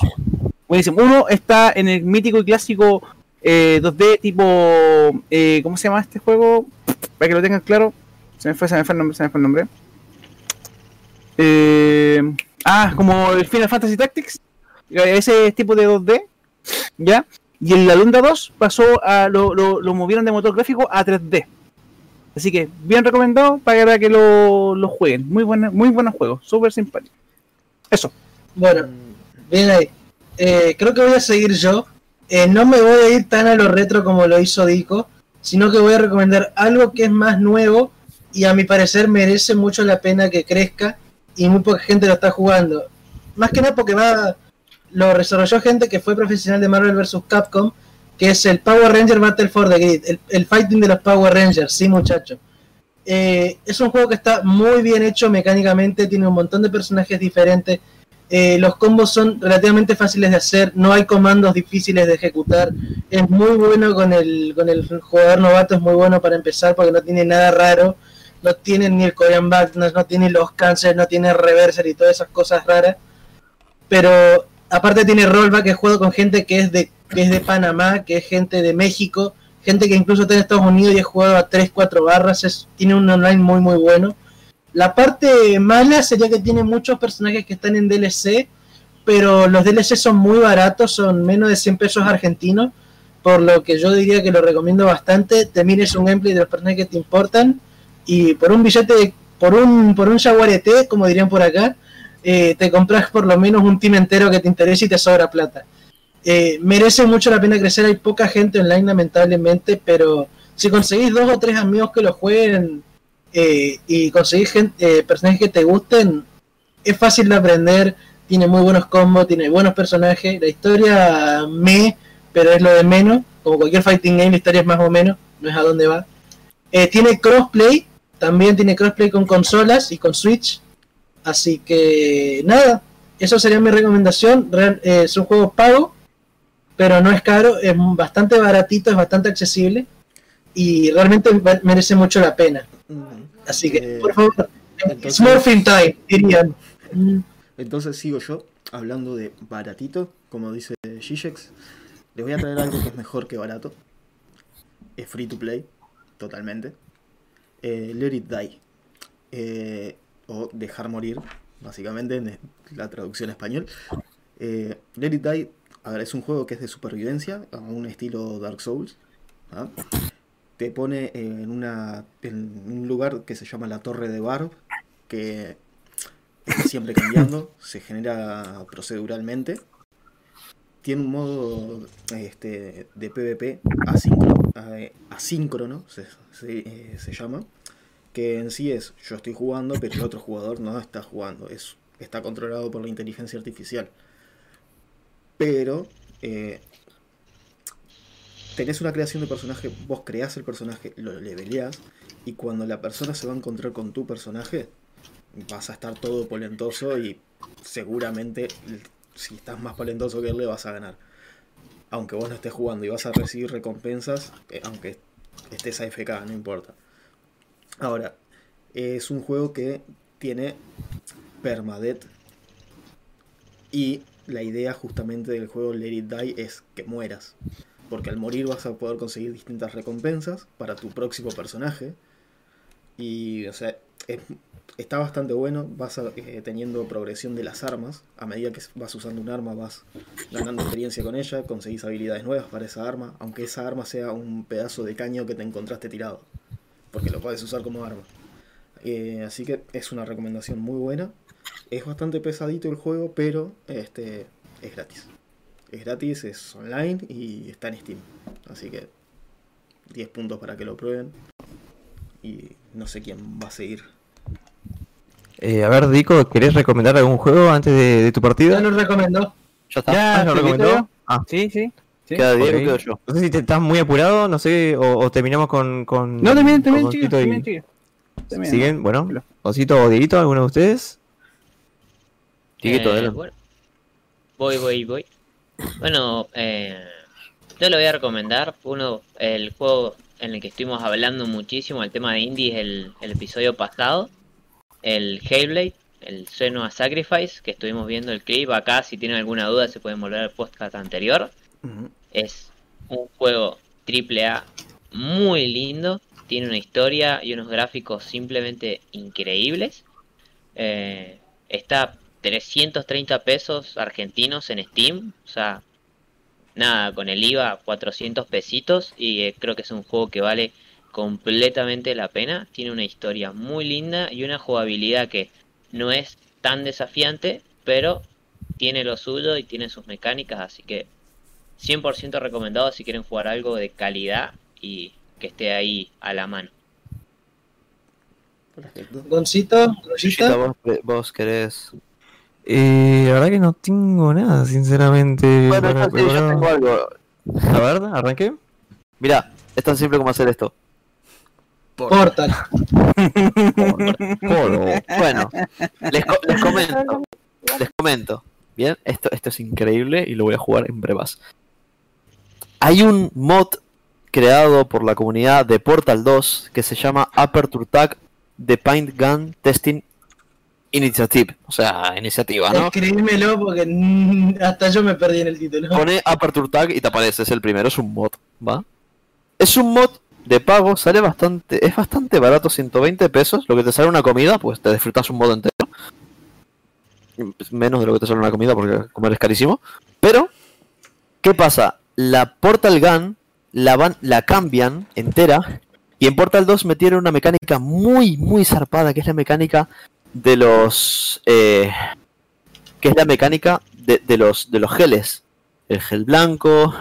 Buenísimo. Uno está en el mítico y clásico eh, 2D tipo... eh, ¿Cómo se llama este juego? Para que lo tengan claro. Se me fue, se me fue el nombre, se me fue el nombre. Eh, ah, como el Final Fantasy Tactics. Eh, Ese tipo de 2D. ¿Ya? Y el Alundra 2 pasó a... Lo, lo, lo movieron de motor gráfico a 3D. Así que bien recomendado para que lo, lo jueguen. Muy buena, muy buenos juegos, súper simpático. Eso. Bueno, bien ahí. Eh, creo que voy a seguir yo. Eh, no me voy a ir tan a lo retro como lo hizo Dico, sino que voy a recomendar algo que es más nuevo y a mi parecer merece mucho la pena que crezca y muy poca gente lo está jugando. Más que nada porque va, lo desarrolló gente que fue profesional de Marvel vs. Capcom, que es el Power Ranger Battle for the Grid, el, el fighting de los Power Rangers, sí muchachos. Eh, es un juego que está muy bien hecho mecánicamente, tiene un montón de personajes diferentes. Eh, los combos son relativamente fáciles de hacer, no hay comandos difíciles de ejecutar. Es muy bueno con el, con el jugador novato, es muy bueno para empezar porque no tiene nada raro. No tiene ni el Korean Backdash, no tiene los cancers, no tiene reverser y todas esas cosas raras. Pero aparte tiene rollback, que juego con gente que es de que es de Panamá, que es gente de México, gente que incluso está en Estados Unidos y ha jugado a 3, 4 barras, es, tiene un online muy muy bueno. La parte mala sería que tiene muchos personajes que están en DLC, pero los DLC son muy baratos, son menos de 100 pesos argentinos, por lo que yo diría que lo recomiendo bastante. Te mires un gameplay de los personajes que te importan y por un billete, por un por un jaguarete, como dirían por acá, eh, te compras por lo menos un team entero que te interese y te sobra plata. Eh, merece mucho la pena crecer, hay poca gente online lamentablemente, pero si conseguís dos o tres amigos que lo jueguen eh, y conseguís gente, eh, personajes que te gusten, es fácil de aprender, tiene muy buenos combos, tiene buenos personajes, la historia me, pero es lo de menos, como cualquier fighting game, la historia es más o menos, no es a dónde va. Eh, tiene crossplay, también tiene crossplay con consolas y con Switch, así que nada, eso sería mi recomendación, Real- eh, es un juego pago, pero no es caro, es bastante baratito, es bastante accesible y realmente merece mucho la pena. Así que, Eh, por favor, entonces- Smurfing Time, dirían. Entonces sigo yo, hablando de baratito, como dice Gigex. Les voy a traer algo que es mejor que barato. Es free to play, totalmente. Eh, Let It Die. Eh, o Dejar Morir, básicamente, en la traducción en español. Eh, Let It Die, es un juego que es de supervivencia, a un estilo Dark Souls. ¿ah? Te pone en, una, en un lugar que se llama la Torre de Barb, que está siempre cambiando, (laughs) se genera proceduralmente. Tiene un modo este, de PvP asíncrono, eh, asíncrono se, se, eh, se llama, que en sí es yo estoy jugando, pero el otro jugador no está jugando. Es, está controlado por la inteligencia artificial. Pero eh, tenés una creación de personaje, vos creás el personaje, lo leveleás, y cuando la persona se va a encontrar con tu personaje, vas a estar todo polentoso y seguramente si estás más polentoso que él le vas a ganar. Aunque vos no estés jugando y vas a recibir recompensas, eh, aunque estés AFK, no importa. Ahora, es un juego que tiene permadeath y la idea justamente del juego Let It Die es que mueras. Porque al morir vas a poder conseguir distintas recompensas para tu próximo personaje. Y, o sea, es- está bastante bueno. Vas eh, teniendo progresión de las armas. A medida que vas usando un arma, vas ganando experiencia con ella. Conseguís habilidades nuevas para esa arma. Aunque esa arma sea un pedazo de caño que te encontraste tirado. Porque lo puedes usar como arma. Eh, así que es una recomendación muy buena. Es bastante pesadito el juego, pero este es gratis. Es gratis, es online y está en Steam. Así que 10 puntos para que lo prueben. Y no sé quién va a seguir. Eh, a ver, Dico, ¿querés recomendar algún juego antes de, de tu Ya partida? recomendó. Ya está. Ya, Ah, ¿lo recomendó? Ah, Sí, sí. sí. Queda Diego, ok. quedo yo. No sé si te estás muy apurado, no sé, o, o terminamos con, con. No, también, también, chicos. y- También, chicos. ¿Siguen? Bueno. Osito o Dieguito, ¿alguno de ustedes? Dieguito, Eh, bueno. Voy, voy, voy. Bueno, eh, yo lo voy a recomendar. Uno, el juego en el que estuvimos hablando muchísimo, el tema de indies, el, el episodio pasado. El Hellblade, el Senua Sacrifice, que estuvimos viendo el clip. Acá, si tienen alguna duda, se pueden volver al podcast anterior. Es un juego AAA muy lindo. Tiene una historia y unos gráficos simplemente increíbles. Eh, está 330 pesos argentinos en Steam. O sea, nada, con el IVA 400 pesitos. Y eh, creo que es un juego que vale completamente la pena. Tiene una historia muy linda y una jugabilidad que no es tan desafiante, pero tiene lo suyo y tiene sus mecánicas. Así que 100% recomendado si quieren jugar algo de calidad y que esté ahí a la mano. Perfecto. Goncito, vos querés. Eh, la verdad que no tengo nada, sinceramente. Bueno, para yo, sí, yo preparar. tengo algo. A ver, arranqué. Mirá, es tan simple como hacer esto. Portal. Bueno, les, co- les comento. Les comento. Bien, esto, esto es increíble y lo voy a jugar en brevas. Hay un mod creado por la comunidad de Portal 2 que se llama Aperture Tag The Paint Gun Testing Initiative. O sea, iniciativa, ¿no? Escribímelo porque (laughs) hasta yo me perdí en el título. Pone Aperture Tag y te aparece, es el primero, es un mod, ¿va? Es un mod de pago, sale bastante, es bastante barato, 120 pesos, lo que te sale una comida, pues te disfrutas un mod entero. Menos de lo que te sale una comida porque comer es carísimo. Pero, ¿qué pasa? La Portal Gun la, van, la cambian entera y en Portal 2 metieron una mecánica muy, muy zarpada, que es la mecánica de los... eh, que es la mecánica de, de los, de los geles. El gel blanco,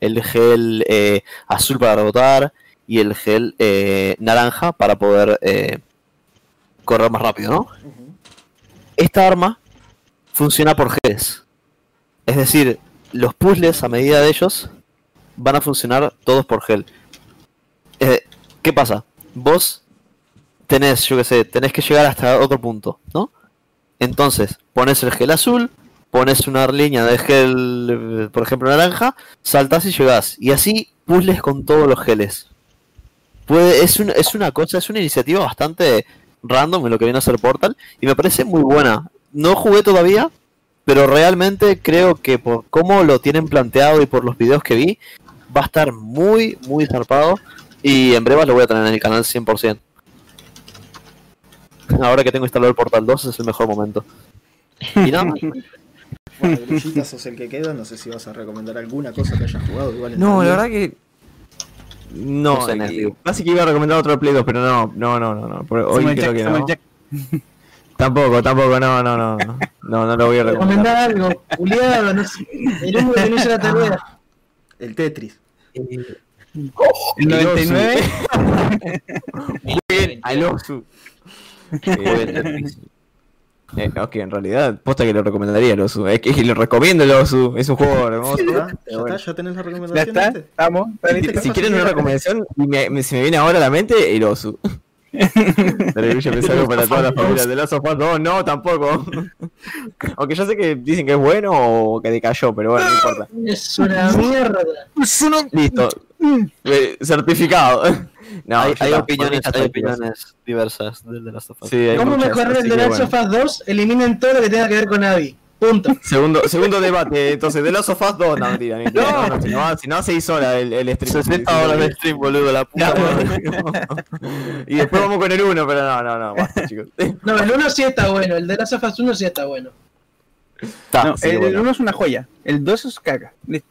el gel eh, azul para rebotar y el gel eh, naranja para poder correr más rápido, ¿no? Esta arma funciona por geles. Es decir, los puzzles a medida de ellos van a funcionar todos por gel. Eh, ¿Qué pasa? Vos tenés, yo qué sé, tenés que llegar hasta otro punto, ¿no? Entonces, pones el gel azul, pones una línea de gel, eh, por ejemplo, naranja, saltas y llegás. Y así puzzles con todos los geles. Puede, es, un- es una cosa, es una iniciativa bastante random en lo que viene a ser Portal y me parece muy buena. No jugué todavía, pero realmente creo que por cómo lo tienen planteado y por los videos que vi, va a estar muy, muy zarpado y en breve lo voy a tener en el canal 100%. (laughs) Ahora que tengo instalado el Portal 2 es el mejor momento. Y nada más. (laughs) Bueno, sos el que queda. No sé si vas a recomendar alguna cosa que hayas jugado. Igual en No, la verdad que. No, No sé, negativo. casi que iba a recomendar otro Play 2, pero no, no, no, no, no. Hoy Samuel creo Jack- que no. Jack. (laughs) Tampoco, tampoco, no, no, no. No, no, no lo voy a recomendar. Algo, Juliado, no sé. El que no hizo la tarea. El Tetris. Eh, El 99. Muy bien, al Osu. (laughs) Eh, eh, no, que en realidad, posta que lo recomendaría el Osu. Es que lo recomiendo el Osu. Es un juego hermoso. ¿Ya? ¿Ya, bueno. está? ¿Ya tenés la Ya recomendación? está, este? estamos. ¿está listo? Si quieren una recomendación, y me, me- se me viene ahora a la mente el Osu. (laughs) Pero yo pensé algo para toda la familia. De Last of Us 2, no, tampoco. (laughs) Aunque yo sé que dicen que es bueno o que decayó, pero bueno, no importa. Es una mierda. Listo. Eh, Certificado. No, hay, hay opiniones, hay opiniones diversas del de las of Us. Sí, ¿Cómo muchas, mejorar el The Last bueno. of Us 2? Eliminen todo lo que tenga que ver con Abby. Punto. (laughs) Segundo, segundo debate, entonces, de Last of Us 2, no, mentira, ni- no, no, si no, si no, 6 horas el, el stream. 60 horas de stream, boludo, la puta. Y después vamos con el 1, pero no, no, no, basta, (laughs) chicos. No, el 1 sí está bueno. El de Last of Us 1 sí está bueno. Está, No, sí, el bueno. 1 es una joya. El 2 es caca. Listo.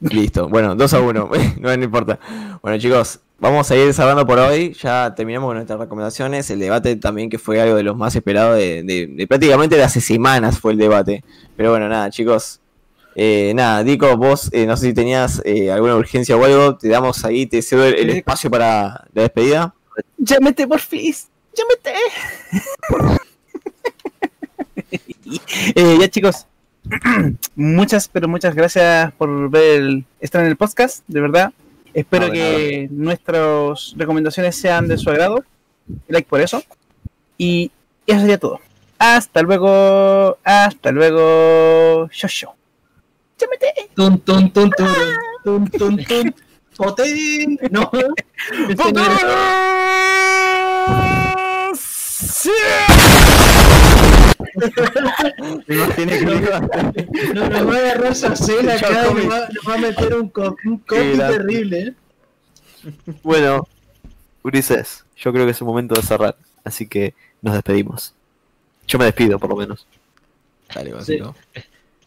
Listo, bueno, 2 a 1, (laughs) no, no importa. Bueno, chicos, vamos a ir cerrando por hoy. Ya terminamos con nuestras recomendaciones. El debate también, que fue algo de los más esperados de, de- de prácticamente de hace semanas, fue el debate. Pero bueno, nada, chicos. Eh, nada, Dico, vos eh, no sé si tenías eh, alguna urgencia o algo. Te damos ahí, te cedo el, el espacio para la despedida. Llámete, por fin. Llámete. (laughs) Eh, ya, chicos. (clears throat) muchas, pero muchas gracias por ver el- estar en el podcast, de verdad. Espero No, de que nuestras recomendaciones sean de su agrado. Like por eso. Y eso sería todo. Hasta luego. Hasta luego. Yo, yo. Tun, tun, tun, tun, tun, tun, tun. Potín. No. (laughs) Ese (laughs) no que nos va a agarrar esa cena acá y nos va, nos va a meter un, co un copy terrible. ¿eh? Bueno, Ulises, yo creo que es el momento de cerrar, así que nos despedimos. Yo me despido, por lo menos. Dale, Gonzalo.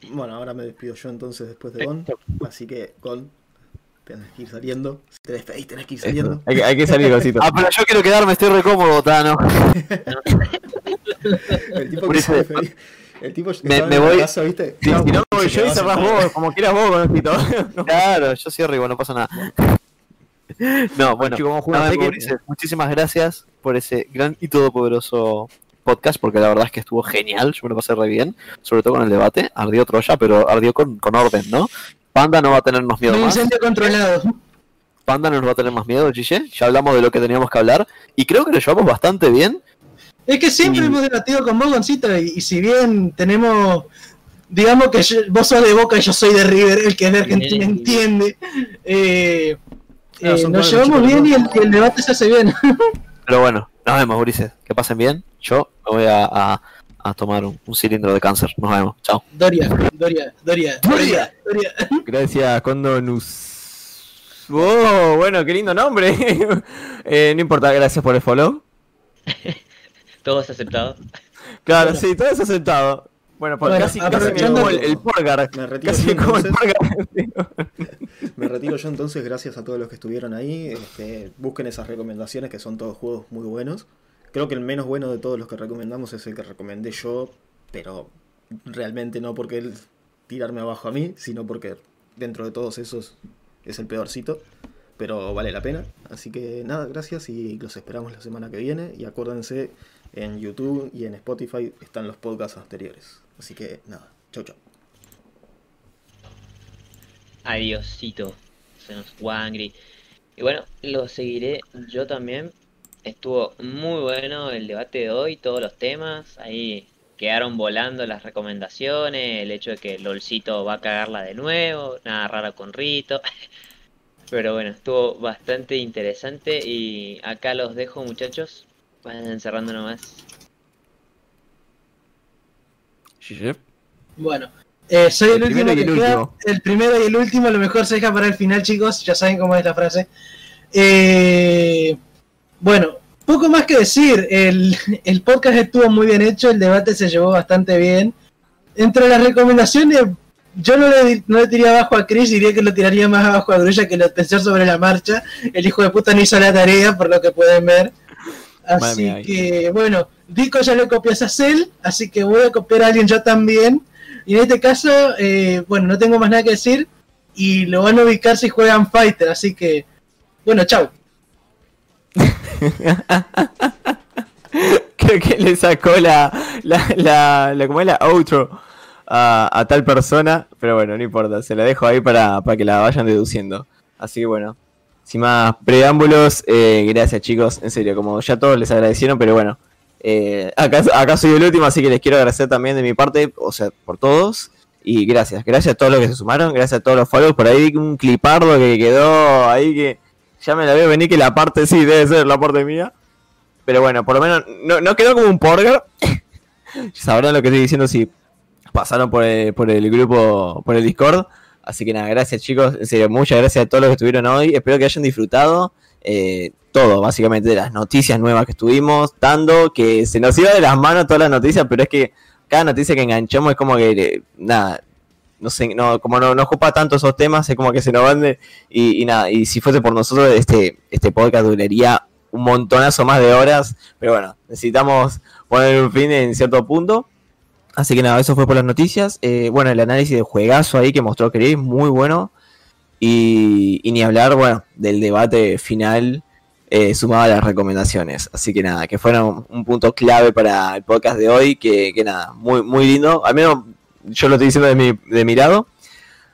Bueno, ahora me despido yo entonces después de Gon. Así que, Gon, tenés que ir saliendo. Si te despedís, tenés que ir saliendo. Hay, que- hay que salir, Gonzito. (laughs) Ah, pero yo quiero quedarme, estoy re cómodo, Tano. (laughs) El tipo que se despedía. El tipo me- me voy- casa, ¿viste? Si, si no, voy yo y cerrás vos, como quieras vos, Gonzito. (laughs) Claro, yo cierro igual, no pasa nada. No, bueno, Tekken. Ulises, muchísimas gracias por ese gran y todopoderoso podcast, porque la verdad es que estuvo genial, yo me lo pasé re bien, sobre todo con el debate, ardió Troya, pero ardió con, con orden, ¿no? Panda no va a tenernos miedo Un más. incendio controlado. Panda no nos va a tener más miedo, Gille. Ya hablamos de lo que teníamos que hablar y creo que lo llevamos bastante bien. Es que siempre Y- hemos debatido con vos, Goncito, y, y si bien tenemos, digamos que yo- vos sos de Boca y yo soy de River, el que es de Argentina Bien. entiende, eh, eh, nos llevamos bien y el, y el debate se hace bien. (laughs) Pero bueno, nos vemos, Ulises. Que pasen bien. Yo me voy a, a- a tomar un, un cilindro de cáncer. Nos vemos. Chao. Doria, Doria, Doria, Doria, Doria. Gracias, Condonus. Oh, bueno, qué lindo nombre. (laughs) Eh, no importa, gracias por el follow. (laughs) Todos aceptados. Claro, Bueno. sí, todo eso sentado. Bueno, pues Bueno, casi, casi me como el, el Porgar. Me retiro Casi yo, como el entonces. Porgar. (laughs) Me retiro yo entonces, gracias a todos los que estuvieron ahí. Este, busquen esas recomendaciones que son todos juegos muy buenos. Creo que el menos bueno de todos los que recomendamos es el que recomendé yo, pero realmente no porque él tirarme abajo a mí, sino porque dentro de todos esos es el peorcito. Pero vale la pena. Así que nada, gracias y los esperamos la semana que viene. Y acuérdense, en YouTube y en Spotify están los podcasts anteriores. Así que nada, chau chau. Adiosito. Se nos Wangri. Y bueno, lo seguiré yo también. Estuvo muy bueno el debate de hoy, todos los temas. Ahí quedaron volando las recomendaciones. El hecho de que LOLcito va a cagarla de nuevo. Nada raro con Rito. (laughs) Pero bueno, estuvo bastante interesante. Y acá los dejo, muchachos. Vayan cerrando nomás. Bueno, eh, soy el, El último primero y que el queda. último. El primero y el último, lo mejor se deja para el final, chicos. Ya saben cómo es la frase. Eh, bueno, poco más que decir. El, el podcast estuvo muy bien hecho, el debate se llevó bastante bien. Entre las recomendaciones, yo no le, no le tiraría abajo a Chris, diría que lo tiraría más abajo a Grulla que lo pensé sobre la marcha. El hijo de puta no hizo la tarea, por lo que pueden ver. Así que, bueno, Dico ya le copió a Cell, así que voy a copiar a alguien yo también. Y en este caso, eh, bueno, no tengo más nada que decir. y lo van a ubicar si juegan Fighter, así que, bueno, chau. (laughs) Creo que le sacó la, la, la, la, ¿cómo es la outro a, a tal persona, pero bueno, no importa, se la dejo ahí para, para que la vayan deduciendo. Así que bueno, sin más preámbulos, eh, gracias chicos, en serio, como ya todos les agradecieron, pero bueno, eh, acá, acá soy el último, así que les quiero agradecer también de mi parte, o sea, por todos. Y gracias, gracias a todos los que se sumaron, gracias a todos los follows. Por ahí un clipardo que quedó ahí que ya me la veo venir que la parte sí debe ser la parte mía. Pero bueno, por lo menos no, no quedó como un porger. (coughs) Sabrán lo que estoy diciendo si pasaron por el, por el grupo, por el Discord. Así que nada, gracias chicos, en serio, muchas gracias a todos los que estuvieron hoy. Espero que hayan disfrutado eh, todo, básicamente, de las noticias nuevas que estuvimos dando, que se nos iba de las manos todas las noticias, pero es que cada noticia que enganchamos es como que, eh, nada, no sé, no, como no nos ocupa tanto esos temas, es como que se nos van de, y, y nada, y si fuese por nosotros, este, este podcast duraría un montonazo más de horas, pero bueno, necesitamos poner un fin en cierto punto. Así que nada, eso fue por las noticias. Eh, bueno, el análisis de juegazo ahí que mostró Chris, muy bueno. Y, y ni hablar, bueno, del debate final eh, sumado a las recomendaciones. Así que nada, que fueron un punto clave para el podcast de hoy, que, que nada, muy, muy lindo. Al menos yo lo estoy diciendo de mi, de mi lado.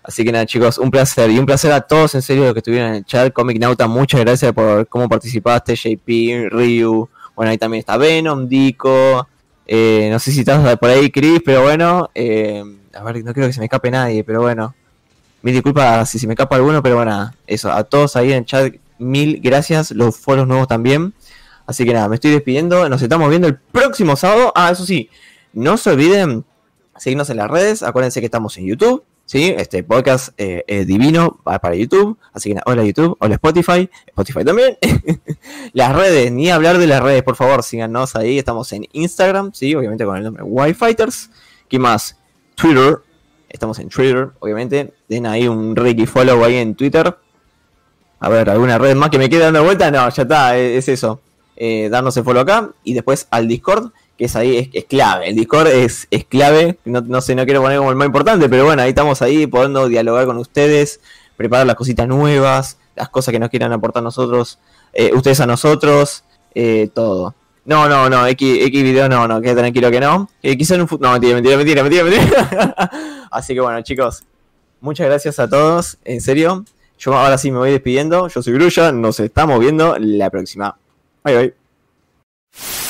Así que nada, chicos, un placer. Y un placer a todos, en serio, los que estuvieron en el chat. Comic Nauta, muchas gracias por cómo participaste. JP, Ryu. Bueno, ahí también está Venom, Dico. Eh, no sé si estás por ahí, Chris, pero bueno. Eh, a ver, no creo que se me escape nadie, pero bueno. Mil disculpas si se me escapa alguno, pero bueno, eso. A todos ahí en el chat, mil gracias. Los foros nuevos también. Así que nada, me estoy despidiendo. Nos estamos viendo el próximo sábado. Ah, eso sí, no se olviden seguirnos en las redes. Acuérdense que estamos en YouTube. ¿sí? Este podcast eh, es divino para YouTube. Así que hola YouTube, hola Spotify, Spotify también. (laughs) las redes, ni hablar de las redes, por favor, síganos ahí. Estamos en Instagram, ¿sí? Obviamente con el nombre Wi-Fighters. ¿Qué más? Twitter. Estamos en Twitter, obviamente. Den ahí un Ricky follow ahí en Twitter. A ver, ¿alguna red más que me quede dando vuelta? No, ya está, es, eso. Eh, darnos el follow acá. Y después al Discord que es ahí, es, clave. El Discord es, es clave. No, no, sé, no quiero poner como el más importante, pero bueno, ahí estamos ahí, podendo dialogar con ustedes, preparar las cositas nuevas, las cosas que nos quieran aportar nosotros, eh, ustedes a nosotros, eh, todo. No, no, no, X, video no, no, quede tranquilo que no. Eh, quizá en un futuro. No, mentira, mentira, mentira, mentira, mentira. (laughs) Así que bueno, chicos, muchas gracias a todos, en serio. Yo ahora sí me voy despidiendo. Yo soy Grulla, nos estamos viendo la próxima. Bye, bye.